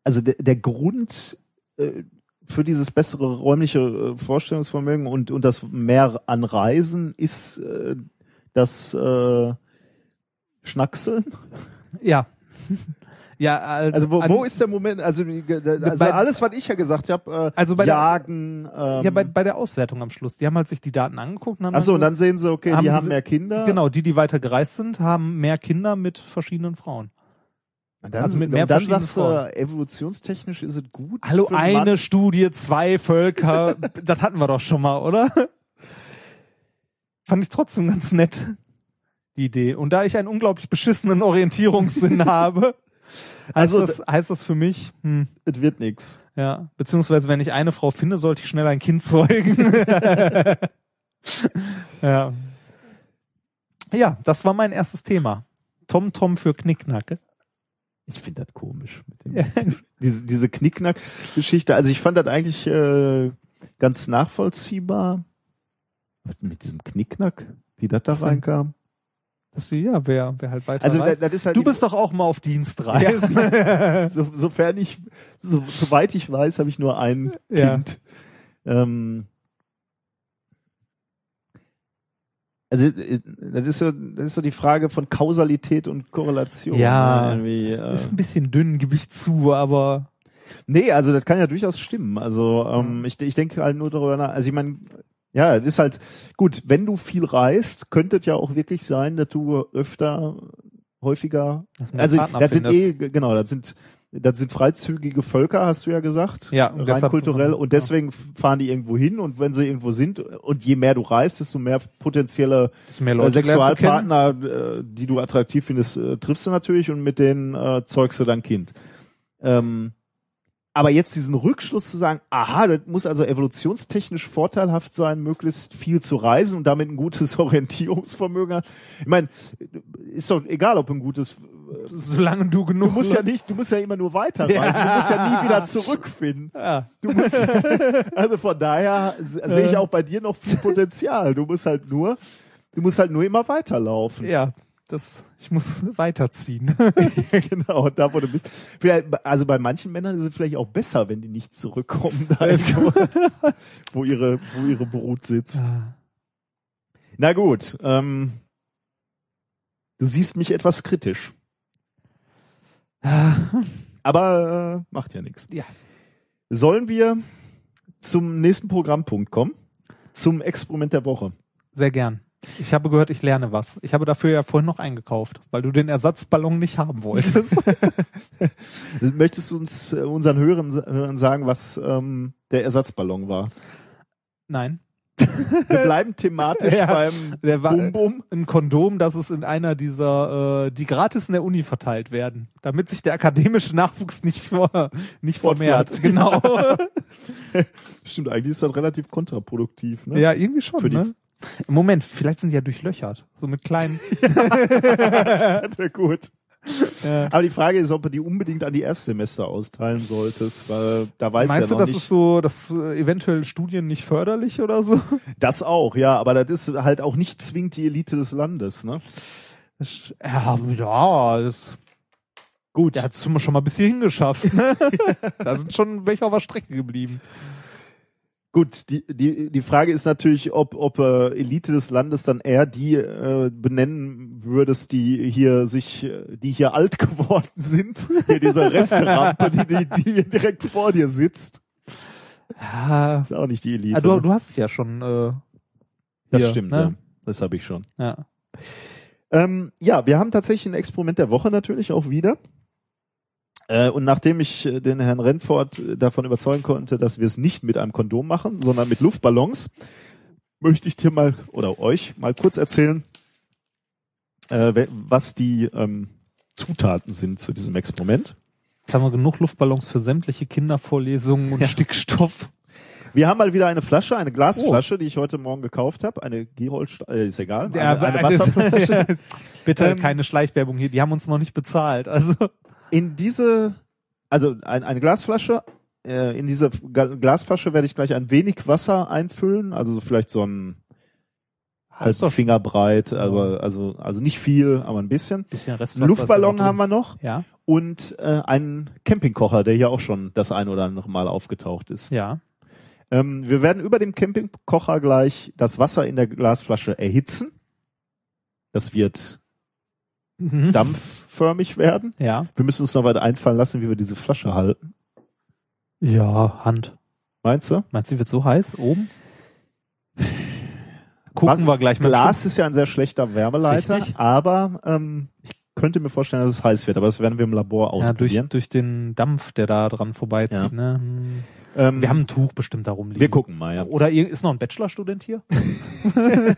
also der, der Grund äh, für dieses bessere räumliche äh, Vorstellungsvermögen und, und das mehr an Reisen ist äh, das äh, Schnackseln? Ja. ja, äh, Also wo, wo ist der Moment, also, also Bei- alles, was ich ja gesagt habe, äh, Also bei der- Jagen, ähm, ja, bei, bei der Auswertung am Schluss. Die haben halt sich die Daten angeguckt und haben Achso, und dann sehen sie, okay, haben die haben mehr Kinder. Genau, die, die weiter gereist sind, haben mehr Kinder mit verschiedenen Frauen. Und dann, Also mit mehr und dann sagst du, evolutionstechnisch ist es gut. Hallo, eine Mann. Studie, zwei Völker, das hatten wir doch schon mal, oder? Fand ich trotzdem ganz nett, die Idee. Und da ich einen unglaublich beschissenen Orientierungssinn habe, heißt, Also das, heißt das für mich, hm, Es wird nix. ja, beziehungsweise wenn ich eine Frau finde, sollte ich schnell ein Kind zeugen. ja. Ja, das war mein erstes Thema. Tom Tom für Knickknack. Ich finde das komisch. Mit dem, Ja. diese diese Knickknack-Geschichte. Also ich fand das eigentlich äh, ganz nachvollziehbar. Mit diesem Knickknack, wie das da reinkam. Das, ja, wer, wer halt weiter Also reist. das ist halt Du bist doch auch mal auf Dienstreisen. so, sofern ich, so, soweit ich weiß, habe ich nur ein Ja. Kind. Ähm, Also äh, das ist so, das ist so die Frage von Kausalität und Korrelation. Ja, ne? Irgendwie, äh, Ist ein bisschen dünn, gebe ich zu, aber nee, also das kann ja durchaus stimmen. Also ähm, ich, ich denke halt nur darüber nach. Also ich meine, ja, das ist halt gut. Wenn du viel reist, könnte es ja auch wirklich sein, dass du öfter, häufiger. Also das sind eh genau, das sind das sind freizügige Völker, hast du ja gesagt. Ja, rein kulturell. Und deswegen fahren die irgendwo hin und wenn sie irgendwo sind und je mehr du reist, desto mehr potenzielle mehr äh. Sexualpartner, äh, die du attraktiv findest, äh, triffst du natürlich und mit denen äh, zeugst du dein Kind. Ähm, aber jetzt diesen Rückschluss zu sagen, aha, das muss also evolutionstechnisch vorteilhaft sein, möglichst viel zu reisen und damit ein gutes Orientierungsvermögen. haben. Ich meine, ist doch egal, ob ein gutes. Solange du genug. Du musst ja nicht, du musst ja immer nur weiterreisen. Du musst ja nie wieder zurückfinden. Ja. Du musst, also von daher se- sehe ich auch bei dir noch viel Potenzial. Du musst halt nur, du musst halt nur immer weiterlaufen. ja, das, ich muss weiterziehen. genau, und da wo du bist. Vielleicht, also bei manchen Männern ist es vielleicht auch besser, wenn die nicht zurückkommen, dahin, wo, wo ihre, wo ihre Brut sitzt. Na gut, ähm, du siehst mich etwas kritisch. Aber äh, macht ja nichts. Ja. Sollen wir zum nächsten Programmpunkt kommen? Zum Experiment der Woche. Sehr gern. Ich habe gehört, ich lerne was. Ich habe dafür ja vorhin noch eingekauft, weil du den Ersatzballon nicht haben wolltest. Möchtest du uns äh, unseren Hörern, Hörern sagen, was ähm, der Ersatzballon war? Nein. Wir bleiben thematisch Ja, beim der war- Bum Bum. Ein Kondom, das es in einer dieser, äh, die gratis in der Uni verteilt werden, damit sich der akademische Nachwuchs nicht vor, nicht vermehrt. Genau. Stimmt, eigentlich ist das relativ kontraproduktiv. Ne? ja, irgendwie schon. Für ne? Moment, vielleicht sind die ja durchlöchert. So mit kleinen. Ja, gut. Ja. Aber die Frage ist, ob du die unbedingt an die Erstsemester austeilen solltest, weil da weiß Meinst ja du, das nicht. ist so, dass äh, eventuell Studien nicht förderlich oder so? das auch, ja, aber das ist halt auch nicht zwingend die Elite des Landes, ne? Das, ja, ja, das, Gut. der hat es schon mal bis hierhin geschafft. Ne? da sind schon welche auf der Strecke geblieben. Gut, die, die, die Frage ist natürlich, ob, ob äh, Elite des Landes dann eher die äh, benennen würdest, die hier sich, äh, die hier alt geworden sind. Hier diese Resterampe, die, die, die hier direkt vor dir sitzt. Ja, Ist auch nicht die Elite. ah, du, ne? du hast ja schon. Äh, das hier, stimmt, ne? ja. Das habe ich schon. ja. Ähm, ja, wir haben tatsächlich ein Experiment der Woche natürlich auch wieder. Äh, und nachdem ich äh, den Herrn Renford äh, davon überzeugen konnte, dass wir es nicht mit einem Kondom machen, sondern mit Luftballons, möchte ich dir mal oder euch mal kurz erzählen, äh, was die ähm, Zutaten sind zu diesem Experiment. Jetzt haben wir genug Luftballons für sämtliche Kindervorlesungen und Ja. Stickstoff. Wir haben mal wieder eine Flasche, eine Oh. Glasflasche, die ich heute Morgen gekauft habe. Eine Gerold, äh, ist egal. Ja, eine, eine aber- Wasserflasche. Bitte Ähm, keine Schleichwerbung hier, die haben uns noch nicht bezahlt. Also in diese, also ein, eine Glasflasche, äh, in diese Glasflasche werde ich gleich ein wenig Wasser einfüllen, also so vielleicht so ein halt Fingerbreit, aber also also nicht viel, aber ein bisschen. bisschen Rest Einen Luftballon haben wir noch Ja, und äh, einen Campingkocher, der hier auch schon das ein oder andere Mal aufgetaucht ist. ja. Ähm, wir werden über dem Campingkocher gleich das Wasser in der Glasflasche erhitzen. Das wird Mhm. dampfförmig werden. Ja. Wir müssen uns noch weiter einfallen lassen, wie wir diese Flasche halten. Ja, Hand. Meinst du? Meinst du, die wird so heiß oben? Gucken Was- wir gleich mal. Glas ist ja ein sehr schlechter Wärmeleiter, Richtig. aber ähm, ich könnte mir vorstellen, dass es heiß wird, aber das werden wir im Labor ja, durch, ausprobieren. durch den Dampf, der da dran vorbeizieht. Ja. Ne? Hm. Ähm, Wir haben ein Tuch bestimmt da rumliegen. wir gucken mal, ja. Oder ist noch ein Bachelorstudent hier?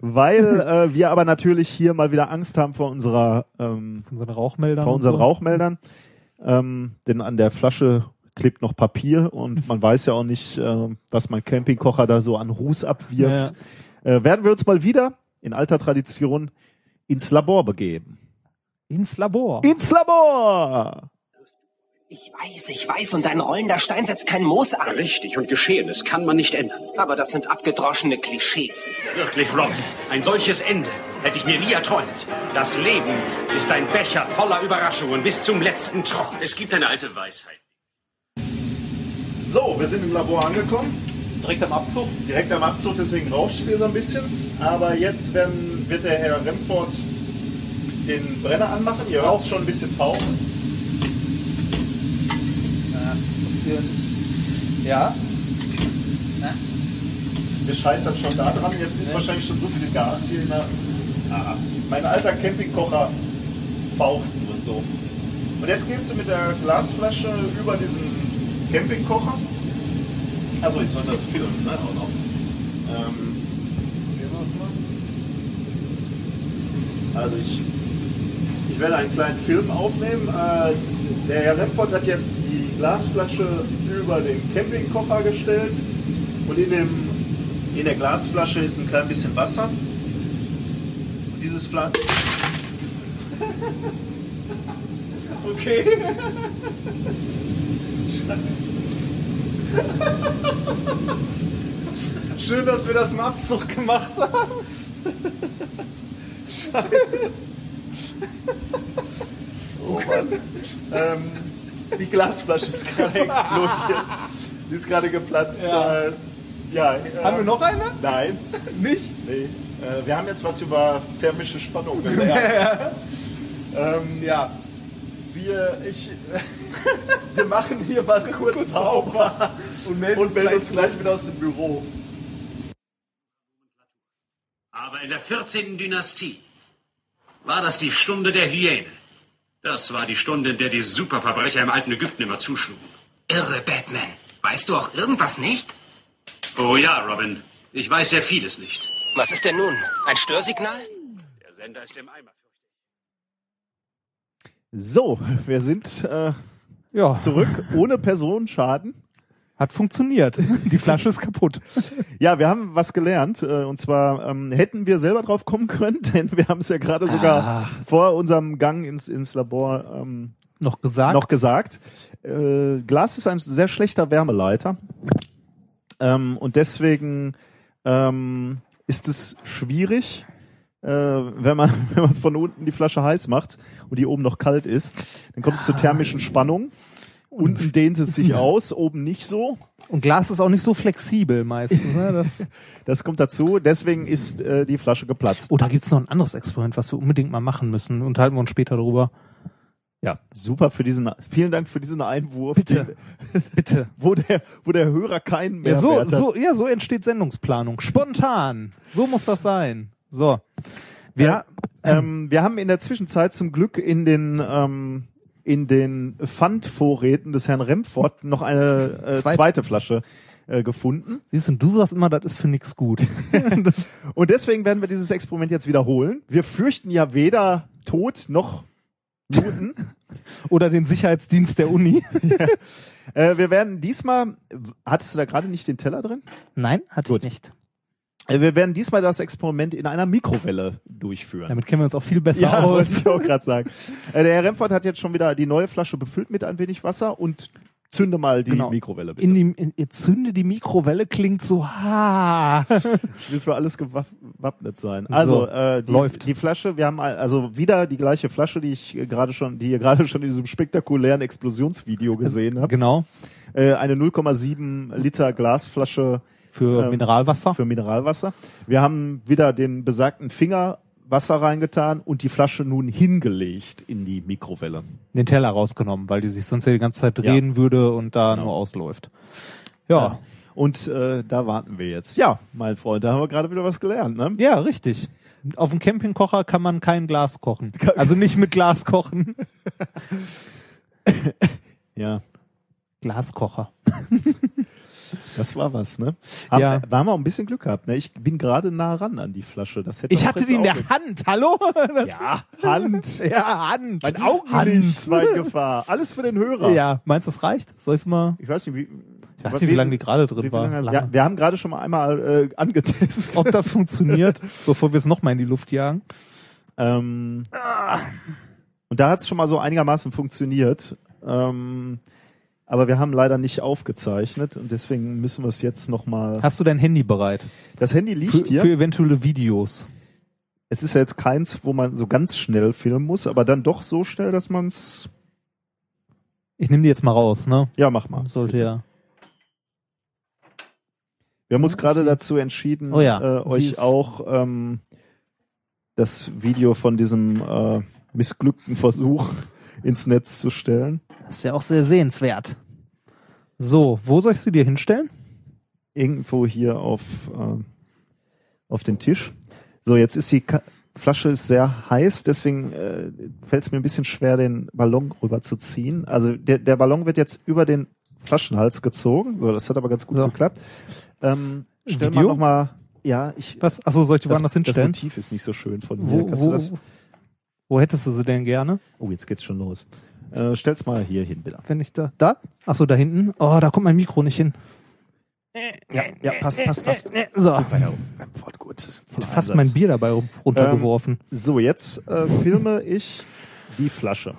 Weil äh, wir aber natürlich hier mal wieder Angst haben vor unserer ähm, unseren Rauchmeldern. vor unseren so. Rauchmeldern. Ähm, denn an der Flasche klebt noch Papier und man weiß ja auch nicht, äh, was mein Campingkocher da so an Ruß abwirft. Äh, werden wir uns mal wieder in alter Tradition ins Labor begeben. Ins Labor. Ins Labor! Ich weiß, ich weiß, und dein rollender Stein setzt kein Moos an. Richtig und Geschehenes kann man nicht ändern. Aber das sind abgedroschene Klischees. Wirklich, Ron, ein solches Ende hätte ich mir nie erträumt. Das Leben ist ein Becher voller Überraschungen bis zum letzten Tropfen. Es gibt eine alte Weisheit. So, wir sind im Labor angekommen. Direkt am Abzug. Direkt am Abzug, deswegen rauscht es hier so ein bisschen. Aber jetzt werden, wird der Herr Remford den Brenner anmachen. Ihr hört schon ein bisschen fauchen. Hier Ja. Wir scheitern schon da dran. Jetzt ist wahrscheinlich schon so viel Gas hier in der. Ah, mein alter Campingkocher faucht nur so. Und jetzt gehst du mit der Glasflasche über diesen Campingkocher. Also ich sollte das filmen, ne? Auch noch. Ähm, also ich, ich werde einen kleinen Film aufnehmen. Äh, der Herr Remford hat jetzt die Glasflasche über den Campingkocher gestellt und in, dem, in der Glasflasche ist ein klein bisschen Wasser. Und dieses Fla Okay. Scheiße. Schön, dass wir das im Abzug gemacht haben. Scheiße. Oh Mann. Ähm, die Glasflasche ist gerade explodiert. Die ist gerade geplatzt. Ja. Äh, ja, äh, Haben wir noch eine? Nein. Nicht? Nee. Äh, wir haben jetzt was über thermische Spannung gelernt. ähm, ja. Wir, ich, wir machen hier mal kurz sauber und melden, und melden uns gleich wieder aus dem Büro. Aber in der 14. Dynastie war das die Stunde der Hyäne. Das war die Stunde, in der die Superverbrecher im alten Ägypten immer zuschlugen. Irre, Batman. Weißt du auch irgendwas nicht? Oh ja, Robin. Ich weiß sehr vieles nicht. Was ist denn nun? Ein Störsignal? Der Sender ist im Eimer. So, wir sind äh, Ja. zurück ohne Personenschaden. Hat funktioniert. Die Flasche ist kaputt. Ja, wir haben was gelernt. Äh, und zwar ähm, hätten wir selber drauf kommen können, denn wir haben es ja gerade sogar vor unserem Gang ins, ins Labor ähm, Noch gesagt. noch gesagt. Äh, Glas ist ein sehr schlechter Wärmeleiter. Ähm, und deswegen ähm, ist es schwierig, äh, wenn, man, wenn man von unten die Flasche heiß macht und die oben noch kalt ist. Dann kommt es zu thermischen Spannungen. Unten dehnt es sich aus, oben nicht so. Und Glas ist auch nicht so flexibel meistens. Ne? Das, Das kommt dazu. Deswegen ist äh, die Flasche geplatzt. oh, da gibt's noch ein anderes Experiment, was wir unbedingt mal machen müssen. Unterhalten wir uns später darüber. Ja, super für diesen. Vielen Dank für diesen Einwurf. Bitte. Den, Bitte. wo der, wo der Hörer keinen Ja, so, hat. so, ja, so entsteht Sendungsplanung. Spontan. So muss das sein. So. Wir, Ähm, wir haben in der Zwischenzeit zum Glück in den ähm, in den Pfandvorräten des Herrn Remford noch eine äh, Zweit- zweite Flasche äh, gefunden. siehst du, du sagst immer, das ist für nix gut. Und deswegen werden wir dieses Experiment jetzt wiederholen. Wir fürchten ja weder Tod noch Toten. oder den Sicherheitsdienst der Uni. äh, wir werden diesmal, hattest du da gerade nicht den Teller drin? Nein, hatte Gut. ich nicht. Äh, wir werden diesmal das Experiment in einer Mikrowelle durchführen. Damit kennen wir uns auch viel besser Ja, wollte aus. ich auch gerade sagen. Äh, der Herr Remford hat jetzt schon wieder die neue Flasche befüllt mit ein wenig Wasser und zünde mal die Genau. Mikrowelle bitte. In die, in, ihr zünde die Mikrowelle klingt so, ha. Ich will für alles gewappnet sein. Also äh, die, läuft. die Flasche, wir haben al- also wieder die gleiche Flasche, die ich gerade schon, die ihr gerade schon in diesem spektakulären Explosionsvideo gesehen habt. Genau. Äh, eine 0,7 Liter Glasflasche Für Ähm, Mineralwasser. für Mineralwasser. Wir haben wieder den besagten Finger Wasser reingetan und die Flasche nun hingelegt in die Mikrowelle. den Teller rausgenommen, weil die sich sonst ja die ganze Zeit drehen würde und da Genau. nur ausläuft. Ja. Und äh, da warten wir jetzt. Ja, mein Freund, da haben wir gerade wieder was gelernt, ne? Ja, richtig. Auf dem Campingkocher kann man kein Glas kochen. Also nicht mit Glas kochen. Ja, Glaskocher. das war was, ne? Haben, Ja. Haben wir auch ein bisschen Glück gehabt, ne? Ich bin gerade nah ran an die Flasche. Das hätte Ich hatte die in der Hand. Hallo? Das, Ja, Hand. ja, Hand. Mein Augenlicht war in Gefahr. Alles für den Hörer. Ja, meinst du, das reicht? Soll ich's mal? Ich weiß nicht, wie, Ich weiß nicht, wie lange die gerade drin war. lange, ja, wir haben gerade schon mal einmal äh, angetestet. Ob das funktioniert, bevor wir es nochmal in die Luft jagen. Ähm, und da hat es schon mal so einigermaßen funktioniert. Ähm, aber wir haben leider nicht aufgezeichnet und deswegen müssen wir es jetzt nochmal. Hast du dein Handy bereit? Das Handy Für, liegt hier. für eventuelle Videos. Es ist ja jetzt keins, wo man so ganz schnell filmen muss, aber dann doch so schnell, dass man es. Ich nehme die jetzt mal raus, ne? Ja, mach mal. Sollte bitte. ja. Wir haben uns gerade dazu entschieden, Oh ja, äh, euch auch ähm, das Video von diesem äh, missglückten Versuch ins Netz zu stellen. Das ist ja auch sehr sehenswert. So, wo soll ich sie dir hinstellen? Irgendwo hier auf, äh, auf den Tisch. So, jetzt ist die Ka Flasche ist sehr heiß, deswegen äh, fällt es mir ein bisschen schwer, den Ballon rüberzuziehen. Also der, der Ballon wird jetzt über den Flaschenhals gezogen. So, das hat aber ganz gut So. geklappt. Ähm, stell Video? mal noch mal. Ja, ich. Was? Achso, soll ich die das, woanders das hinstellen? Motiv ist nicht so schön von mir. Wo, Kannst du wo, das? wo hättest du sie denn gerne? Oh, jetzt geht's schon los. Äh, stell's mal hier hin, bitte. Wenn ich da. Da? Achso, da hinten. Oh, da kommt mein Mikro nicht hin. Ja, ja, passt, passt, passt. So. Super, Wortgut. Voller Fast Einsatz. mein Bier dabei runtergeworfen. So, jetzt äh, filme ich die Flasche.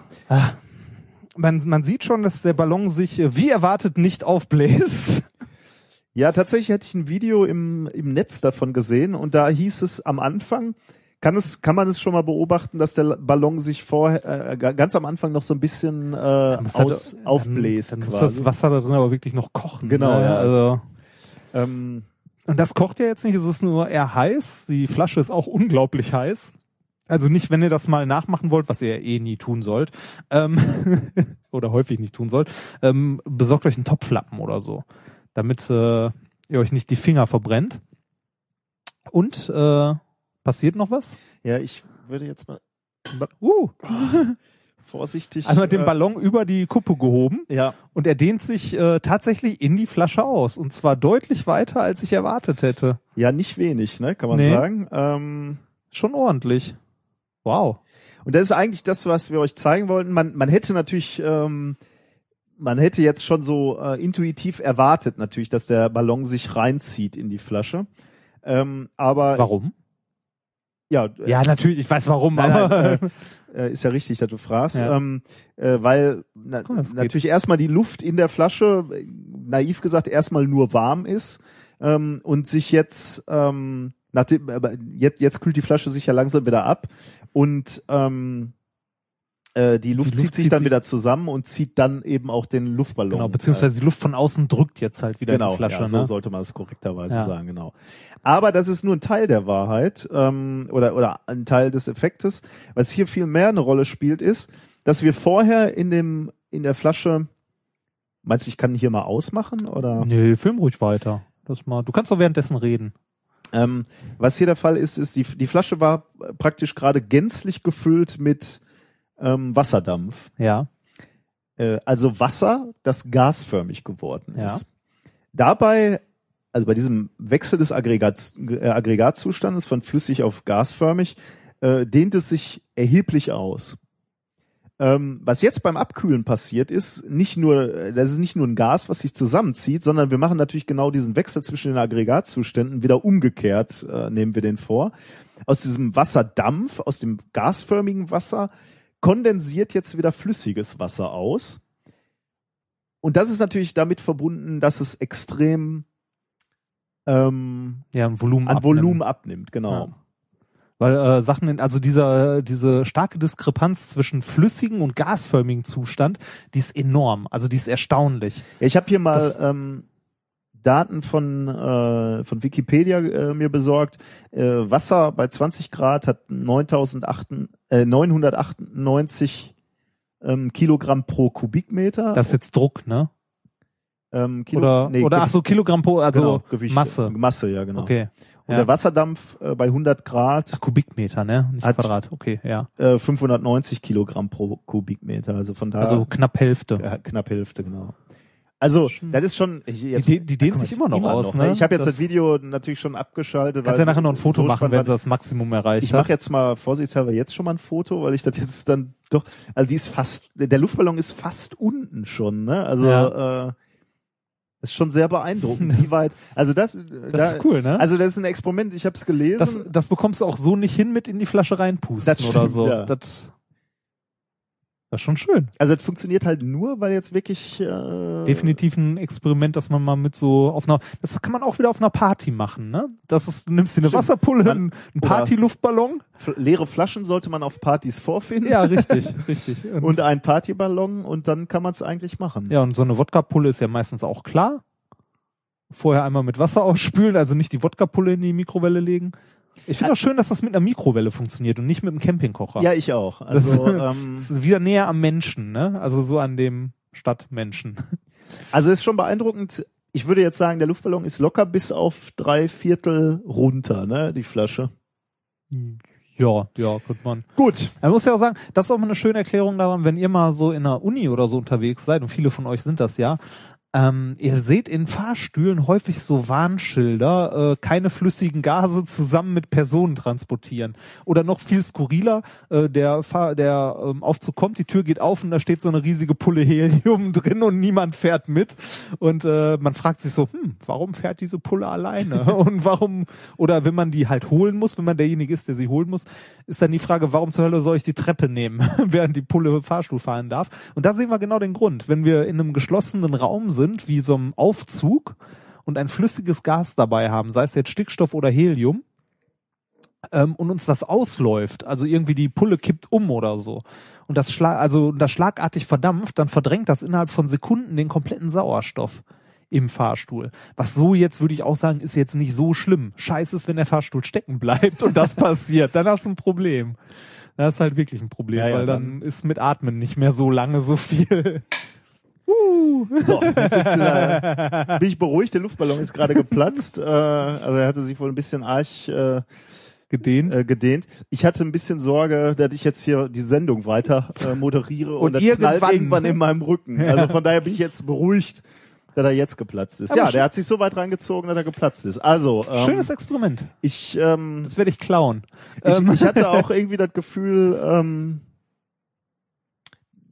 man, man sieht schon, dass der Ballon sich äh, wie erwartet nicht aufbläst. Ja, tatsächlich hätte ich ein Video im, im Netz davon gesehen und da hieß es am Anfang, kann es, kann man es schon mal beobachten, dass der Ballon sich vorher äh, ga- ganz am Anfang noch so ein bisschen äh, muss halt- aus, dann- aufbläst Dann, muss das Wasser da drin aber wirklich noch kochen. Genau, ne? ja. Also, ähm, und das kocht ja jetzt nicht, es ist nur eher heiß. Die Flasche ist auch unglaublich heiß. Also nicht, wenn ihr das mal nachmachen wollt, was ihr eh nie tun sollt, ähm, oder häufig nicht tun sollt, ähm, besorgt euch einen Topflappen oder so, damit äh, ihr euch nicht die Finger verbrennt. Und äh, passiert noch was? ja, ich würde jetzt mal Uh, vorsichtig. einmal den äh, Ballon über die Kuppe gehoben Ja, und er dehnt sich äh, tatsächlich in die Flasche aus. Und zwar deutlich weiter, als ich erwartet hätte. ja, nicht wenig, ne, kann man Nee. sagen. Ähm, Schon ordentlich. Wow. Und das ist eigentlich das, was wir euch zeigen wollten. Man, man hätte natürlich, ähm, man hätte jetzt schon so äh, intuitiv erwartet, natürlich, dass der Ballon sich reinzieht in die Flasche. Ähm, aber Warum? Ja, äh, Ja, natürlich, ich weiß warum, Nein, aber nein, äh, ist ja richtig, dass du fragst. Ja. Ähm, äh, weil na, geht. natürlich erstmal die Luft in der Flasche, äh, naiv gesagt, erstmal nur warm ist ähm, und sich jetzt, ähm, nachdem, aber jetzt, jetzt kühlt die Flasche sich ja langsam wieder ab und ähm, äh, die Luft, Luft zieht sich zieht dann sich- wieder zusammen und zieht dann eben auch den Luftballon. genau, beziehungsweise die Luft von außen drückt jetzt halt wieder genau, in die Flasche. ja, so ne? sollte man es korrekterweise Ja. sagen, genau. Aber das ist nur ein Teil der Wahrheit ähm, oder oder ein Teil des Effektes. Was hier viel mehr eine Rolle spielt, ist, dass wir vorher in dem in der Flasche, meinst du, ich kann hier mal ausmachen oder? Nee, film ruhig weiter. Das mal, du kannst doch währenddessen reden. Ähm, was hier der Fall ist, ist die die Flasche war praktisch gerade gänzlich gefüllt mit ähm, Wasserdampf. Ja. Äh, also Wasser, das gasförmig geworden Ja. ist. Dabei, also bei diesem Wechsel des Aggregats, äh, Aggregatzustandes von flüssig auf gasförmig, äh, dehnt es sich erheblich aus. Ähm, was jetzt beim Abkühlen passiert ist, nicht nur, das ist nicht nur ein Gas, was sich zusammenzieht, sondern wir machen natürlich genau diesen Wechsel zwischen den Aggregatzuständen wieder umgekehrt, äh, nehmen wir den vor. Aus diesem Wasserdampf, aus dem gasförmigen Wasser, kondensiert jetzt wieder flüssiges Wasser aus. Und das ist natürlich damit verbunden, dass es extrem ähm, Ja, ein Volumen an abnehmen. Volumen abnimmt, genau. Ja. Weil äh, Sachen, in, also dieser, diese starke Diskrepanz zwischen flüssigen und gasförmigen Zustand, die ist enorm. Also die ist erstaunlich. Ja, ich habe hier mal Das- ähm, Daten von, äh, von Wikipedia äh, mir besorgt. Äh, Wasser bei 20 Grad hat 9008, äh, 998 ähm, Kilogramm pro Kubikmeter. Das ist jetzt Druck, ne? ähm, Kilo, Oder, nee, oder ach so, Kilogramm pro, also genau, Gewicht, Masse. Masse, ja genau. Okay. Und ja. der Wasserdampf äh, bei 100 Grad Ach, Kubikmeter, ne? Nicht Hat- Quadrat. Okay, ja. äh, 590 Kilogramm pro Kubikmeter. Also von daher Also knapp Hälfte. äh, knapp Hälfte, genau. Also, das ist schon. Ich, jetzt, Die- die mal, sich immer noch aus, ne? Ich habe jetzt das, Das- Video natürlich schon abgeschaltet. Kannst ja nachher noch ein Foto so machen, wenn sie das Maximum erreicht Ich mache jetzt mal vorsichtshalber jetzt schon mal ein Foto, weil ich das jetzt dann doch. Also die ist fast. Der Luftballon ist fast unten schon. Ne? Also Ja. äh, ist schon sehr beeindruckend, wie weit. Also das. Das ist cool, ne? Also das ist ein Experiment. Ich habe es gelesen. das, das bekommst du auch so nicht hin mit in die Flasche reinpusten Das oder stimmt, so. ja. Das, das ist schon schön. also das funktioniert halt nur, weil jetzt wirklich. Äh, Definitiv ein Experiment, dass man mal mit so auf einer, das kann man auch wieder auf einer Party machen, ne? Das ist, du nimmst dir eine Stimmt. Wasserpulle, Man- einen Partyluftballon. leere Flaschen sollte man auf Partys vorfinden. Ja, richtig, richtig. Und, Und einen Partyballon und dann kann man es eigentlich machen. ja, und so eine Wodka-Pulle ist ja meistens auch klar. Vorher einmal mit Wasser ausspülen, also nicht die Wodka-Pulle in die Mikrowelle legen. Ich finde auch schön, dass das mit einer Mikrowelle funktioniert und nicht mit einem Campingkocher. Ja, ich auch. Also, ähm, Das ist wieder näher am Menschen, ne? Also so an dem Stadtmenschen. also ist schon beeindruckend. Ich würde jetzt sagen, der Luftballon ist locker bis auf drei Viertel runter, ne, die Flasche. Ja, ja, könnte man. Gut. Man muss ja auch sagen, das ist auch mal eine schöne Erklärung daran, wenn ihr mal so in einer Uni oder so unterwegs seid, und viele von euch sind das ja, ähm, ihr seht in Fahrstühlen häufig so Warnschilder, äh, keine flüssigen Gase zusammen mit Personen transportieren. Oder noch viel skurriler, äh, der, Fahr der ähm, Aufzug kommt, die Tür geht auf und da steht so eine riesige Pulle Helium drin und niemand fährt mit. Und äh, man fragt sich so, hm, warum fährt diese Pulle alleine? und warum, oder wenn man die halt holen muss, wenn man derjenige ist, der sie holen muss, ist dann die Frage, warum zur Hölle soll ich die Treppe nehmen, während die Pulle Fahrstuhl fahren darf? Und da sehen wir genau den Grund. Wenn wir in einem geschlossenen Raum sind, wie so einem Aufzug und ein flüssiges Gas dabei haben, sei es jetzt Stickstoff oder Helium, ähm, und uns das ausläuft, also irgendwie die Pulle kippt um oder so, und das schlag, also das schlagartig verdampft, dann verdrängt das innerhalb von Sekunden den kompletten Sauerstoff im Fahrstuhl. Was so jetzt, würde ich auch sagen, ist jetzt nicht so schlimm. Scheiße ist, wenn der Fahrstuhl stecken bleibt und das passiert, dann hast du ein Problem. Das ist halt wirklich ein Problem, Ja, ja, weil dann, ist mit Atmen nicht mehr so lange so viel. So, jetzt ist, äh, bin ich beruhigt, der Luftballon ist gerade geplatzt. Äh, also er hatte sich wohl ein bisschen arg äh, gedehnt. Äh, gedehnt. Ich hatte ein bisschen Sorge, dass ich jetzt hier die Sendung weiter äh, moderiere und, Und das knallt irgendwann- irgendwann in meinem Rücken. Also von daher bin ich jetzt beruhigt, dass er jetzt geplatzt ist. Aber ja, der hat sich so weit reingezogen, dass er geplatzt ist. Also ähm, Schönes Experiment. ich, ähm, Das werde ich klauen. ich, Ähm, ich hatte auch irgendwie das Gefühl, ähm,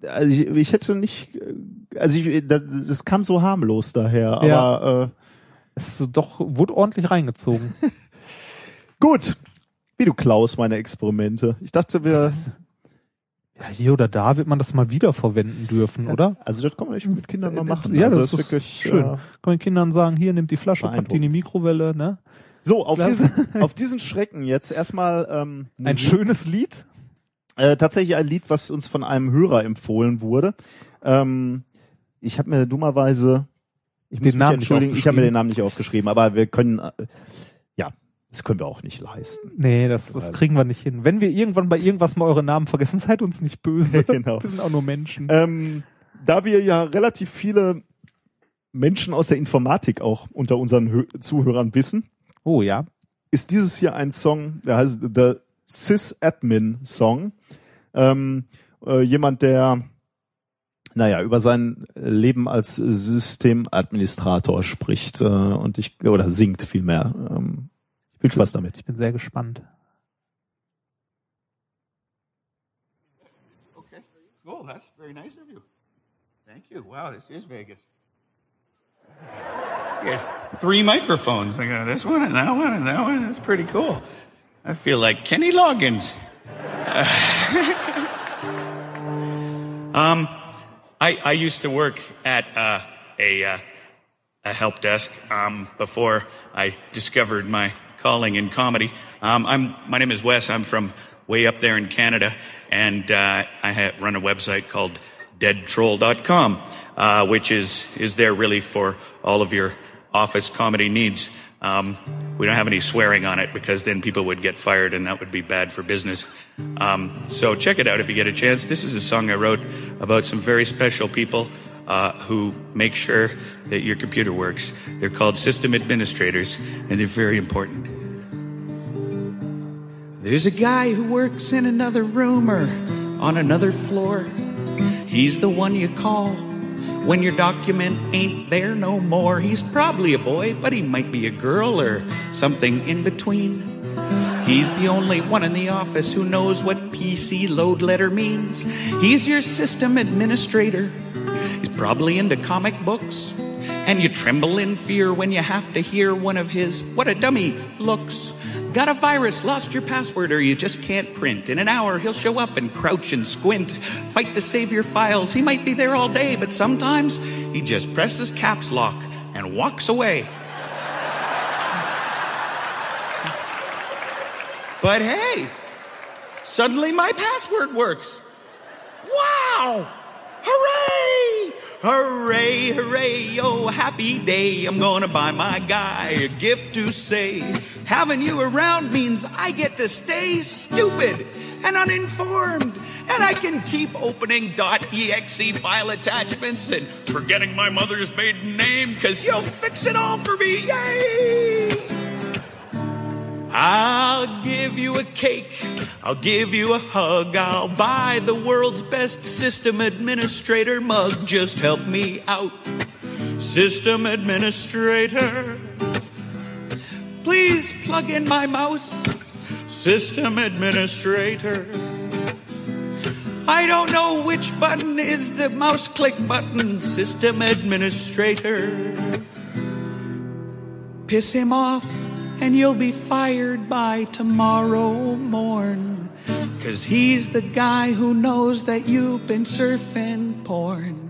also ich, ich hätte nicht, äh, also ich, das, das kam so harmlos daher, Ja. aber äh, es ist doch, wurde ordentlich reingezogen. gut. Wie du klaust meine Experimente. Ich dachte, wir, Das ja, hier oder da wird man das mal wieder verwenden dürfen, oder? also das kann man echt mit Kindern mal machen. Ja, also das ist wirklich schön. Äh, Kann man Kindern sagen, hier, nimmt die Flasche, packt die in die Mikrowelle, ne? so, auf Das- diesen, auf diesen Schrecken jetzt erstmal ähm, Ein schönes Lied. Äh, tatsächlich ein Lied, was uns von einem Hörer empfohlen wurde. Ähm, ich habe mir dummerweise, ich Den Namen nicht entschuldigen, ich habe mir aufgeschrieben. den Namen nicht aufgeschrieben, aber wir können, äh, ja, das können wir auch nicht leisten. Nee, das, das kriegen wir nicht hin. Wenn wir irgendwann bei irgendwas mal eure Namen vergessen, seid uns nicht böse. Genau. Wir sind auch nur Menschen. Ähm, da wir ja relativ viele Menschen aus der Informatik auch unter unseren Hö Zuhörern wissen, Oh ja. ist dieses hier ein Song, der heißt The Sysadmin Song. Ähm, äh, jemand, der naja, über sein Leben als Systemadministrator spricht äh, und ich oder singt vielmehr. Ähm, viel Spaß damit. Ich bin sehr gespannt. Okay. Cool. That's very nice of you. Thank you. Wow, this is Vegas. Yeah, three microphones. I got this one and that one and that one. That's pretty cool. I feel like Kenny Loggins. um, I I used to work at uh, a uh, a help desk um, before I discovered my calling in comedy. Um, I'm my name is Wes. I'm from way up there in Canada, and uh, I run a website called DeadTroll.com, uh, which is is there really for all of your office comedy needs. Um, we don't have any swearing on it because then people would get fired and that would be bad for business. Um, so check it out if you get a chance. This is a song I wrote about some very special people uh, who make sure that your computer works. They're called system administrators and they're very important. There's a guy who works in another room or on another floor. He's the one you call when your document ain't there no more. He's probably a boy, but he might be a girl or something in between. He's the only one in the office who knows what PC load letter means. He's your system administrator. He's probably into comic books. And you tremble in fear when you have to hear one of his, what a dummy, looks. Got a virus, lost your password, or you just can't print. In an hour, he'll show up and crouch and squint. Fight to save your files. He might be there all day, but sometimes he just presses caps lock and walks away. But hey, suddenly my password works. Wow! Hooray! Hooray, hooray, oh happy day. I'm gonna buy my guy a gift to say. Having you around means I get to stay stupid and uninformed. And I can keep opening .exe file attachments and forgetting my mother's maiden name, cause you'll fix it all for me. Yay! I'll give you a cake. I'll give you a hug. I'll buy the world's best system administrator mug. Just help me out, system administrator. Please plug in my mouse, system administrator. I don't know which button is the mouse click button, system administrator. Piss him off and you'll be fired by tomorrow morn. Cause he's the guy who knows that you've been surfing porn.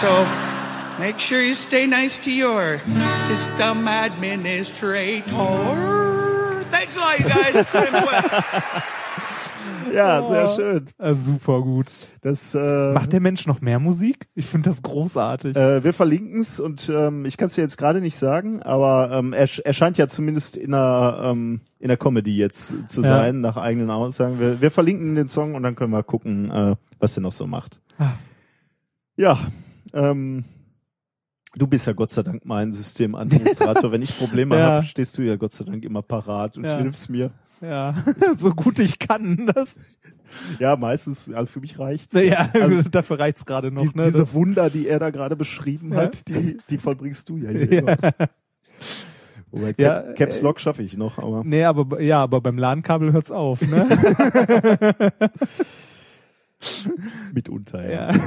So make sure you stay nice to your system administrator. Thanks a lot, you guys. Ja, sehr schön. Äh, super gut. Das, äh, Macht der Mensch noch mehr Musik? Ich finde das großartig. äh, wir verlinken es und ähm, ich kann es dir jetzt gerade nicht sagen, aber ähm, er, er scheint ja zumindest in der, ähm, in der Comedy jetzt zu Ja. sein, nach eigenen Aussagen. Wir, wir verlinken den Song und dann können wir gucken, äh, was er noch so macht. Ah. Ja, ähm, du bist ja Gott sei Dank mein Systemadministrator. Wenn ich Probleme Ja. habe, stehst du ja Gott sei Dank immer parat und Ja. hilfst mir. Ja, so gut ich kann das. Ja, meistens, also für mich reicht's. Ja, Also, dafür reicht's gerade noch. die, ne? diese Das- Wunder, die er da gerade beschrieben Ja. hat, die, die vollbringst du ja hier. Ja. immer. Wobei Cap, Ja, Caps äh, Lock schaffe ich noch, aber Nee, aber ja, aber beim LAN-Kabel hört's auf, ne? mitunter. Ja. ja.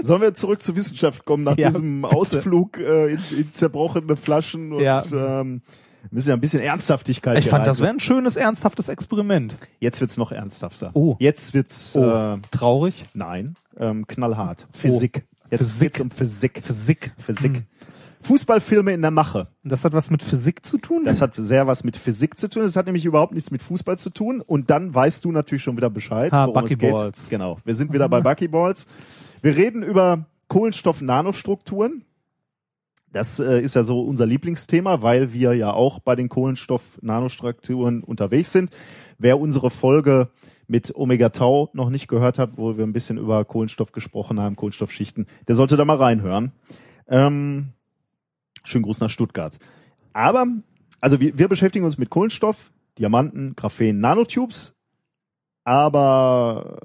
Sollen wir zurück zur Wissenschaft kommen nach Ja, diesem bitte. Ausflug äh, in, in zerbrochene Flaschen und Ja. ähm, wir müssen ja ein bisschen Ernsthaftigkeit Ich fand, das wäre ein schönes, ernsthaftes Experiment. Jetzt wird's noch ernsthafter. Oh. Jetzt wird's Oh. äh, Traurig. nein, ähm, knallhart. Physik. Jetzt Physik. geht's um Physik. Physik. Physik. Hm. Fußballfilme in der Mache. Das hat was mit Physik zu tun? Das hat sehr was mit Physik zu tun. Das hat nämlich überhaupt nichts mit Fußball zu tun. Und dann weißt du natürlich schon wieder Bescheid, Ah, worum es geht. Buckyballs. Genau. Wir sind wieder bei Buckyballs. Wir reden über Kohlenstoff-Nanostrukturen. Das äh, ist ja so unser Lieblingsthema, weil wir ja auch bei den Kohlenstoff-Nanostrukturen unterwegs sind. Wer unsere Folge mit Omega Tau noch nicht gehört hat, wo wir ein bisschen über Kohlenstoff gesprochen haben, Kohlenstoffschichten, der sollte da mal reinhören. Ähm, schönen Gruß nach Stuttgart. Aber, also wir, wir beschäftigen uns mit Kohlenstoff, Diamanten, Graphen, Nanotubes. Aber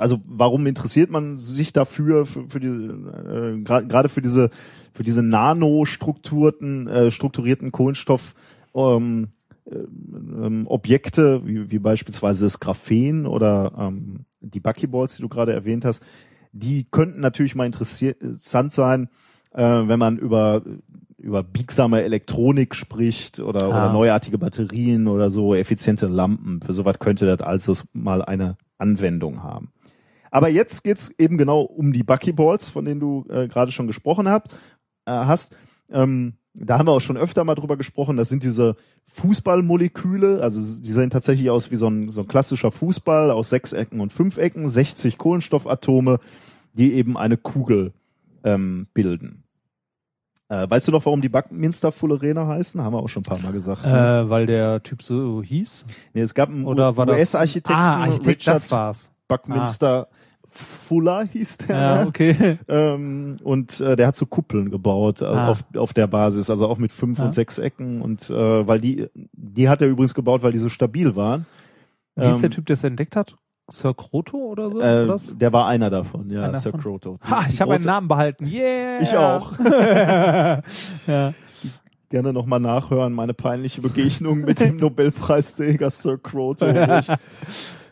also warum interessiert man sich dafür für, für die äh, gra- gerade für diese für diese nanostrukturierten äh, strukturierten Kohlenstoff ähm, ähm, Objekte wie, wie beispielsweise das Graphen oder ähm, die Buckyballs, die du gerade erwähnt hast, die könnten natürlich mal interessant sein, äh, wenn man über über biegsame Elektronik spricht oder, oder Ah. neuartige Batterien oder so effiziente Lampen. Für sowas könnte das also mal eine Anwendung haben. Aber jetzt geht's eben genau um die Buckyballs, von denen du äh, gerade schon gesprochen hab, äh, hast. Ähm, da haben wir auch schon öfter mal drüber gesprochen. Das sind diese Fußballmoleküle. Also die sehen tatsächlich aus wie so ein, so ein klassischer Fußball aus sechs Ecken und fünf Ecken, 60 Kohlenstoffatome, die eben eine Kugel ähm, bilden. Äh, weißt du noch, warum die Buckminster Fullerene heißen? Haben wir auch schon ein paar Mal gesagt. ne? Äh, weil der Typ so hieß? nee, es gab einen? US-Architekten, Ah, Architekt, Richard das war's. Buckminster Fuller hieß der. Ja, ne? okay. ähm, und äh, der hat so Kuppeln gebaut äh, Ah. auf, auf der Basis, also auch mit fünf Ja. und sechs Ecken. Und äh, weil die, die hat er übrigens gebaut, weil die so stabil waren. Wie ist Ähm, der Typ, der es entdeckt hat? Sir Kroto oder so? Äh, oder der war einer davon, ja, Einer Sir Croto. Die- Ha, ich habe einen Namen behalten. Yeah! Ich auch. ja. Gerne nochmal nachhören, meine peinliche Begegnung mit dem Nobelpreisträger Sir Croto, wo ich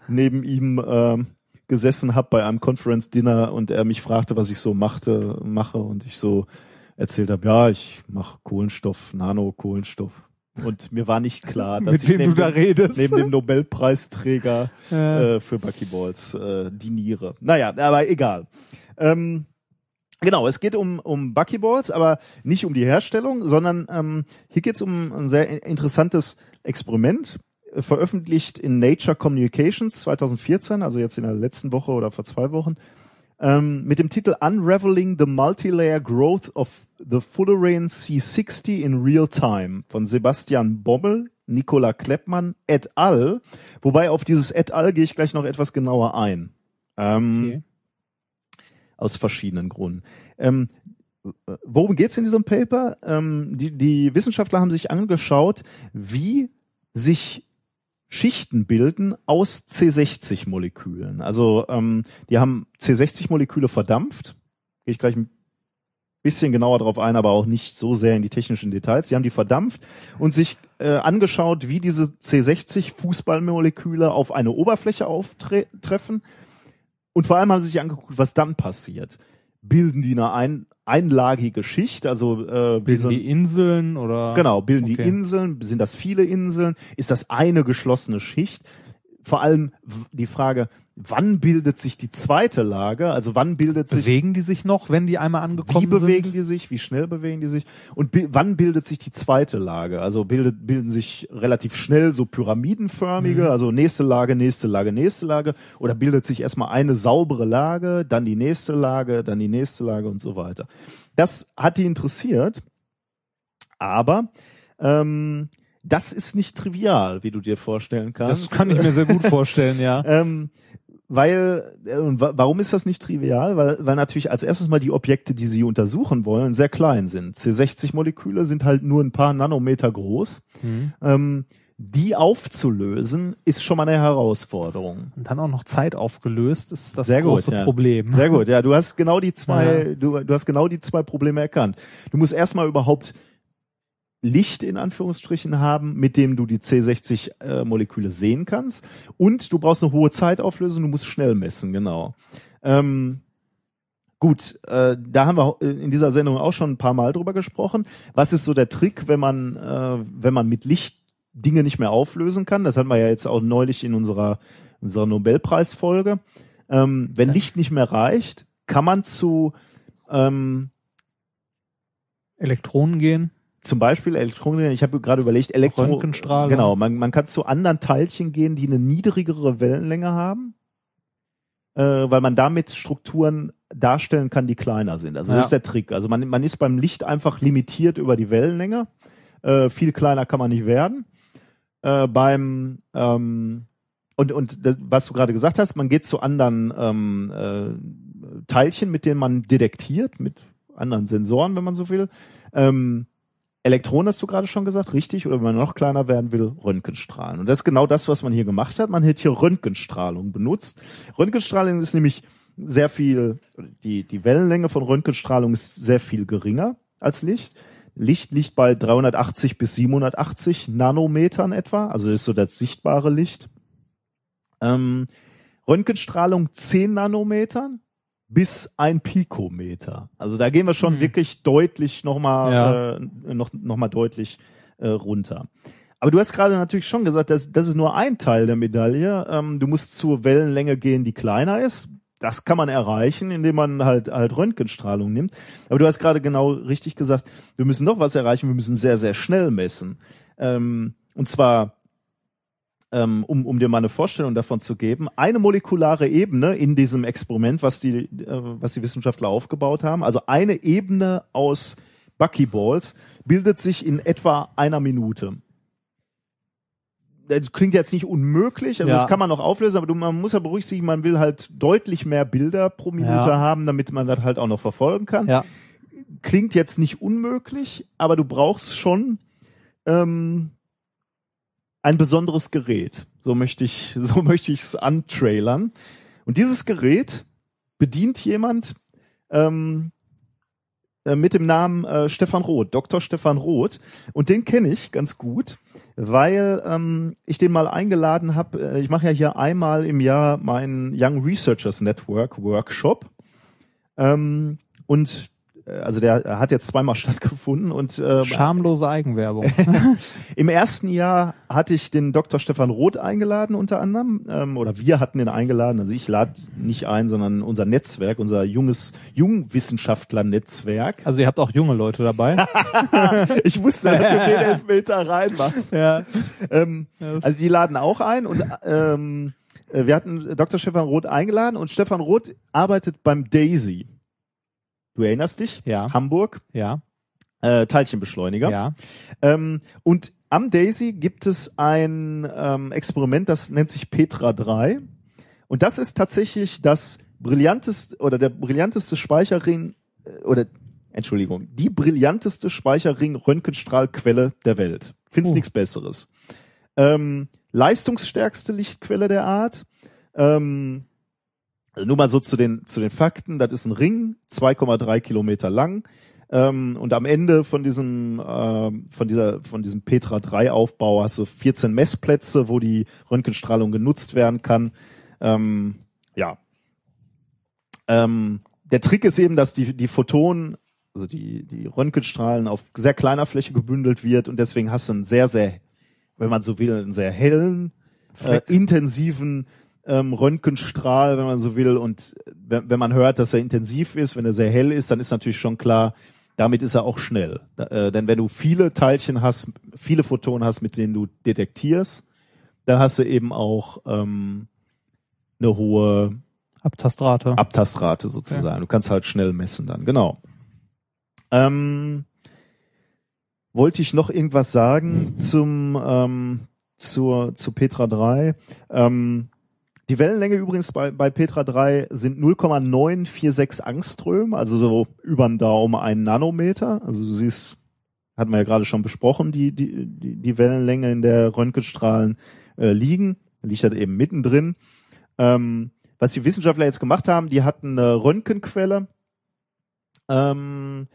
neben ihm ähm, gesessen habe bei einem Conference Dinner und er mich fragte, was ich so machte, mache und ich so erzählt habe, ja, ich mache Kohlenstoff, Nano-Kohlenstoff. Und mir war nicht klar, dass Mit ich wem neben, du da dem, redest. neben dem Nobelpreisträger Ja. äh, für Buckyballs äh, diniere. Naja, aber egal. Ähm, Genau, es geht um, um Buckyballs, aber nicht um die Herstellung, sondern ähm, hier geht es um ein sehr in- interessantes Experiment, veröffentlicht in Nature Communications 2014, also jetzt in der letzten Woche oder vor zwei Wochen. ähm, mit dem Titel Unraveling the Multilayer Growth of the Fullerene C60 in Real Time von Sebastian Bommel, Nicola Kleppmann et al. Wobei auf dieses et al. gehe ich gleich noch etwas genauer ein. Ähm, Okay. Aus verschiedenen Gründen. Ähm, worum geht's in diesem Paper? Ähm, die, die Wissenschaftler haben sich angeschaut, wie sich Schichten bilden aus C60-Molekülen. Also ähm, die haben C60-Moleküle verdampft. Gehe ich gleich ein bisschen genauer drauf ein, aber auch nicht so sehr in die technischen Details. Die haben die verdampft und sich äh, angeschaut, wie diese C60-Fußballmoleküle auf eine Oberfläche auftreffen. Und vor allem haben sie sich angeguckt, was dann passiert. Bilden die eine ein, einlagige Schicht, also äh, Bilden so die Inseln oder? Genau, bilden die Okay. Inseln, sind das viele Inseln, ist das eine geschlossene Schicht? Vor allem die Frage, wann bildet sich die zweite Lage? Also wann bildet sich Bewegen die sich noch, wenn die einmal angekommen wie bewegen sind? die sich? Wie schnell bewegen die sich? Und bi wann bildet sich die zweite Lage? Also bildet, bilden sich relativ schnell so pyramidenförmige, Mhm. also nächste Lage, nächste Lage, nächste Lage. Oder bildet sich erstmal eine saubere Lage, dann die nächste Lage, dann die nächste Lage und so weiter. Das hat die interessiert. Aber ähm, das ist nicht trivial, wie du dir vorstellen kannst. Das kann ich mir sehr gut vorstellen, ja. Ähm, weil, äh, und wa- warum ist das nicht trivial? Weil, weil natürlich als erstes mal die Objekte, die sie untersuchen wollen, sehr klein sind. C60-Moleküle sind halt nur ein paar Nanometer groß. Mhm. Ähm, die aufzulösen, ist schon mal eine Herausforderung. Und dann auch noch Zeit aufgelöst, ist das Sehr gut, große ja. Problem. Sehr gut, ja, du hast genau die zwei, Ja. du, du hast genau die zwei Probleme erkannt. Du musst erstmal überhaupt Licht in Anführungsstrichen haben, mit dem du die C60-Moleküle sehen kannst. Und du brauchst eine hohe Zeitauflösung, du musst schnell messen, genau. Ähm, gut, äh, da haben wir äh, in dieser Sendung auch schon ein paar Mal drüber gesprochen. Was ist so der Trick, wenn man, äh, wenn man mit Licht Dinge nicht mehr auflösen kann? Das hatten wir ja jetzt auch neulich in unserer, unserer Nobelpreisfolge. Ähm, wenn Licht nicht mehr reicht, kann man zu ähm, Elektronen gehen. Zum Beispiel Elektronen, ich habe gerade überlegt, Elektro Röntgenstrahlung. Genau, man, man kann zu anderen Teilchen gehen, die eine niedrigere Wellenlänge haben, äh, weil man damit Strukturen darstellen kann, die kleiner sind. Also das Ja. ist der Trick. Also man, man ist beim Licht einfach limitiert über die Wellenlänge. Äh, viel kleiner kann man nicht werden. Äh, beim ähm, und und das, was du gerade gesagt hast, man geht zu anderen ähm, äh, Teilchen, mit denen man detektiert, mit anderen Sensoren, wenn man so will. Ähm, Elektronen hast du gerade schon gesagt, richtig? Oder wenn man noch kleiner werden will, Röntgenstrahlen. Und das ist genau das, was man hier gemacht hat. Man hat hier Röntgenstrahlung benutzt. Röntgenstrahlung ist nämlich sehr viel, die, die Wellenlänge von Röntgenstrahlung ist sehr viel geringer als Licht. Licht liegt bei 380 bis 780 Nanometern etwa, also ist so das sichtbare Licht. Ähm, Röntgenstrahlung 10 Nanometern bis ein Pikometer. Also da gehen wir schon Hm. wirklich deutlich nochmal Ja. äh, noch, noch mal deutlich äh, runter. Aber du hast gerade natürlich schon gesagt, das, das ist nur ein Teil der Medaille. Ähm, du musst zur Wellenlänge gehen, die kleiner ist. Das kann man erreichen, indem man halt halt Röntgenstrahlung nimmt. Aber du hast gerade genau richtig gesagt, wir müssen noch was erreichen. Wir müssen sehr sehr schnell messen. Ähm, und zwar ähm, um, um dir mal eine Vorstellung davon zu geben, eine molekulare Ebene in diesem Experiment, was die, äh, was die Wissenschaftler aufgebaut haben, also eine Ebene aus Buckyballs, bildet sich in etwa einer Minute. Das klingt jetzt nicht unmöglich, also Ja. das kann man noch auflösen, aber du, man muss ja berücksichtigen, man will halt deutlich mehr Bilder pro Minute Ja. haben, damit man das halt auch noch verfolgen kann Ja. klingt jetzt nicht unmöglich, aber du brauchst schon ähm, ein besonderes Gerät. So möchte ich, so möchte ich es antrailern. Und dieses Gerät bedient jemand ähm, äh, mit dem Namen äh, Stefan Roth, Dr. Stefan Roth. Und den kenne ich ganz gut, weil ähm, ich den mal eingeladen habe. Äh, Ich mache ja hier einmal im Jahr meinen Young Researchers Network Workshop. Ähm, und also der hat jetzt zweimal stattgefunden und äh, Schamlose Eigenwerbung. im ersten Jahr hatte ich den Dr. Stefan Roth eingeladen unter anderem, ähm, oder wir hatten ihn eingeladen. Also ich lade nicht ein, sondern unser Netzwerk, unser junges Jungwissenschaftler-Netzwerk. Also ihr habt auch junge Leute dabei. Ich wusste, dass du den Elfmeter reinmachst. ja. Ähm, also die laden auch ein und ähm, äh, wir hatten Dr. Stefan Roth eingeladen und Stefan Roth arbeitet beim Daisy. Du erinnerst dich? Ja. Hamburg, Ja, äh, Teilchenbeschleuniger. ja. Ähm, und am Daisy gibt es ein ähm, Experiment, das nennt sich Petra 3. Und das ist tatsächlich das brillanteste oder der brillanteste Speicherring äh, oder Entschuldigung, die brillanteste Speicherring-Röntgenstrahlquelle der Welt. Findest Oh. nichts Besseres. Ähm, leistungsstärkste Lichtquelle der Art. Ähm, also nur mal so zu den, zu den Fakten. Das ist ein Ring, 2,3 Kilometer lang. Ähm, und am Ende von diesem, ähm, von dieser, von diesem Petra 3 Aufbau hast du 14 Messplätze, wo die Röntgenstrahlung genutzt werden kann. Ähm, ja. Ähm, der Trick ist eben, dass die, die Photonen, also die, die Röntgenstrahlen auf sehr kleiner Fläche gebündelt wird und deswegen hast du einen sehr, sehr, wenn man so will, einen sehr hellen, äh, intensiven ähm, Röntgenstrahl, wenn man so will. Und wenn, wenn man hört, dass er intensiv ist, wenn er sehr hell ist, dann ist natürlich schon klar, damit ist er auch schnell. Äh, denn wenn du viele Teilchen hast, viele Photonen hast, mit denen du detektierst, dann hast du eben auch ähm, eine hohe Abtastrate. Abtastrate sozusagen. Du kannst halt schnell messen dann, genau. Ähm, wollte ich noch irgendwas sagen zum ähm, zur zu Petra 3? Ähm, die Wellenlänge übrigens bei, bei Petra 3 sind 0,946 Angström, also so über den Daumen ein Nanometer. Also du siehst, hatten wir ja gerade schon besprochen, die, die, die, die Wellenlänge, in der Röntgenstrahlen äh, liegen. Liegt halt eben mittendrin. Ähm, was die Wissenschaftler jetzt gemacht haben, die hatten eine Röntgenquelle, ähm,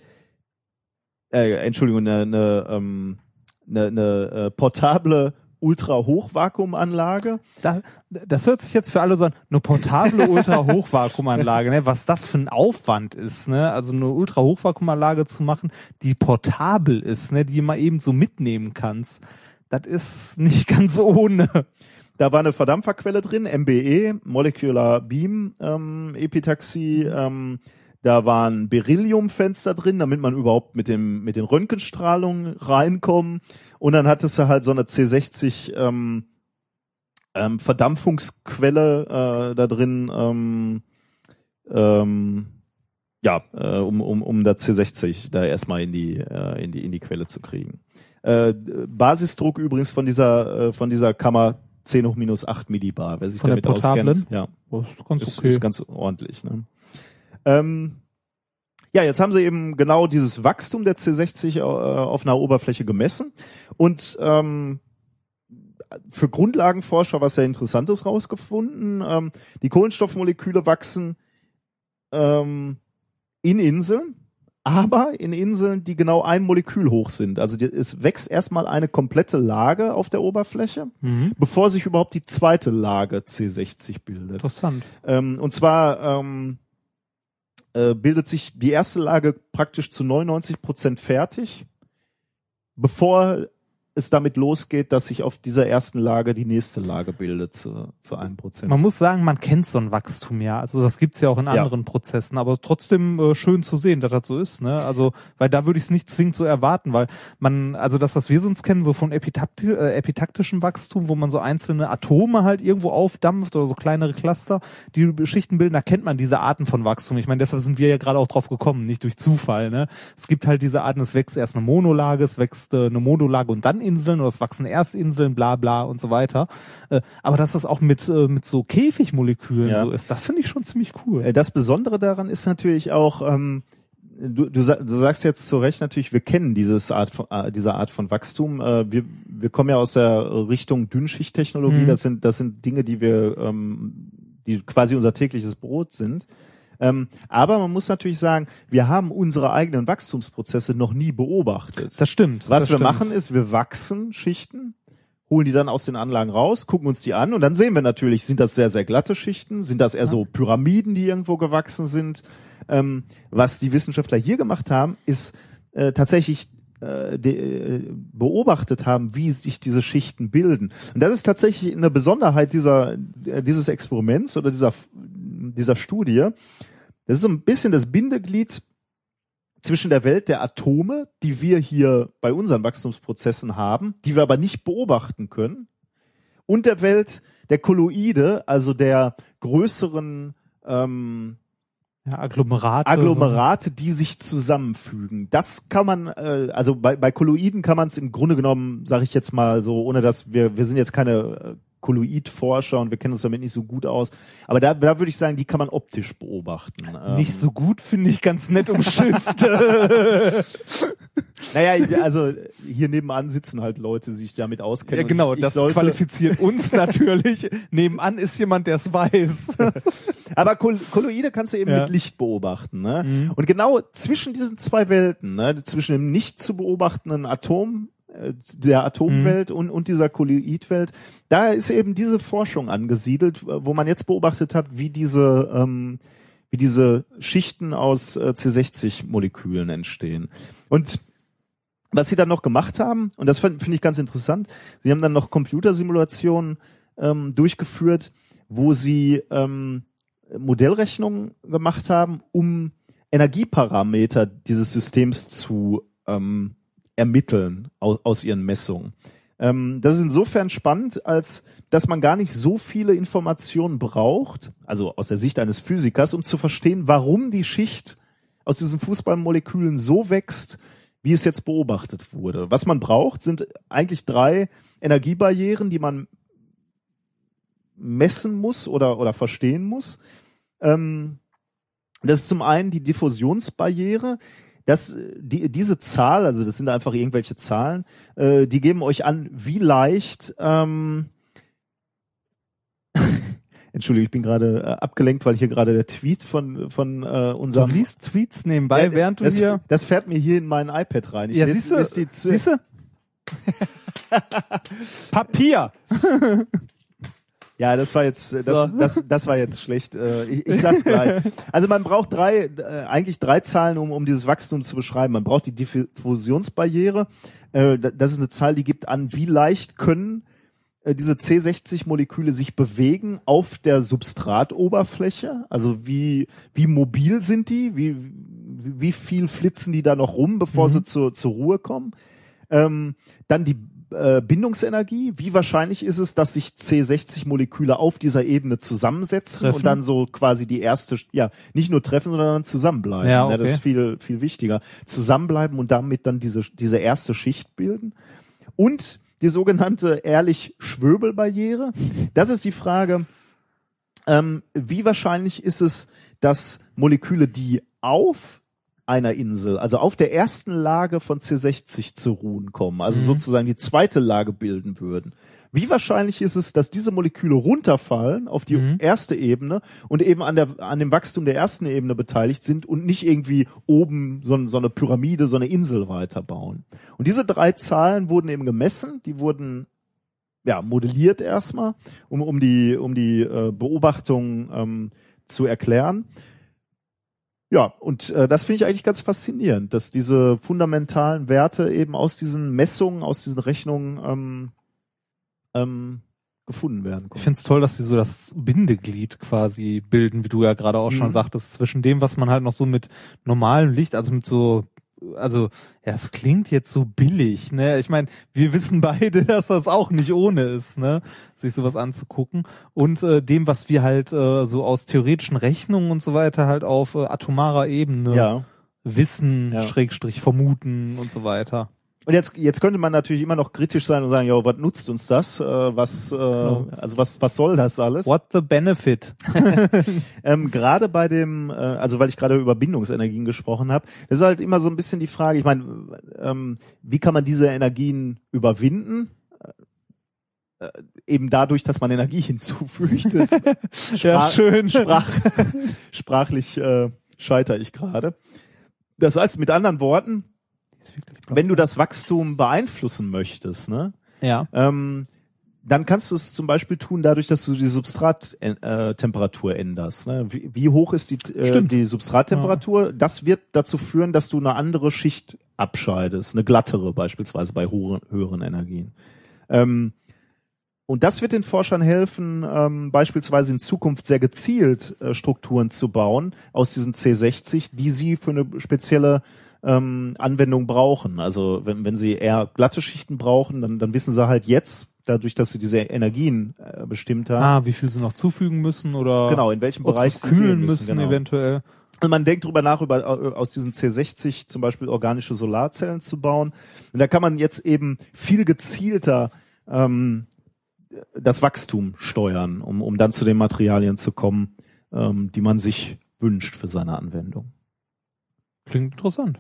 äh, Entschuldigung, eine, eine, ähm, eine, eine äh, portable Ultra-Hochvakuumanlage. Da, das hört sich jetzt für alle so an, eine portable Ultra-Hochvakuumanlage, ne? was das für ein Aufwand ist, ne? Also eine Ultra-Hochvakuumanlage zu machen, die portabel ist, ne? Die mal eben so mitnehmen kannst. Das ist nicht ganz ohne. Da war eine Verdampferquelle drin, MBE, Molecular Beam ähm, Epitaxie. Ähm, da waren Berylliumfenster drin, damit man überhaupt mit dem mit den Röntgenstrahlungen reinkommen. Und dann hattest du halt so eine C60 ähm, ähm, Verdampfungsquelle äh, da drin. Ähm, ähm, ja, äh, um, um, um da C60 da erstmal in die, äh, in die, in die Quelle zu kriegen. Äh, Basisdruck übrigens von dieser, äh, von dieser Kammer 10 hoch minus 8 Millibar, wer sich Von damit auskennt. Ja, Das ist ganz ist, okay. ist ganz ordentlich. Ne? Ähm, ja, jetzt haben sie eben genau dieses Wachstum der C60 äh, auf einer Oberfläche gemessen und ähm, für Grundlagenforscher was sehr Interessantes rausgefunden. Ähm, die Kohlenstoffmoleküle wachsen ähm, in Inseln, aber in Inseln, die genau ein Molekül hoch sind. Also die, es wächst erstmal eine komplette Lage auf der Oberfläche, Mhm. bevor sich überhaupt die zweite Lage C60 bildet. Interessant. Ähm, und zwar ähm, äh, bildet sich die erste Lage praktisch zu 99 Prozent fertig, bevor es damit losgeht, dass sich auf dieser ersten Lage die nächste Lage bildet zu, zu einem Prozent. Man muss sagen, man kennt so ein Wachstum ja. Also das gibt's ja auch in Ja. anderen Prozessen, aber trotzdem äh, schön zu sehen, dass das so ist. Ne? Also, weil da würde ich es nicht zwingend so erwarten, weil man, also das, was wir sonst kennen, so von epitakti äh, epitaktischem Wachstum, wo man so einzelne Atome halt irgendwo aufdampft oder so kleinere Cluster, die Schichten bilden, da kennt man diese Arten von Wachstum. Ich meine, deshalb sind wir ja gerade auch drauf gekommen, nicht durch Zufall. Ne? Es gibt halt diese Arten, es wächst erst eine Monolage, es wächst äh, eine Monolage und dann Inseln oder es wachsen erst Inseln, bla bla und so weiter. Äh, aber dass das auch mit, äh, mit so Käfigmolekülen Ja. so ist, das finde ich schon ziemlich cool. Äh, Das Besondere daran ist natürlich auch, ähm, du, du, du sagst jetzt zu Recht natürlich, wir kennen dieses Art von, äh, diese Art von Wachstum. Äh, wir, wir kommen ja aus der Richtung Dünnschichttechnologie. Mhm. Das sind das sind Dinge, die wir, ähm, die quasi unser tägliches Brot sind. Ähm, aber man muss natürlich sagen, wir haben unsere eigenen Wachstumsprozesse noch nie beobachtet. Das stimmt. Was das wir stimmt. machen ist, wir wachsen Schichten, holen die dann aus den Anlagen raus, gucken uns die an und dann sehen wir natürlich, sind das sehr, sehr glatte Schichten, sind das eher so Pyramiden, die irgendwo gewachsen sind. Ähm, was die Wissenschaftler hier gemacht haben, ist äh, tatsächlich äh, de, äh, beobachtet haben, wie sich diese Schichten bilden. Und das ist tatsächlich eine Besonderheit dieser, äh, dieses Experiments oder dieser, dieser Studie. Das ist so ein bisschen das Bindeglied zwischen der Welt der Atome, die wir hier bei unseren Wachstumsprozessen haben, die wir aber nicht beobachten können, und der Welt der Kolloide, also der größeren ähm, Ja, Agglomerate. Agglomerate, die sich zusammenfügen. Das kann man, äh, also bei, bei Kolloiden kann man es im Grunde genommen, sage ich jetzt mal so, ohne dass wir, wir sind jetzt keine äh, Kolloidforscher und wir kennen uns damit nicht so gut aus, aber da, da würde ich sagen, die kann man optisch beobachten. Ähm, Nicht so gut, finde ich ganz nett umschifft. Naja, also hier nebenan sitzen halt Leute, die sich damit auskennen. ja, genau, ich, ich das sollte, qualifiziert uns natürlich. Nebenan ist jemand, der es weiß. Aber Kol Kolloide kannst du eben Ja. mit Licht beobachten. Ne? Mhm. Und genau zwischen diesen zwei Welten, ne, zwischen dem nicht zu beobachtenden Atom, der Atomwelt Mhm. und, und dieser Kolloidwelt, da ist eben diese Forschung angesiedelt, wo man jetzt beobachtet hat, wie diese, ähm, wie diese Schichten aus äh, C60-Molekülen entstehen. Und was sie dann noch gemacht haben, und das finde find ich ganz interessant, sie haben dann noch Computersimulationen ähm, durchgeführt, wo sie ähm, Modellrechnungen gemacht haben, um Energieparameter dieses Systems zu ähm, ermitteln aus, aus ihren Messungen. Ähm, das ist insofern spannend, als dass man gar nicht so viele Informationen braucht, also aus der Sicht eines Physikers, um zu verstehen, warum die Schicht aus diesen Fußballmolekülen so wächst, wie es jetzt beobachtet wurde. Was man braucht, sind eigentlich drei Energiebarrieren, die man messen muss oder, oder verstehen muss. Ähm, das ist zum einen die Diffusionsbarriere. Das, die, diese Zahl, also das sind einfach irgendwelche Zahlen, äh, die geben euch an, wie leicht ähm, Entschuldigung, ich bin gerade äh, abgelenkt, weil hier gerade der Tweet von von äh, Du unserem liest Tweets nebenbei, Ja, während du das, hier... das fährt mir hier in mein iPad rein. Ich Ja, du, siehst du? Papier. Ja, das war jetzt, äh, das, So. das, das war jetzt schlecht. Äh, Ich, ich sag's gleich. Also man braucht drei, äh, eigentlich drei Zahlen, um, um dieses Wachstum zu beschreiben. Man braucht die Diffusionsbarriere. Da- Das ist eine Zahl, die gibt an, wie leicht können diese C60-Moleküle sich bewegen auf der Substratoberfläche. Also wie, wie mobil sind die? Wie, wie viel flitzen die da noch rum, bevor sie zur, zur Ruhe kommen? Ähm, dann die äh, Bindungsenergie. Wie wahrscheinlich ist es, dass sich C60-Moleküle auf dieser Ebene zusammensetzen Treffen. und dann so quasi die erste, ja, nicht nur treffen, sondern dann zusammenbleiben. Ja, das okay. ist viel, viel wichtiger. Zusammenbleiben und damit dann diese, diese erste Schicht bilden. Und die sogenannte Ehrlich-Schwöbel-Barriere. Das ist die Frage, ähm, wie wahrscheinlich ist es, dass Moleküle, die auf einer Insel, also auf der ersten Lage von C60 zu ruhen kommen, also sozusagen die zweite Lage bilden würden. Wie wahrscheinlich ist es, dass diese Moleküle runterfallen auf die erste Ebene und eben an, der, an dem Wachstum der ersten Ebene beteiligt sind und nicht irgendwie oben so, so eine Pyramide, so eine Insel weiterbauen? Und diese drei Zahlen wurden eben gemessen, die wurden ja, modelliert erstmal, um, um die, um die äh, Beobachtung ähm, zu erklären. Ja, und äh, das finde ich eigentlich ganz faszinierend, dass diese fundamentalen Werte eben aus diesen Messungen, aus diesen Rechnungen ähm, ähm, gefunden werden Ich konnten. finde es toll, dass sie so das Bindeglied quasi bilden, wie du ja gerade auch schon Mhm. sagtest, zwischen dem, was man halt noch so mit normalem Licht, also mit so, also ja, es klingt jetzt so billig, ne? Ich meine, wir wissen beide, dass das auch nicht ohne ist, ne? Sich sowas anzugucken und äh, dem, was wir halt äh, so aus theoretischen Rechnungen und so weiter halt auf äh, atomarer Ebene Ja. wissen, Ja. Schrägstrich vermuten und so weiter. Und jetzt, jetzt könnte man natürlich immer noch kritisch sein und sagen, ja, was nutzt uns das? Äh, was, äh, also was, was soll das alles? What the benefit? Ähm, gerade bei dem, äh, also weil ich gerade über Bindungsenergien gesprochen habe, das ist halt immer so ein bisschen die Frage, ich meine, ähm, wie kann man diese Energien überwinden? Äh, eben dadurch, dass man Energie hinzufügt. Das Ja, schön. Sprach, sprachlich äh, scheitere ich gerade. Das heißt, mit anderen Worten, wenn du das Wachstum beeinflussen möchtest, ne, Ja. ähm, dann kannst du es zum Beispiel tun, dadurch, dass du die Substrattemperatur änderst. Ne? Wie, wie hoch ist die, äh, die Substrattemperatur? Das wird dazu führen, dass du eine andere Schicht abscheidest, eine glattere beispielsweise bei hohen, höheren Energien. Ähm, und das wird den Forschern helfen, ähm, beispielsweise in Zukunft sehr gezielt äh, Strukturen zu bauen aus diesen C60, die sie für eine spezielle ähm, Anwendung brauchen. Also wenn, wenn sie eher glatte Schichten brauchen, dann, dann wissen sie halt jetzt, dadurch, dass sie diese Energien äh, bestimmt haben. Ah, wie viel sie noch zufügen müssen oder Genau, in welchem Bereich sie kühlen müssen, müssen, genau. eventuell. Und man denkt drüber nach, über, äh, aus diesen C60 zum Beispiel organische Solarzellen zu bauen. Und da kann man jetzt eben viel gezielter ähm, das Wachstum steuern, um, um dann zu den Materialien zu kommen, ähm, die man sich wünscht für seine Anwendung. Klingt interessant.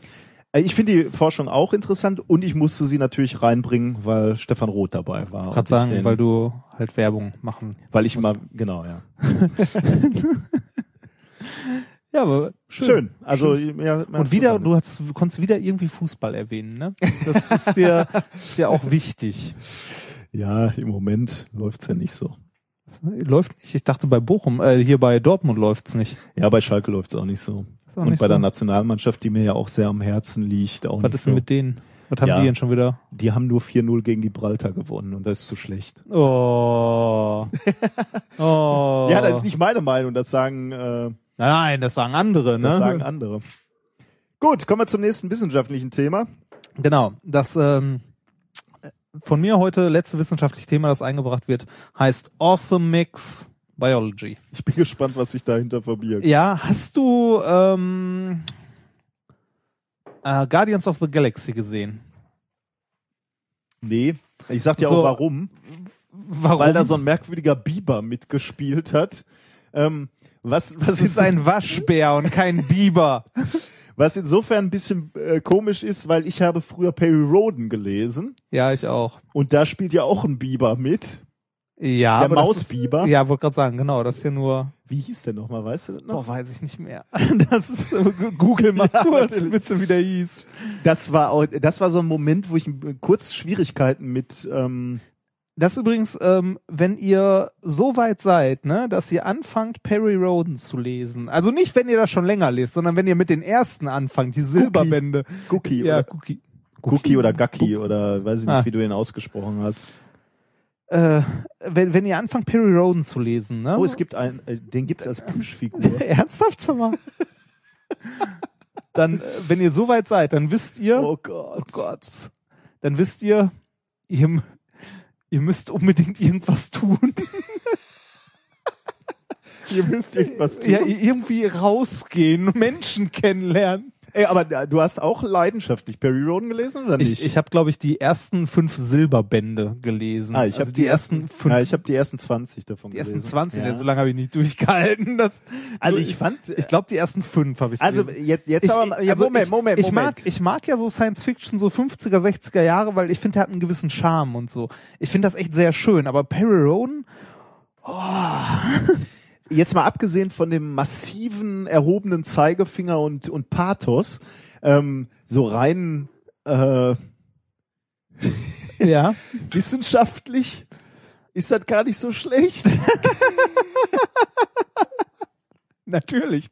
Äh, Ich finde die Forschung auch interessant und ich musste sie natürlich reinbringen, weil Stefan Roth dabei war. Ich sagen, den- weil du halt Werbung machen. weil ich musst. immer, genau, ja. Ja, aber schön. Schön. Also, ja, mir hat's Und wieder, du, hast, konntest wieder irgendwie Fußball erwähnen, ne? Das ist dir, ist ja auch wichtig. Ja, im Moment läuft's ja nicht so. Läuft nicht. Ich dachte bei Bochum, äh, hier bei Dortmund läuft's nicht. Ja, bei Schalke läuft's auch nicht so. Und bei so. der Nationalmannschaft, die mir ja auch sehr am Herzen liegt, auch Was nicht ist denn so. mit denen? Was haben Ja. die denn schon wieder? Die haben nur 4-0 gegen Gibraltar gewonnen und das ist zu schlecht. Oh. oh. Ja, das ist nicht meine Meinung, das sagen, äh, Nein, das sagen andere, ne? das sagen andere. Gut, kommen wir zum nächsten wissenschaftlichen Thema. Genau, das ähm, von mir heute letzte wissenschaftliche Thema, das eingebracht wird, heißt Awesome Mix Biology. Ich bin gespannt, was sich dahinter verbirgt. Ja, hast du ähm, äh, Guardians of the Galaxy gesehen? Nee, ich sag dir So. auch warum. Warum? Weil da so ein merkwürdiger Biber mitgespielt hat. Ähm, was, was das ist ein Waschbär und kein Biber. Was insofern ein bisschen äh, komisch ist, weil ich habe früher Perry Roden gelesen Ja, ich auch. und da spielt ja auch ein Biber mit. Ja, Der Mausbiber? Ist, ja, wollte gerade sagen, genau, das ja nur. Wie hieß der nochmal, weißt du das noch? Boah, weiß ich nicht mehr. Das ist Google mal Ja, kurz, natürlich. bitte, wie der hieß. Das war auch, das war so ein Moment, wo ich kurz Schwierigkeiten mit ähm, Das übrigens, ähm, wenn ihr so weit seid, ne, dass ihr anfangt, Perry Roden zu lesen. Also nicht, wenn ihr das schon länger lest, sondern wenn ihr mit den ersten anfangt, die Silberbände. Cookie Ja, oder Cookie. Cookie oder Gacki oder weiß ich nicht, Ah. wie du den ausgesprochen hast. Äh, wenn, wenn ihr anfangt, Perry Roden zu lesen, ne? Oh, es gibt einen, äh, den gibt's als Plüschfigur. Ernsthaft, sag mal? dann, äh, wenn ihr so weit seid, dann wisst ihr, Oh Gott. oh Gott, dann wisst ihr, ihr, ihr müsst unbedingt irgendwas tun. Ihr müsst irgendwas tun. ja, irgendwie rausgehen, Menschen kennenlernen. Ey, aber äh, du hast auch leidenschaftlich Perry Roden gelesen oder nicht? Ich, ich habe, glaube ich, die ersten fünf Silberbände gelesen. ah, ich also habe die ersten fünf. Ja, ich habe die ersten 20 davon die ersten gelesen. 20, Ja. ja. so lange habe ich nicht durchgehalten. Das, Also so, ich fand, ich glaube, die ersten fünf habe ich also gelesen. jetzt, jetzt aber, mal- ja, also Moment, ich, Moment, ich Moment. mag, ich mag ja so Science Fiction, so 50er, 60er Jahre, weil ich finde, der hat einen gewissen Charme und so. Ich finde das echt sehr schön, aber Perry Roden, jetzt mal abgesehen von dem massiven erhobenen Zeigefinger und, und Pathos, ähm, so rein äh, ja, wissenschaftlich ist das gar nicht so schlecht. natürlich.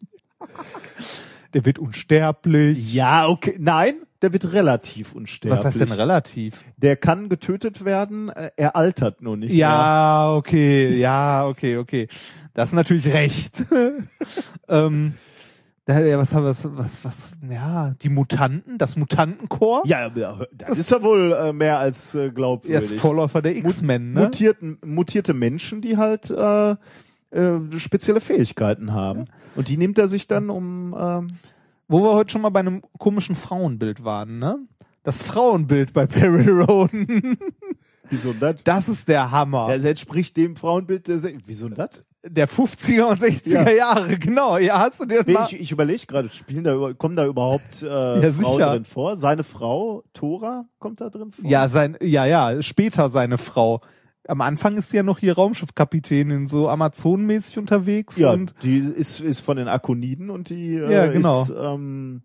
Der wird unsterblich. ja, okay. Nein, der wird relativ unsterblich. Was heißt denn relativ? Der kann getötet werden, äh, er altert nur nicht. mehr. Ja, okay, ja, okay, okay. Das ist natürlich recht. ähm, da, ja, was haben wir, was, was, was, ja, die Mutanten, das Mutantenchor. Ja, ja, das, ist ja wohl äh, mehr als äh, Er glaubwürdig. ist Vorläufer der X-Men, ne? Mutierten, mutierte Menschen, die halt äh, äh, spezielle Fähigkeiten haben. Und die nimmt er sich dann um. Ähm, Wo wir heute schon mal bei einem komischen Frauenbild waren, ne? Das Frauenbild bei Perry Roden. wieso das? Das ist der Hammer. Das entspricht dem Frauenbild der. Wieso das? Der 50er und 60er Ja. Jahre, genau. Ja, hast du dir Nee, mal... ich ich überlege gerade, spielen da kommen da überhaupt äh, Ja, Frauen drin vor? Seine Frau Tora kommt da drin vor? Ja, sein, ja, ja, später seine Frau. Am Anfang ist sie ja noch hier Raumschiffkapitänin, so Amazonenmäßig unterwegs ja, und die ist ist von den Akoniden und die äh, Ja, genau. ist ähm,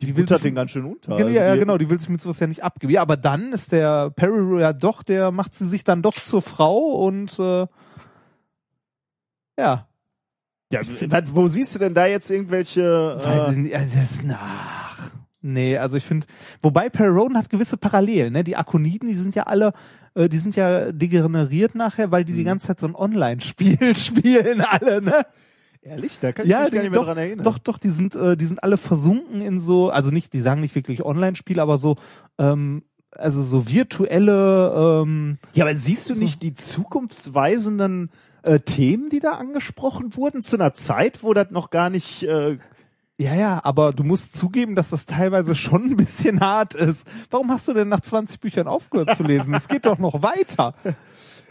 die, Die will sich- den ganz schön unter. ja, Also ja, genau, die will sich mit sowas ja nicht abgeben. Ja, aber dann ist der Perry ja doch, der macht sie sich dann doch zur Frau und äh, ja, Ja, was, wo siehst du denn da jetzt irgendwelche? weiß Äh, ich nicht, also das, ach, nee, also ich finde, wobei Perry Roden hat gewisse Parallelen, ne? Die Akoniden, die sind ja alle, äh, die sind ja degeneriert nachher, weil die Mhm. die ganze Zeit so ein Online-Spiel spielen alle, ne? ehrlich, da kann ich Ja, mich gar nicht mehr doch, dran erinnern. doch, doch, die sind, äh, die sind alle versunken in so, also nicht, die sagen nicht wirklich Online-Spiel, aber so, ähm, also so virtuelle, ähm, Ja, aber siehst du nicht die zukunftsweisenden äh, Themen, die da angesprochen wurden, zu einer Zeit, wo das noch gar nicht äh, ja, ja, aber du musst zugeben, dass das teilweise schon ein bisschen hart ist. Warum hast du denn nach 20 Büchern aufgehört zu lesen? Es geht doch noch weiter.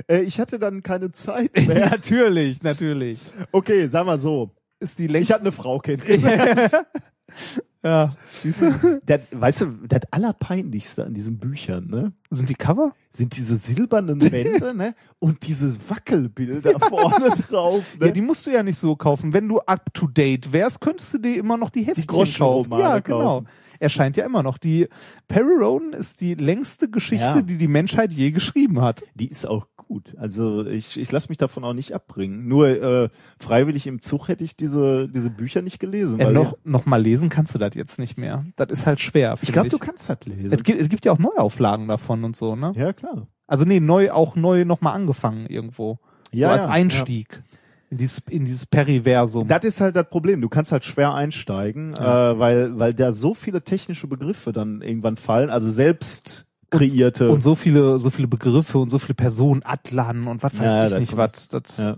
äh, ich hatte dann keine Zeit mehr. natürlich, natürlich. Okay, sagen wir so. Ist die Ich längste. hatte eine Frau kennengelernt. ja, siehst du? Das, weißt du, das Allerpeinlichste an diesen Büchern, ne? Sind die Cover? Sind diese silbernen Wände, ne? Und diese Wackelbilder vorne drauf, ne? Ja, die musst du ja nicht so kaufen. Wenn du up to date wärst, könntest du dir immer noch die Heftchen kaufen. Groschenromane Ja, genau. kaufen. Erscheint ja immer noch. Die Perry Roden ist die längste Geschichte, Ja. die die Menschheit je geschrieben hat. die ist auch gut. Also ich, ich lasse mich davon auch nicht abbringen. Nur äh, freiwillig im Zug hätte ich diese, diese Bücher nicht gelesen. Äh, noch, noch mal lesen kannst du das jetzt nicht mehr. Das ist halt schwer. ich glaube, du kannst das lesen. Es gibt, es gibt ja auch Neuauflagen davon und so, ne? ja, klar. Also nee, neu, auch neu nochmal angefangen irgendwo. Ja, so als ja, Einstieg in dieses, in dieses Periversum. Das ist halt das Problem. Du kannst halt schwer einsteigen, äh, weil, weil da so viele technische Begriffe dann irgendwann fallen, also selbst kreierte. und so viele, so viele Begriffe und so viele Personen, Atlan und was weiß Ja, ich nicht was. Das ja.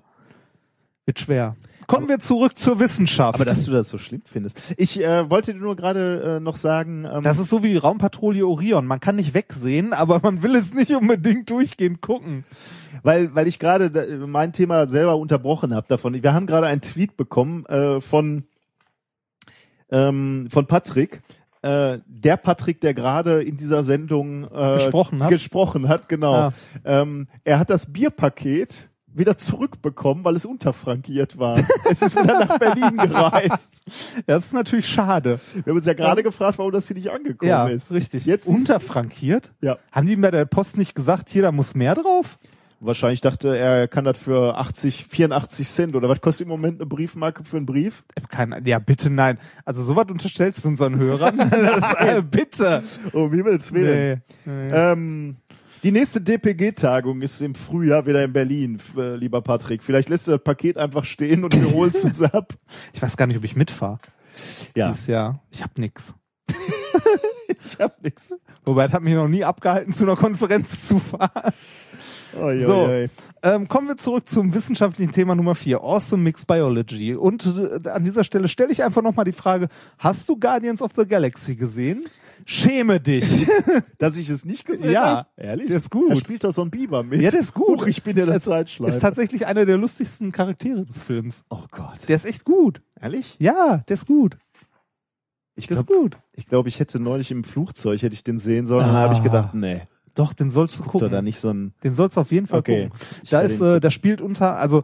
wird schwer. Kommen wir zurück zur Wissenschaft. Aber dass du das so schlimm findest. Ich äh, wollte dir nur gerade äh, noch sagen, ähm, das ist so wie Raumpatrouille Orion. Man kann nicht wegsehen, aber man will es nicht unbedingt durchgehend gucken. weil weil ich gerade da- mein Thema selber unterbrochen habe davon. Wir haben gerade einen Tweet bekommen äh, von ähm, von Patrick. Äh, der Patrick, der gerade in dieser Sendung äh, Gesprochen hat? gesprochen hat, genau. Ah. Ähm, er hat das Bierpaket wieder zurückbekommen, weil es unterfrankiert war. es ist wieder nach Berlin gereist. Das ist natürlich schade. Wir haben uns ja gerade gefragt, warum das hier nicht angekommen Ja, ist. richtig. Jetzt Unterfrankiert? ja. Haben die bei der Post nicht gesagt, hier, da muss mehr drauf? Wahrscheinlich dachte er, er kann das für 80, 84 Cent oder was kostet im Moment eine Briefmarke für einen Brief? Hab Keine, ja, bitte nein. Also sowas unterstellst du unseren Hörern? das, äh, bitte. Um Himmels Willen. Nee, nee. Ähm, die nächste DPG-Tagung ist im Frühjahr wieder in Berlin, äh, lieber Patrick. Vielleicht lässt du das Paket einfach stehen und wir holen es uns ab. Ich weiß gar nicht, ob ich mitfahre. Ja, Dieses Jahr. Ich hab nix. ich hab nix. Wobei, es hat mich noch nie abgehalten, zu einer Konferenz zu fahren. Oi, So. oi, oi. Ähm, kommen wir zurück zum wissenschaftlichen Thema Nummer vier, Awesome Mixed Biology. Und äh, an dieser Stelle stelle ich einfach nochmal die Frage, hast du Guardians of the Galaxy gesehen? Schäme dich. Dass ich es nicht gesehen Ja, habe? Ehrlich? der ist gut. Da spielt doch so ein Biber mit. Ja, der ist gut. Huch, ich bin ja der Zeitschleife. ist tatsächlich einer der lustigsten Charaktere des Films. oh Gott. Der ist echt gut. Ehrlich? Ja, der ist gut. Ich glaube, gut. ich, glaub, ich hätte neulich im Flugzeug, hätte ich den sehen sollen. Dann habe ich Ah. gedacht, nee, Doch, den sollst du guck gucken. da nicht so ein... Den sollst du auf jeden Fall Okay. gucken. Da ist, äh, da spielt unter, also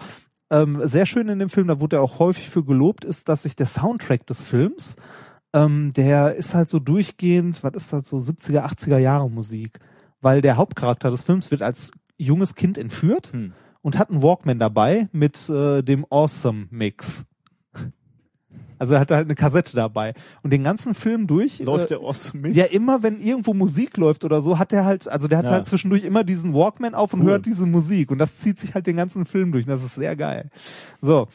ähm, sehr schön in dem Film, da wurde er auch häufig für gelobt, ist, dass sich der Soundtrack des Films, ähm, der ist halt so durchgehend, was ist das, so 70er, 80er Jahre Musik. Weil der Hauptcharakter des Films wird als junges Kind entführt Hm. und hat einen Walkman dabei mit äh, dem Awesome Mix. Also er hatte halt eine Kassette dabei. Und den ganzen Film durch. Läuft äh, der Awesome mit? ja, immer wenn irgendwo Musik läuft oder so, hat er halt, also der hat Ja. halt zwischendurch immer diesen Walkman auf und Cool. hört diese Musik und das zieht sich halt den ganzen Film durch und das ist sehr geil. So.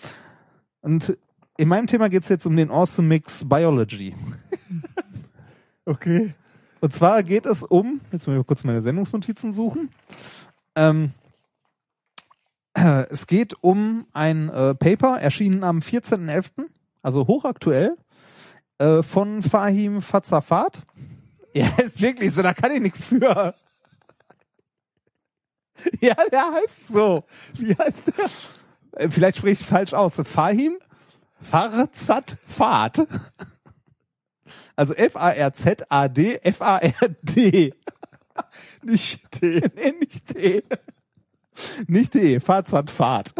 Und in meinem Thema geht's jetzt um den Awesome Mix Biology. Okay. Und zwar geht es um, jetzt muss ich mal kurz meine Sendungsnotizen suchen. Ähm, äh, es geht um ein äh, Paper, erschienen am 14.11., also hochaktuell, äh, von Fahim Fazafat. Ja, ist wirklich so, da kann ich nichts für. Ja, der heißt so. Wie heißt der? Äh, Vielleicht spreche ich falsch aus. Fahim Farzat Fahrt. Also F-A-R-Z-A-D, F-A-R-D. Nicht den. Nee, nicht D. Nicht D, Farzat Fahrt.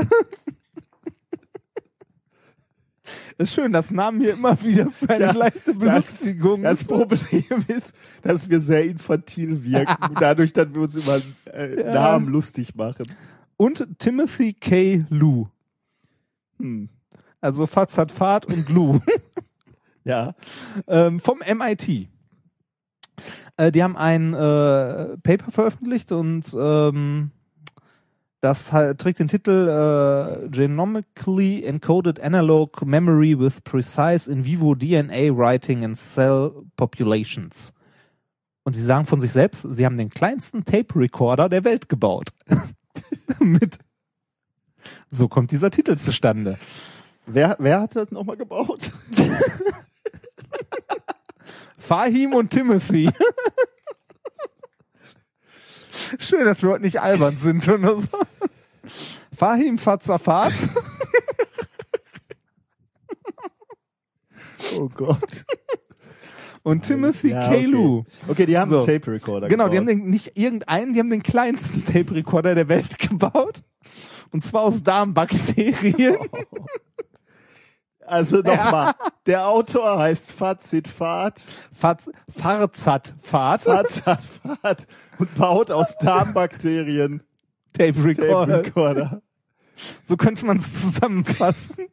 Ist schön, dass Namen hier immer wieder für eine Ja, leichte Belustigung. Das, das Problem ist, dass wir sehr infantil wirken, dadurch, dass wir uns über äh, Ja. Namen lustig machen. Und Timothy K. Lou. Hm. Also Farzat Fahrt und Lou. Ja. ähm, vom MIT. Äh, die haben ein äh, Paper veröffentlicht und ähm, das halt, trägt den Titel äh, Genomically Encoded Analog Memory with Precise In Vivo DNA Writing in Cell Populations. Und sie sagen von sich selbst, sie haben den kleinsten Tape-Recorder der Welt gebaut. Mit. So kommt dieser Titel zustande. Wer, wer hat das nochmal gebaut? Fahim und Timothy. Schön, dass wir heute nicht albern sind oder so. Fahim Fazafat. Oh Gott. Und Timothy Ja, Kalu. Okay. okay, die haben So. einen Tape Recorder Genau, die haben gebaut. den, nicht irgendeinen, die haben den kleinsten Tape Recorder der Welt gebaut. Und zwar aus Darmbakterien. Also nochmal, der Autor heißt Fazit Fahrt, Faz Farzat Fahrt. Fazat Fahrt und baut aus Darmbakterien Tape Tape Recorder. Recorder. So könnte man es zusammenfassen.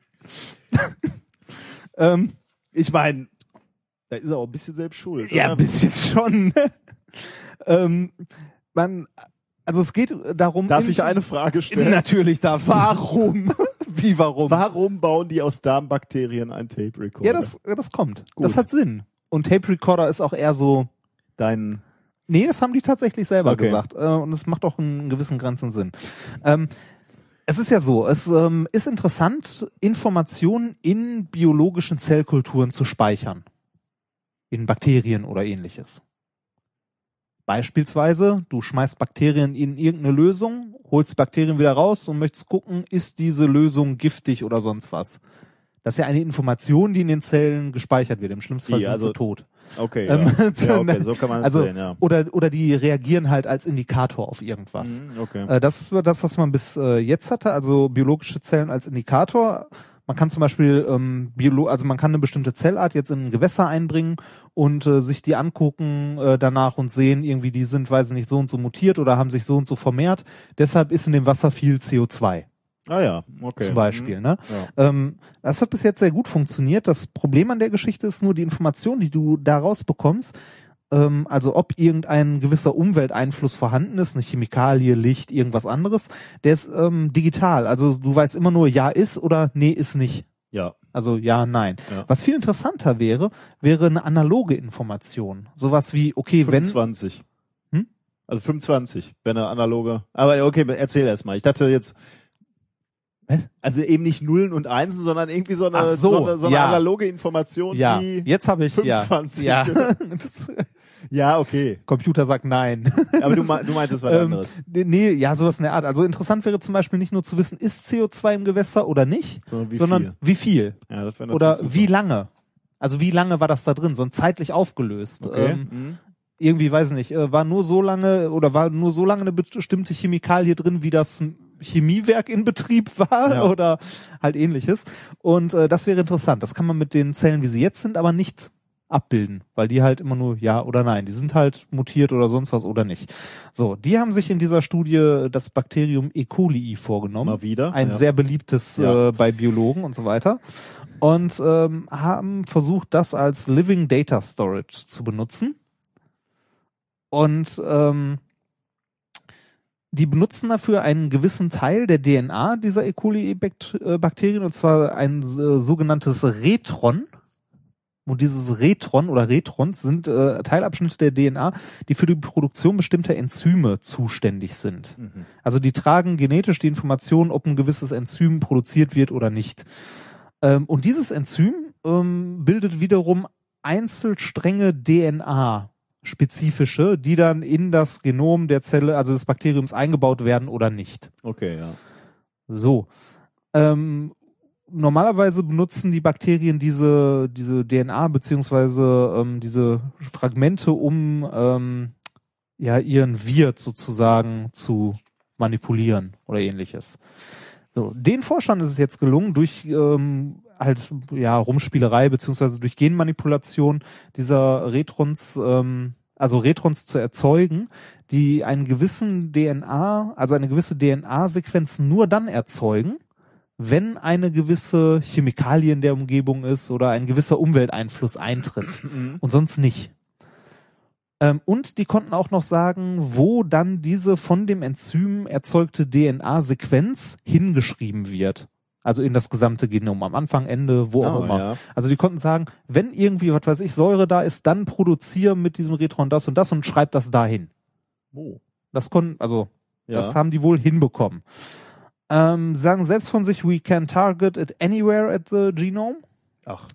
ähm, Ich meine, da ist er auch ein bisschen selbst schuld. ja, oder? ein bisschen schon. ähm, man, also es geht darum. Darf ich eine Frage stellen? Natürlich darfst du. Warum? Wie warum? Warum bauen die aus Darmbakterien ein Tape Recorder? Ja, das, das kommt. Gut. Das hat Sinn. Und Tape Recorder ist auch eher so. dein Nee, das haben die tatsächlich selber Okay. gesagt. Äh, und es macht auch einen gewissen Grenzen Sinn. Ähm, es ist ja so, es ähm, ist interessant, Informationen in biologischen Zellkulturen zu speichern. In Bakterien oder ähnliches. Beispielsweise, du schmeißt Bakterien in irgendeine Lösung, holst Bakterien wieder raus und möchtest gucken, ist diese Lösung giftig oder sonst was. Das ist ja eine Information, die in den Zellen gespeichert wird. Im schlimmsten Fall sind also- sie tot. Okay, Ähm, ja. so, ja, okay, so kann man es also, sehen, ja. Oder, oder die reagieren halt als Indikator auf irgendwas. Mhm, Okay. Äh, das war das, was man bis äh, jetzt hatte, also biologische Zellen als Indikator. Man kann zum Beispiel ähm, Biolo also man kann eine bestimmte Zellart jetzt in ein Gewässer einbringen und äh, sich die angucken äh, danach und sehen, irgendwie die sind, weiß ich nicht, so und so mutiert oder haben sich so und so vermehrt. Deshalb ist in dem Wasser viel CO2 Ah ja, okay. zum Beispiel. Mhm. Ne? Ja. Ähm, das hat bis jetzt sehr gut funktioniert. Das Problem an der Geschichte ist nur die Information, die du daraus bekommst. Ähm, also ob irgendein gewisser Umwelteinfluss vorhanden ist, eine Chemikalie, Licht, irgendwas anderes, der ist ähm, digital. Also du weißt immer nur, ja ist oder nee ist nicht. Ja. Also ja, nein. Ja. Was viel interessanter wäre, wäre eine analoge Information. Sowas wie, okay, wenn 25. Hm? Also 25, wenn er analoge. Aber okay, erzähl erst mal. Ich dachte jetzt, Was? also eben nicht Nullen und Einsen, sondern irgendwie so eine, Ach so, eine, so eine ja. analoge Information ja, wie jetzt habe ich 25. Ja, ja. Ja, okay. Computer sagt nein. Aber du, me- du meintest was Ähm, anderes. nee, ja, sowas in der Art. Also interessant wäre zum Beispiel nicht nur zu wissen, ist CO2 im Gewässer oder nicht, Sondern wie sondern viel? wie viel Ja, das oder natürlich wie super. lange. Also wie lange war das da drin, so ein zeitlich aufgelöst. Okay. Ähm, mhm. irgendwie, weiß ich nicht, äh, war nur so lange oder war nur so lange eine bestimmte Chemikalie drin, wie das Chemiewerk in Betrieb war Ja. oder halt ähnliches. Und äh, das wäre interessant. Das kann man mit den Zellen, wie sie jetzt sind, aber nicht abbilden, weil die halt immer nur ja oder nein, die sind halt mutiert oder sonst was oder nicht. So, die haben sich in dieser Studie das Bakterium E. coli vorgenommen. Mal wieder. Ein ja. sehr beliebtes Ja. äh, bei Biologen und so weiter. Und ähm, haben versucht, das als Living Data Storage zu benutzen. Und ähm, die benutzen dafür einen gewissen Teil der DNA dieser E. coli-Bakterien, und zwar ein äh, sogenanntes Retron. Und dieses Retron oder Retrons sind äh, Teilabschnitte der DNA, die für die Produktion bestimmter Enzyme zuständig sind. Mhm. Also die tragen genetisch die Information, ob ein gewisses Enzym produziert wird oder nicht. Ähm, und dieses Enzym ähm, bildet wiederum Einzelstränge DNA spezifische, die dann in das Genom der Zelle, also des Bakteriums eingebaut werden oder nicht. Okay, ja. So. Ähm, normalerweise benutzen die Bakterien diese, diese DNA beziehungsweise ähm, diese Fragmente, um ähm, ja ihren Wirt sozusagen zu manipulieren oder ähnliches. So, den Forschern ist es jetzt gelungen, durch ähm, halt ja Rumspielerei beziehungsweise durch Genmanipulation dieser Retrons, ähm, also Retrons zu erzeugen, die einen gewissen DNA, also eine gewisse DNA-Sequenz nur dann erzeugen, wenn eine gewisse Chemikalie in der Umgebung ist oder ein gewisser Umwelteinfluss eintritt und sonst nicht. Ähm, und die konnten auch noch sagen, wo dann diese von dem Enzym erzeugte DNA-Sequenz hingeschrieben wird. Also in das gesamte Genom, am Anfang, Ende, wo auch Oh, immer. ja. Also die konnten sagen, wenn irgendwie, was weiß ich, Säure da ist, dann produziere mit diesem Retron das und das und schreib das dahin. Oh. Das konnten, also Ja. das haben die wohl hinbekommen. Ähm, sagen selbst von sich, we can target it anywhere at the genome. Ach.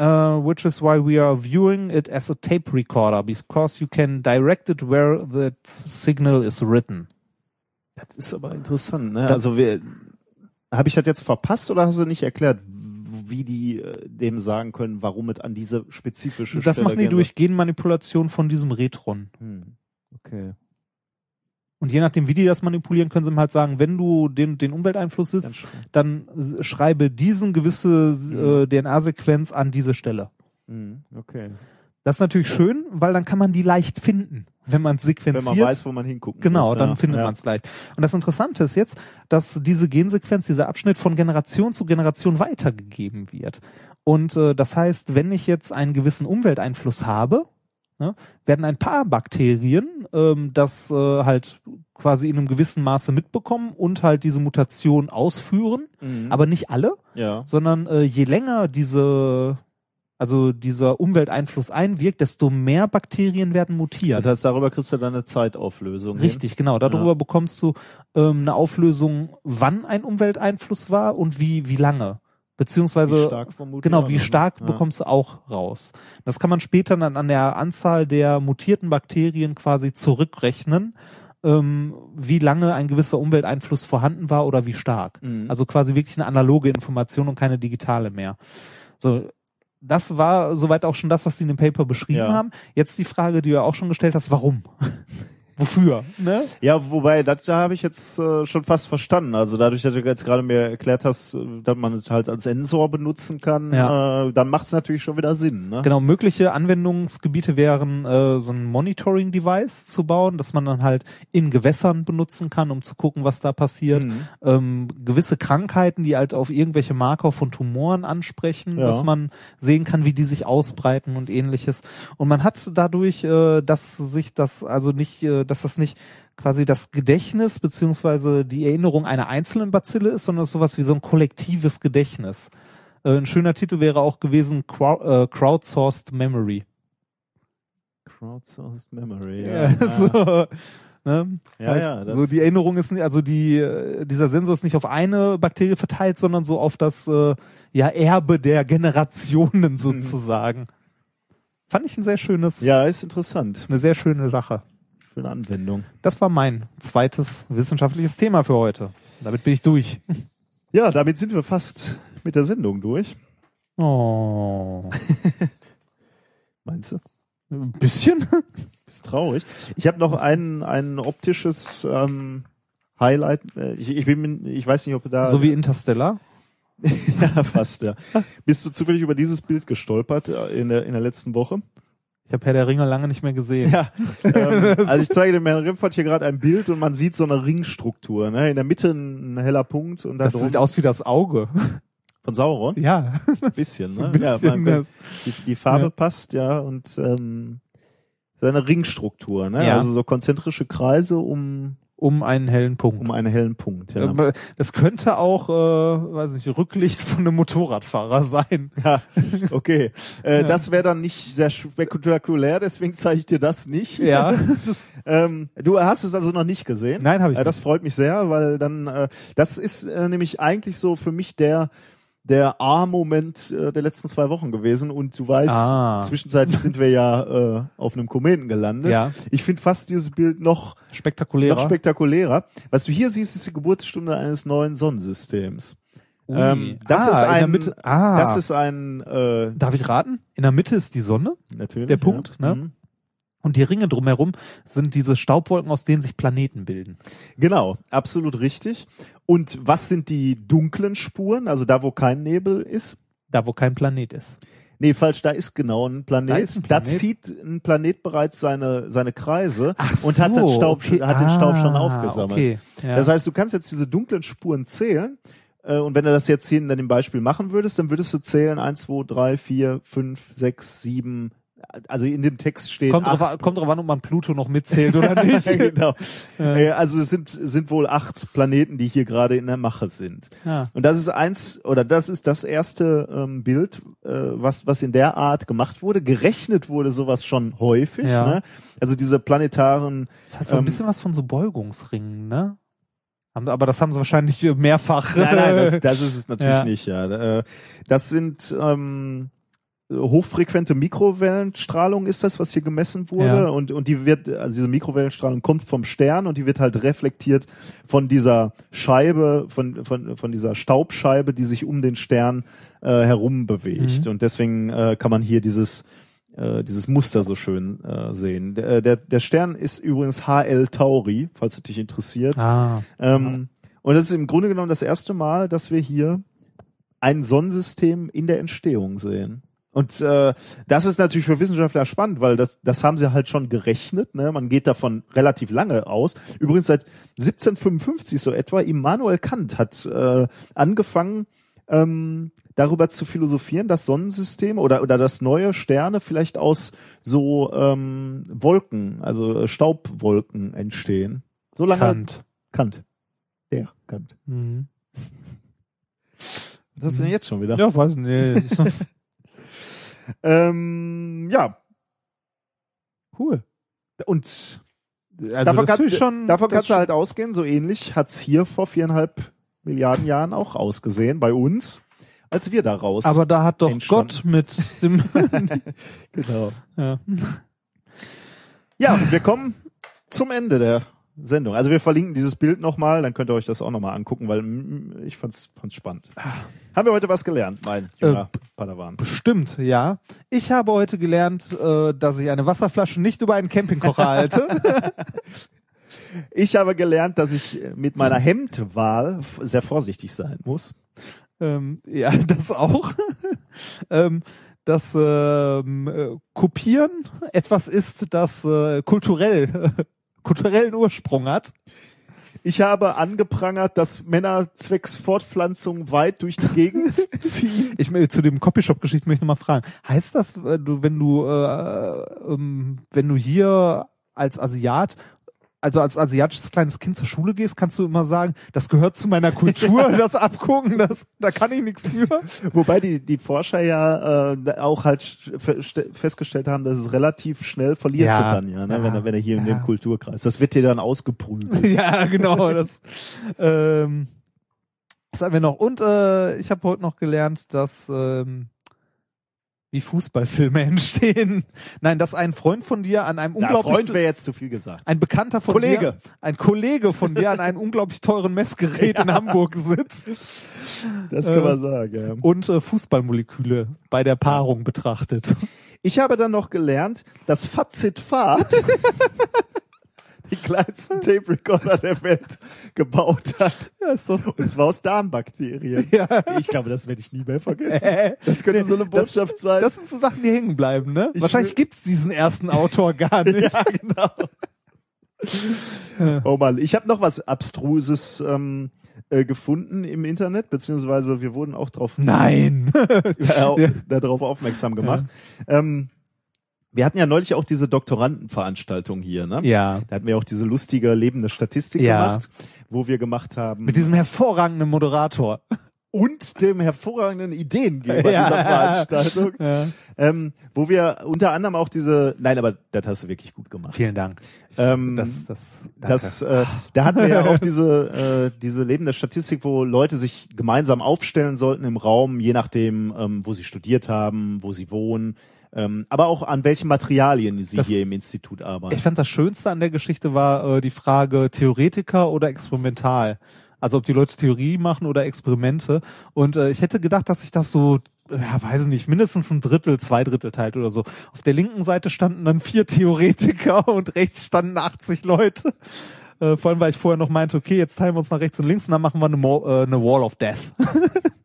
Uh, which is why we are viewing it as a tape recorder, because you can direct it where the signal is written. Das ist aber interessant, ne? Das- also wir, habe ich das jetzt verpasst oder hast du nicht erklärt, wie die äh, dem sagen können, warum es an diese spezifische Das Stelle machen die durch Genmanipulation von diesem Retron. Hm. Okay. Und je nachdem, wie die das manipulieren, können sie ihm halt sagen, wenn du den, den Umwelteinfluss schön. dann s- schreibe diesen gewisse äh, DNA-Sequenz an diese Stelle. Hm. Okay. Das ist natürlich schön, weil dann kann man die leicht finden, wenn man es Wenn sequenziert. man weiß, wo man hingucken Genau, muss. dann ja. findet ja. man es leicht. Und das Interessante ist jetzt, dass diese Gensequenz, dieser Abschnitt von Generation zu Generation weitergegeben wird. Und äh, das heißt, wenn ich jetzt einen gewissen Umwelteinfluss habe, ne, werden ein paar Bakterien ähm, das äh, halt quasi in einem gewissen Maße mitbekommen und halt diese Mutation ausführen, Mhm. aber nicht alle, ja. sondern äh, je länger diese also dieser Umwelteinfluss einwirkt, desto mehr Bakterien werden mutiert. Das heißt, darüber kriegst du dann eine Zeitauflösung. hin. Richtig, genau. Darüber Ja. bekommst du ähm, eine Auflösung, wann ein Umwelteinfluss war und wie wie lange. Beziehungsweise Wie genau, wie ne? stark Ja. bekommst du auch raus. Das kann man später dann an der Anzahl der mutierten Bakterien quasi zurückrechnen, ähm, wie lange ein gewisser Umwelteinfluss vorhanden war oder wie stark. Mhm. Also quasi wirklich eine analoge Information und keine digitale mehr. So, das war soweit auch schon das, was sie in dem Paper beschrieben Ja. haben. Jetzt die Frage, die du ja auch schon gestellt hast, warum? Wofür? Ne? Ja, wobei, das da habe ich jetzt äh, schon fast verstanden. Also dadurch, dass du jetzt gerade mir erklärt hast, äh, dass man es halt als Sensor benutzen kann, Ja. äh, dann macht es natürlich schon wieder Sinn. Ne? Genau, mögliche Anwendungsgebiete wären, äh, so ein Monitoring-Device zu bauen, das man dann halt in Gewässern benutzen kann, um zu gucken, was da passiert. Mhm. Ähm, gewisse Krankheiten, die halt auf irgendwelche Marker von Tumoren ansprechen, Ja. dass man sehen kann, wie die sich ausbreiten und ähnliches. Und man hat dadurch, äh, dass sich das also nicht, äh, dass das nicht quasi das Gedächtnis beziehungsweise die Erinnerung einer einzelnen Bazille ist, sondern sowas wie so ein kollektives Gedächtnis. Äh, ein schöner Titel wäre auch gewesen äh, Crowdsourced Memory. Crowdsourced Memory. Ja, so, ne? Ja, ja, so die Erinnerung ist nicht, also die, äh, dieser Sensor ist nicht auf eine Bakterie verteilt, sondern so auf das äh, ja, Erbe der Mhm. Generationen sozusagen. Fand ich ein sehr schönes, ja, ist interessant. eine sehr schöne Sache. Eine Anwendung. Das war mein zweites wissenschaftliches Thema für heute. Damit bin ich durch. Ja, damit sind wir fast mit der Sendung durch. Oh. Meinst du? Ein bisschen? Ist traurig. Ich habe noch ein, ein optisches ähm, Highlight. Äh, Ich, ich, bin, ich weiß nicht, ob da. So wie Interstellar. ja, fast, ja. Bist du zufällig über dieses Bild gestolpert äh, in der, in der letzten Woche? Ich habe Herr der Ringe lange nicht mehr gesehen. Ja. ähm, also ich zeige dem Herrn Rimpfert hier gerade ein Bild und man sieht so eine Ringstruktur. Ne? In der Mitte ein, heller Punkt und da Das drum sieht aus wie das Auge. von Sauron. Ja. Ein bisschen, ne? ein bisschen, ja, die, die Farbe Ja. passt, ja, und ähm, seine Ringstruktur, ne? Ja. Also so konzentrische Kreise um, Um einen hellen Punkt. um einen hellen Punkt. Ja. Ähm, Das könnte auch, äh, weiß nicht, Rücklicht von einem Motorradfahrer sein. Ja, okay. Äh, Ja. Das wäre dann nicht sehr spektakulär, deswegen zeige ich dir das nicht. Ja. Ähm, du hast es also noch nicht gesehen. Nein, habe ich Äh, das freut mich sehr, weil dann äh, das ist äh, nämlich eigentlich so für mich der der A-Moment äh, der letzten zwei Wochen gewesen und du weißt, Ah. zwischenzeitlich sind wir ja äh, auf einem Kometen gelandet. Ja. Ich finde fast dieses Bild noch, spektakulärer. noch spektakulärer. Was du hier siehst, ist die Geburtsstunde eines neuen Sonnensystems. Ui. Ähm, das ah, ist ein, Mitte. Ah, das ist ein, äh, darf ich raten? In der Mitte ist die Sonne natürlich Der Punkt, ja. ne? Mhm. Und die Ringe drumherum sind diese Staubwolken, aus denen sich Planeten bilden. Genau, absolut richtig. Und was sind die dunklen Spuren? Also da, wo kein Nebel ist? Da, wo kein Planet ist. Nee, falsch, da ist genau ein Planet. Da ein Planet. zieht ein Planet bereits seine, seine Kreise Ach und hat, den Staub, okay. hat den Staub schon Ah, aufgesammelt. Okay. Ja. Das heißt, du kannst jetzt diese dunklen Spuren zählen. äh, Und wenn du das jetzt hier in dem Beispiel machen würdest, dann würdest du zählen 1, 2, 3, 4, 5, 6, 7, also in dem Text steht Kommt drauf, kommt drauf an, ob man Pluto noch mitzählt oder nicht. genau. Äh, Also es sind, sind wohl acht Planeten, die hier gerade in der Mache sind. Ja. Und das ist eins, oder das ist das erste ähm, Bild, äh, was, was in der Art gemacht wurde. Gerechnet wurde sowas schon häufig. Ja. Ne? Also diese planetaren Das hat so ein Ähm, bisschen was von so Beugungsringen, ne? Aber das haben sie wahrscheinlich mehrfach. Nein, nein, das, das ist es natürlich Ja. nicht, ja. Äh, Das sind ähm, hochfrequente Mikrowellenstrahlung ist das, was hier gemessen wurde. Ja. Und, und die wird, also diese Mikrowellenstrahlung kommt vom Stern und die wird halt reflektiert von dieser Scheibe, von, von, von dieser Staubscheibe, die sich um den Stern äh, herum bewegt. Mhm. Und deswegen äh, kann man hier dieses äh, dieses Muster so schön äh, sehen. Der, der, der Stern ist übrigens HL Tauri, falls es dich interessiert. ah, Ähm, und das ist im Grunde genommen das erste Mal, dass wir hier ein Sonnensystem in der Entstehung sehen. Und äh, das ist natürlich für Wissenschaftler spannend, weil das, das haben sie halt schon gerechnet. Ne? Man geht davon relativ lange aus. Übrigens seit 1755 so etwa, Immanuel Kant hat äh, angefangen, ähm, darüber zu philosophieren, dass Sonnensysteme oder, oder dass neue Sterne vielleicht aus so ähm, Wolken, also äh, Staubwolken entstehen. So lange Kant. Kant. Der Kant. Mhm. Was hast du denn jetzt schon wieder? Ja, weiß nicht. Ähm, ja. cool. Und Also davon, kannst, schon, davon kannst du halt ausgehen, so ähnlich hat's hier vor viereinhalb Milliarden Jahren auch ausgesehen, bei uns, als wir da raus. Aber da hat doch. Gott mit dem. genau. ja. Ja, und wir kommen zum Ende der Sendung. Also wir verlinken dieses Bild nochmal, dann könnt ihr euch das auch nochmal angucken, weil ich fand's, fand's spannend. Haben wir heute was gelernt, mein junger Padawan? Bestimmt, ja. Ich habe heute gelernt, äh, dass ich eine Wasserflasche nicht über einen Campingkocher halte. Ich habe gelernt, dass ich mit meiner Hemdwahl sehr vorsichtig sein muss. ähm, ja, das auch. ähm, dass ähm, äh, Kopieren etwas ist, das äh, kulturell kulturellen Ursprung hat. Ich habe angeprangert, dass Männer zwecks Fortpflanzung weit durch die Gegend ziehen. Ich will zu dem Copyshop-Geschichten möchte ich noch mal fragen. Heißt das, äh, wenn du äh, ähm, wenn du hier als Asiat also als asiatisches kleines Kind zur Schule gehst, kannst du immer sagen, das gehört zu meiner Kultur, das Abgucken, das, da kann ich nichts für. Wobei die, die Forscher ja äh, auch halt fe- ste- festgestellt haben, dass es relativ schnell verlierst Ja. du dann, ja, ne, Ja. wenn, er- wenn er hier in Ja. dem Kulturkreis. Das wird dir dann ausgeprügelt. ja, genau. Das, ähm, was haben wir noch? Und äh, ich habe heute noch gelernt, dass ähm, wie Fußballfilme entstehen. Nein, dass ein Freund von dir an einem Ja, unglaublich Freund wäre jetzt zu viel gesagt. ein Bekannter von Kollege. dir, ein Kollege von dir an einem unglaublich teuren Messgerät in Hamburg sitzt Das Äh, kann man sagen, ja. und äh, Fußballmoleküle bei der Paarung betrachtet. Ich habe dann noch gelernt, dass Fazit-Fahrt die kleinsten Tape-Recorder der Welt gebaut hat. Ja, ist doch, Und zwar aus Darmbakterien. ja. Ich glaube, das werde ich nie mehr vergessen. Äh, Das könnte so eine das- Botschaft sein. Das sind so Sachen, die hängen bleiben, ne? Ich Wahrscheinlich gibt's diesen ersten Autor gar nicht. ja, genau. oh Mann, ich habe noch was Abstruses ähm, äh, gefunden im Internet, beziehungsweise wir wurden auch drauf Nein. ja, Ja. darauf aufmerksam gemacht. Ähm, wir hatten ja neulich auch diese Doktorandenveranstaltung hier, ne? ja. Da hatten wir auch diese lustige lebende Statistik Ja. gemacht, wo wir gemacht haben Mit diesem hervorragenden Moderator. und dem hervorragenden Ideengeber Ja. dieser Veranstaltung, Ja. ähm, wo wir unter anderem auch diese, nein, aber das hast du wirklich gut gemacht. Vielen Dank. Ähm, das, das, danke. Das, äh, da hatten wir ja auch diese, äh, diese lebende Statistik, wo Leute sich gemeinsam aufstellen sollten im Raum, je nachdem, ähm, wo sie studiert haben, wo sie wohnen, ähm, aber auch an welchen Materialien sie Das- hier im Institut arbeiten. ich fand das Schönste an der Geschichte war äh, die Frage Theoretiker oder experimental. Also ob die Leute Theorie machen oder Experimente. Und äh, ich hätte gedacht, dass sich das so, ja, weiß ich nicht, mindestens ein Drittel, zwei Drittel teilt oder so. Auf der linken Seite standen dann vier Theoretiker und rechts standen 80 Leute. Äh, vor allem, weil ich vorher noch meinte, okay, jetzt teilen wir uns nach rechts und links und dann machen wir eine, Mo äh, eine Wall of Death.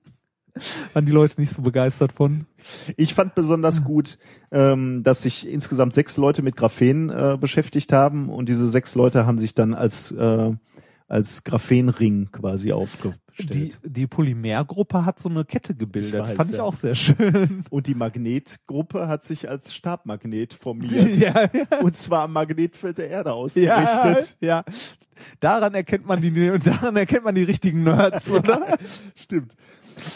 Waren die Leute nicht so begeistert von. Ich fand besonders gut, ähm, dass sich insgesamt sechs Leute mit Graphen äh, beschäftigt haben und diese sechs Leute haben sich dann als äh, als Graphenring quasi aufgestellt. stellt. Die, die Polymergruppe hat so eine Kette gebildet. Ich weiß, Fand ich ja. auch sehr schön. Und die Magnetgruppe hat sich als Stabmagnet formiert. ja, ja. Und zwar am Magnetfeld der Erde Ja, ausgerichtet. ja. Daran erkennt man die, daran erkennt man die richtigen Nerds, oder? Stimmt.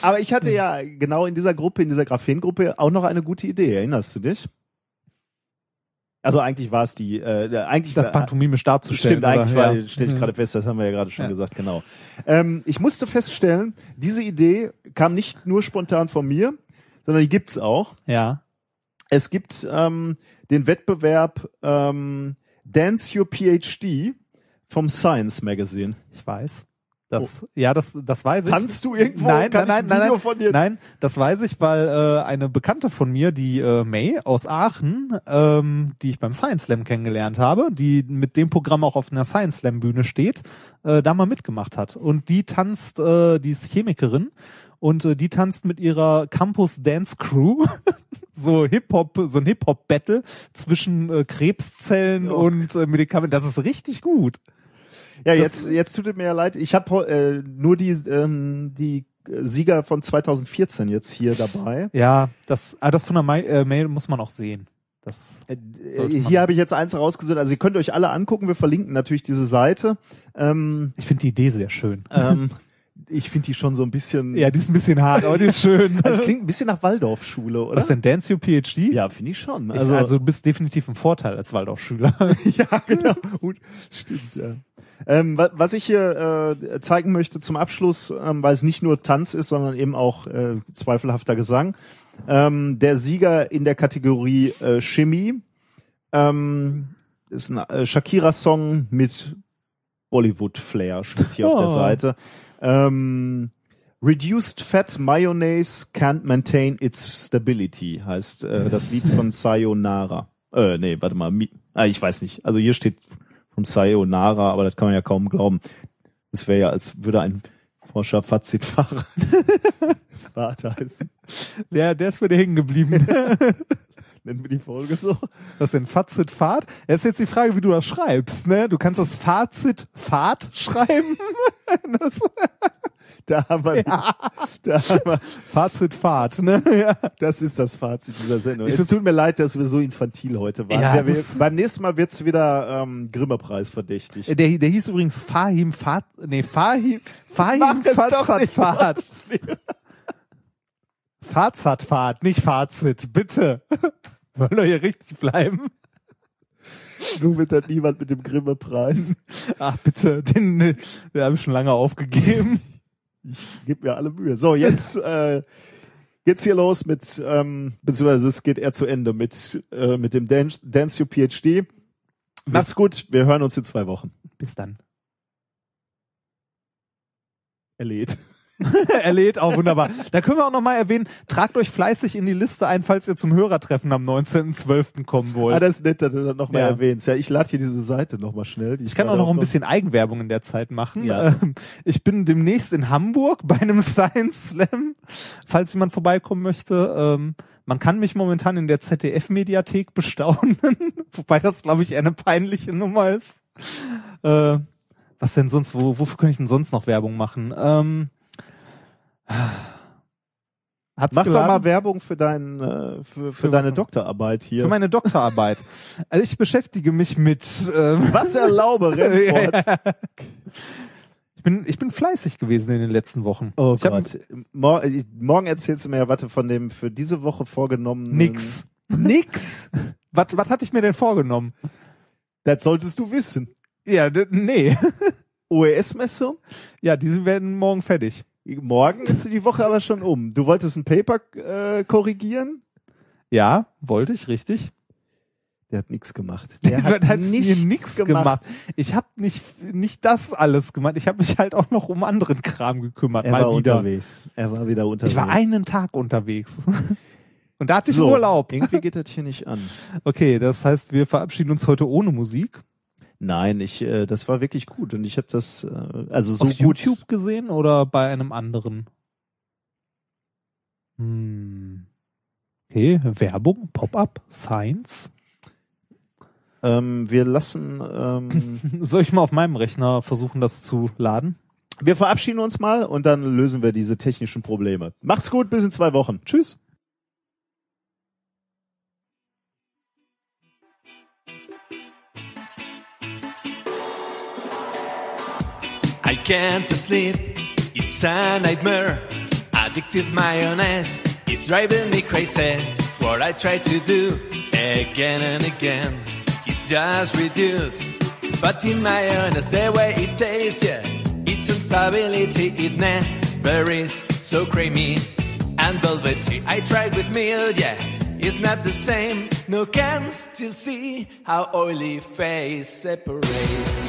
Aber ich hatte ja genau in dieser Gruppe, in dieser Graphengruppe auch noch eine gute Idee. Erinnerst du dich? Also eigentlich war es die, äh, eigentlich Das pantomimisch darzustellen. Stimmt, eigentlich oder? war, Ja. stelle ich Mhm. gerade fest, das haben wir ja gerade schon Ja. gesagt, genau. Ähm, ich musste feststellen, diese Idee kam nicht nur spontan von mir, sondern die gibt's auch. Ja. Es gibt ähm, den Wettbewerb ähm, Dance Your PhD vom Science Magazine. Ich weiß. Das, ja, das, das weiß ich. Tanzt du irgendwo? Nein, Kann nein, nein, nein, von dir? nein, das weiß ich, weil äh, eine Bekannte von mir, die äh, May aus Aachen, ähm, die ich beim Science Slam kennengelernt habe, die mit dem Programm auch auf einer Science Slam Bühne steht, äh, da mal mitgemacht hat. Und die tanzt, äh, die ist Chemikerin und äh, die tanzt mit ihrer Campus Dance Crew so Hip Hop, so ein Hip Hop Battle zwischen äh, Krebszellen und äh, Medikamenten. Das ist richtig gut. Ja, Das- jetzt, jetzt tut es mir ja leid. Ich habe äh, nur die, ähm, die Sieger von 2014 jetzt hier dabei. Ja, das, ah, das von der Mai- äh, Mail muss man auch sehen. Das, Äh, hier habe ich jetzt eins rausgesucht. Also ihr könnt euch alle angucken. Wir verlinken natürlich diese Seite. Ähm, ich finde die Idee sehr schön. ähm, ich finde die schon so ein bisschen. Ja, die ist ein bisschen hart, aber die ist schön. also klingt ein bisschen nach Waldorfschule, oder? Was denn, Dance Your PhD? Ja, finde ich schon. Also, also du bist definitiv im Vorteil als Waldorfschüler. ja, genau. Und, stimmt, ja. Ähm, wa- was ich hier äh, zeigen möchte zum Abschluss, ähm, weil es nicht nur Tanz ist, sondern eben auch äh, zweifelhafter Gesang. Ähm, der Sieger in der Kategorie äh, Chemie ähm, ist ein äh, Shakira-Song mit Bollywood-Flair, steht hier auf der Oh. Seite. Ähm, Reduced Fat Mayonnaise can't maintain its stability heißt äh, das Lied von Sayonara. Äh, nee, warte mal. Mi ah, ich weiß nicht. Also hier steht vom Sayonara, aber das kann man ja kaum glauben. Das wäre ja, als würde ein Forscher Fazitfahrer Vater heißen. Der, der ist mir hängen geblieben. Nennen wir die Folge so. Das ist ein Fazit Fahrt. Es ist jetzt die Frage, wie du das schreibst, ne? Du kannst das Fazit Fahrt schreiben. das, Da haben wir, da haben wir Fazit Fahrt, ne? Ja. Das ist das Fazit dieser Sendung. Ich es tut mir leid, dass wir so infantil heute waren. Ja, Ja, wir, beim nächsten Mal wird's wieder ähm, Grimme-Preis verdächtig. Der, der hieß übrigens Fahim Fahrt, nee, Fahim, Fahim nicht Fahrt. Fazat Fahrt, nicht Fazit, bitte. Wollen wir hier richtig bleiben? So wird dann niemand mit dem Grimme-Preis. Ach bitte, den, den habe ich schon lange aufgegeben. Ich gebe mir alle Mühe. So, jetzt äh, geht's hier los mit, ähm, beziehungsweise es geht eher zu Ende mit, äh, mit dem Dance, Dance Your PhD. Macht's gut, wir hören uns in zwei Wochen. Bis dann. Erledigt. er lädt auch wunderbar. Da können wir auch nochmal erwähnen, tragt euch fleißig in die Liste ein, falls ihr zum Hörertreffen am 19.12. kommen wollt. Ah, das ist nett, dass du das nochmal Ja. erwähnst. Ja, ich lade hier diese Seite nochmal schnell. Die ich kann auch noch ein bisschen Eigenwerbung in der Zeit machen. Ja. Ähm, Ich bin demnächst in Hamburg bei einem Science Slam, falls jemand vorbeikommen möchte. Ähm, Man kann mich momentan in der ZDF-Mediathek bestaunen, wobei das, glaube ich, eher eine peinliche Nummer ist. Äh, was denn sonst, wo, wofür könnte ich denn sonst noch Werbung machen? Ähm, hat's Mach doch geladen? mal Werbung für, dein, äh, für, für, Für deine was? Doktorarbeit hier. Für meine Doktorarbeit. Also ich beschäftige mich mit ähm, Was erlaube Remford? Ich bin, ich bin fleißig gewesen in den letzten Wochen. Oh ich Gott. Mor ich- morgen erzählst du mir ja, was du von dem für diese Woche vorgenommen Nix. Nix? Was, was hatte ich mir denn vorgenommen? Das solltest du wissen. Ja, nee. OES-Messung? Ja, die werden morgen fertig. Morgen ist die Woche aber schon um. Du wolltest ein Paper äh, korrigieren? Ja, wollte ich, richtig. Der hat nichts gemacht. Der hat, hat nichts nichts gemacht. Ich habe nicht, nicht das alles gemacht. Ich habe mich halt auch noch um anderen Kram gekümmert. Er mal war wieder. unterwegs. Er war wieder unterwegs. Ich war einen Tag unterwegs. Und da hatte ich so, Urlaub. Irgendwie geht das hier nicht an. Okay, das heißt, wir verabschieden uns heute ohne Musik. Nein, ich, äh, das war wirklich gut und ich habe das, äh, also so Auf gut. YouTube gesehen oder bei einem anderen? Hm. Okay, Werbung, Pop-up, Science. Ähm, wir lassen, ähm, Soll ich mal auf meinem Rechner versuchen, das zu laden? Wir verabschieden uns mal und dann lösen wir diese technischen Probleme. Macht's gut, bis in zwei Wochen. Tschüss. I can't sleep, it's a nightmare. Addictive mayonnaise is driving me crazy. What I try to do again and again is just reduce. But in my mayonnaise, the way it tastes, yeah, its instability, it never is so creamy and velvety. I tried with milk, yeah, it's not the same. No can still see how oily face separates.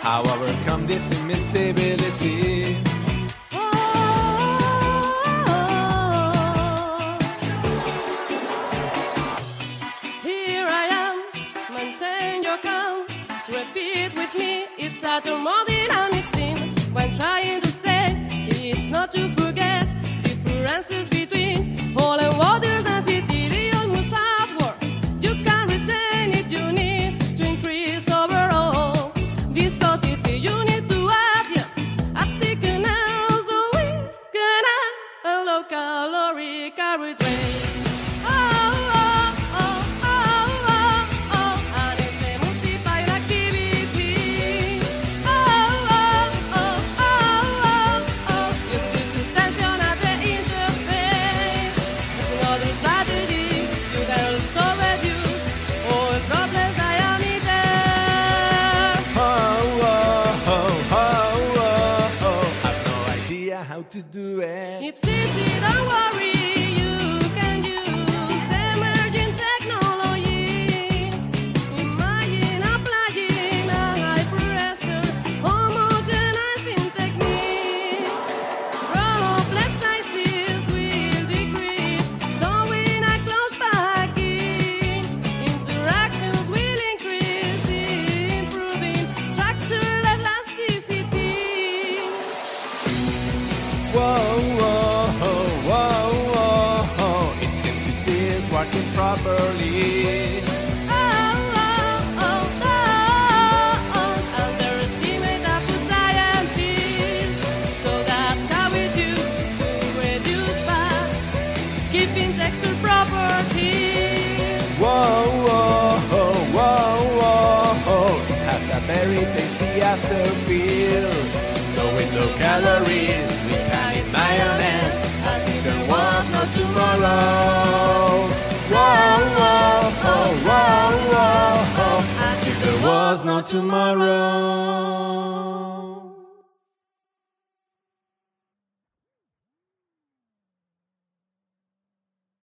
How overcome this immiscibility? Oh. Here I am, maintain your calm. Repeat with me, it's a thermodynamic calories, we can eat mayonnaise as if there was no tomorrow. Whoa, whoa, whoa, whoa, whoa. As if there was no tomorrow.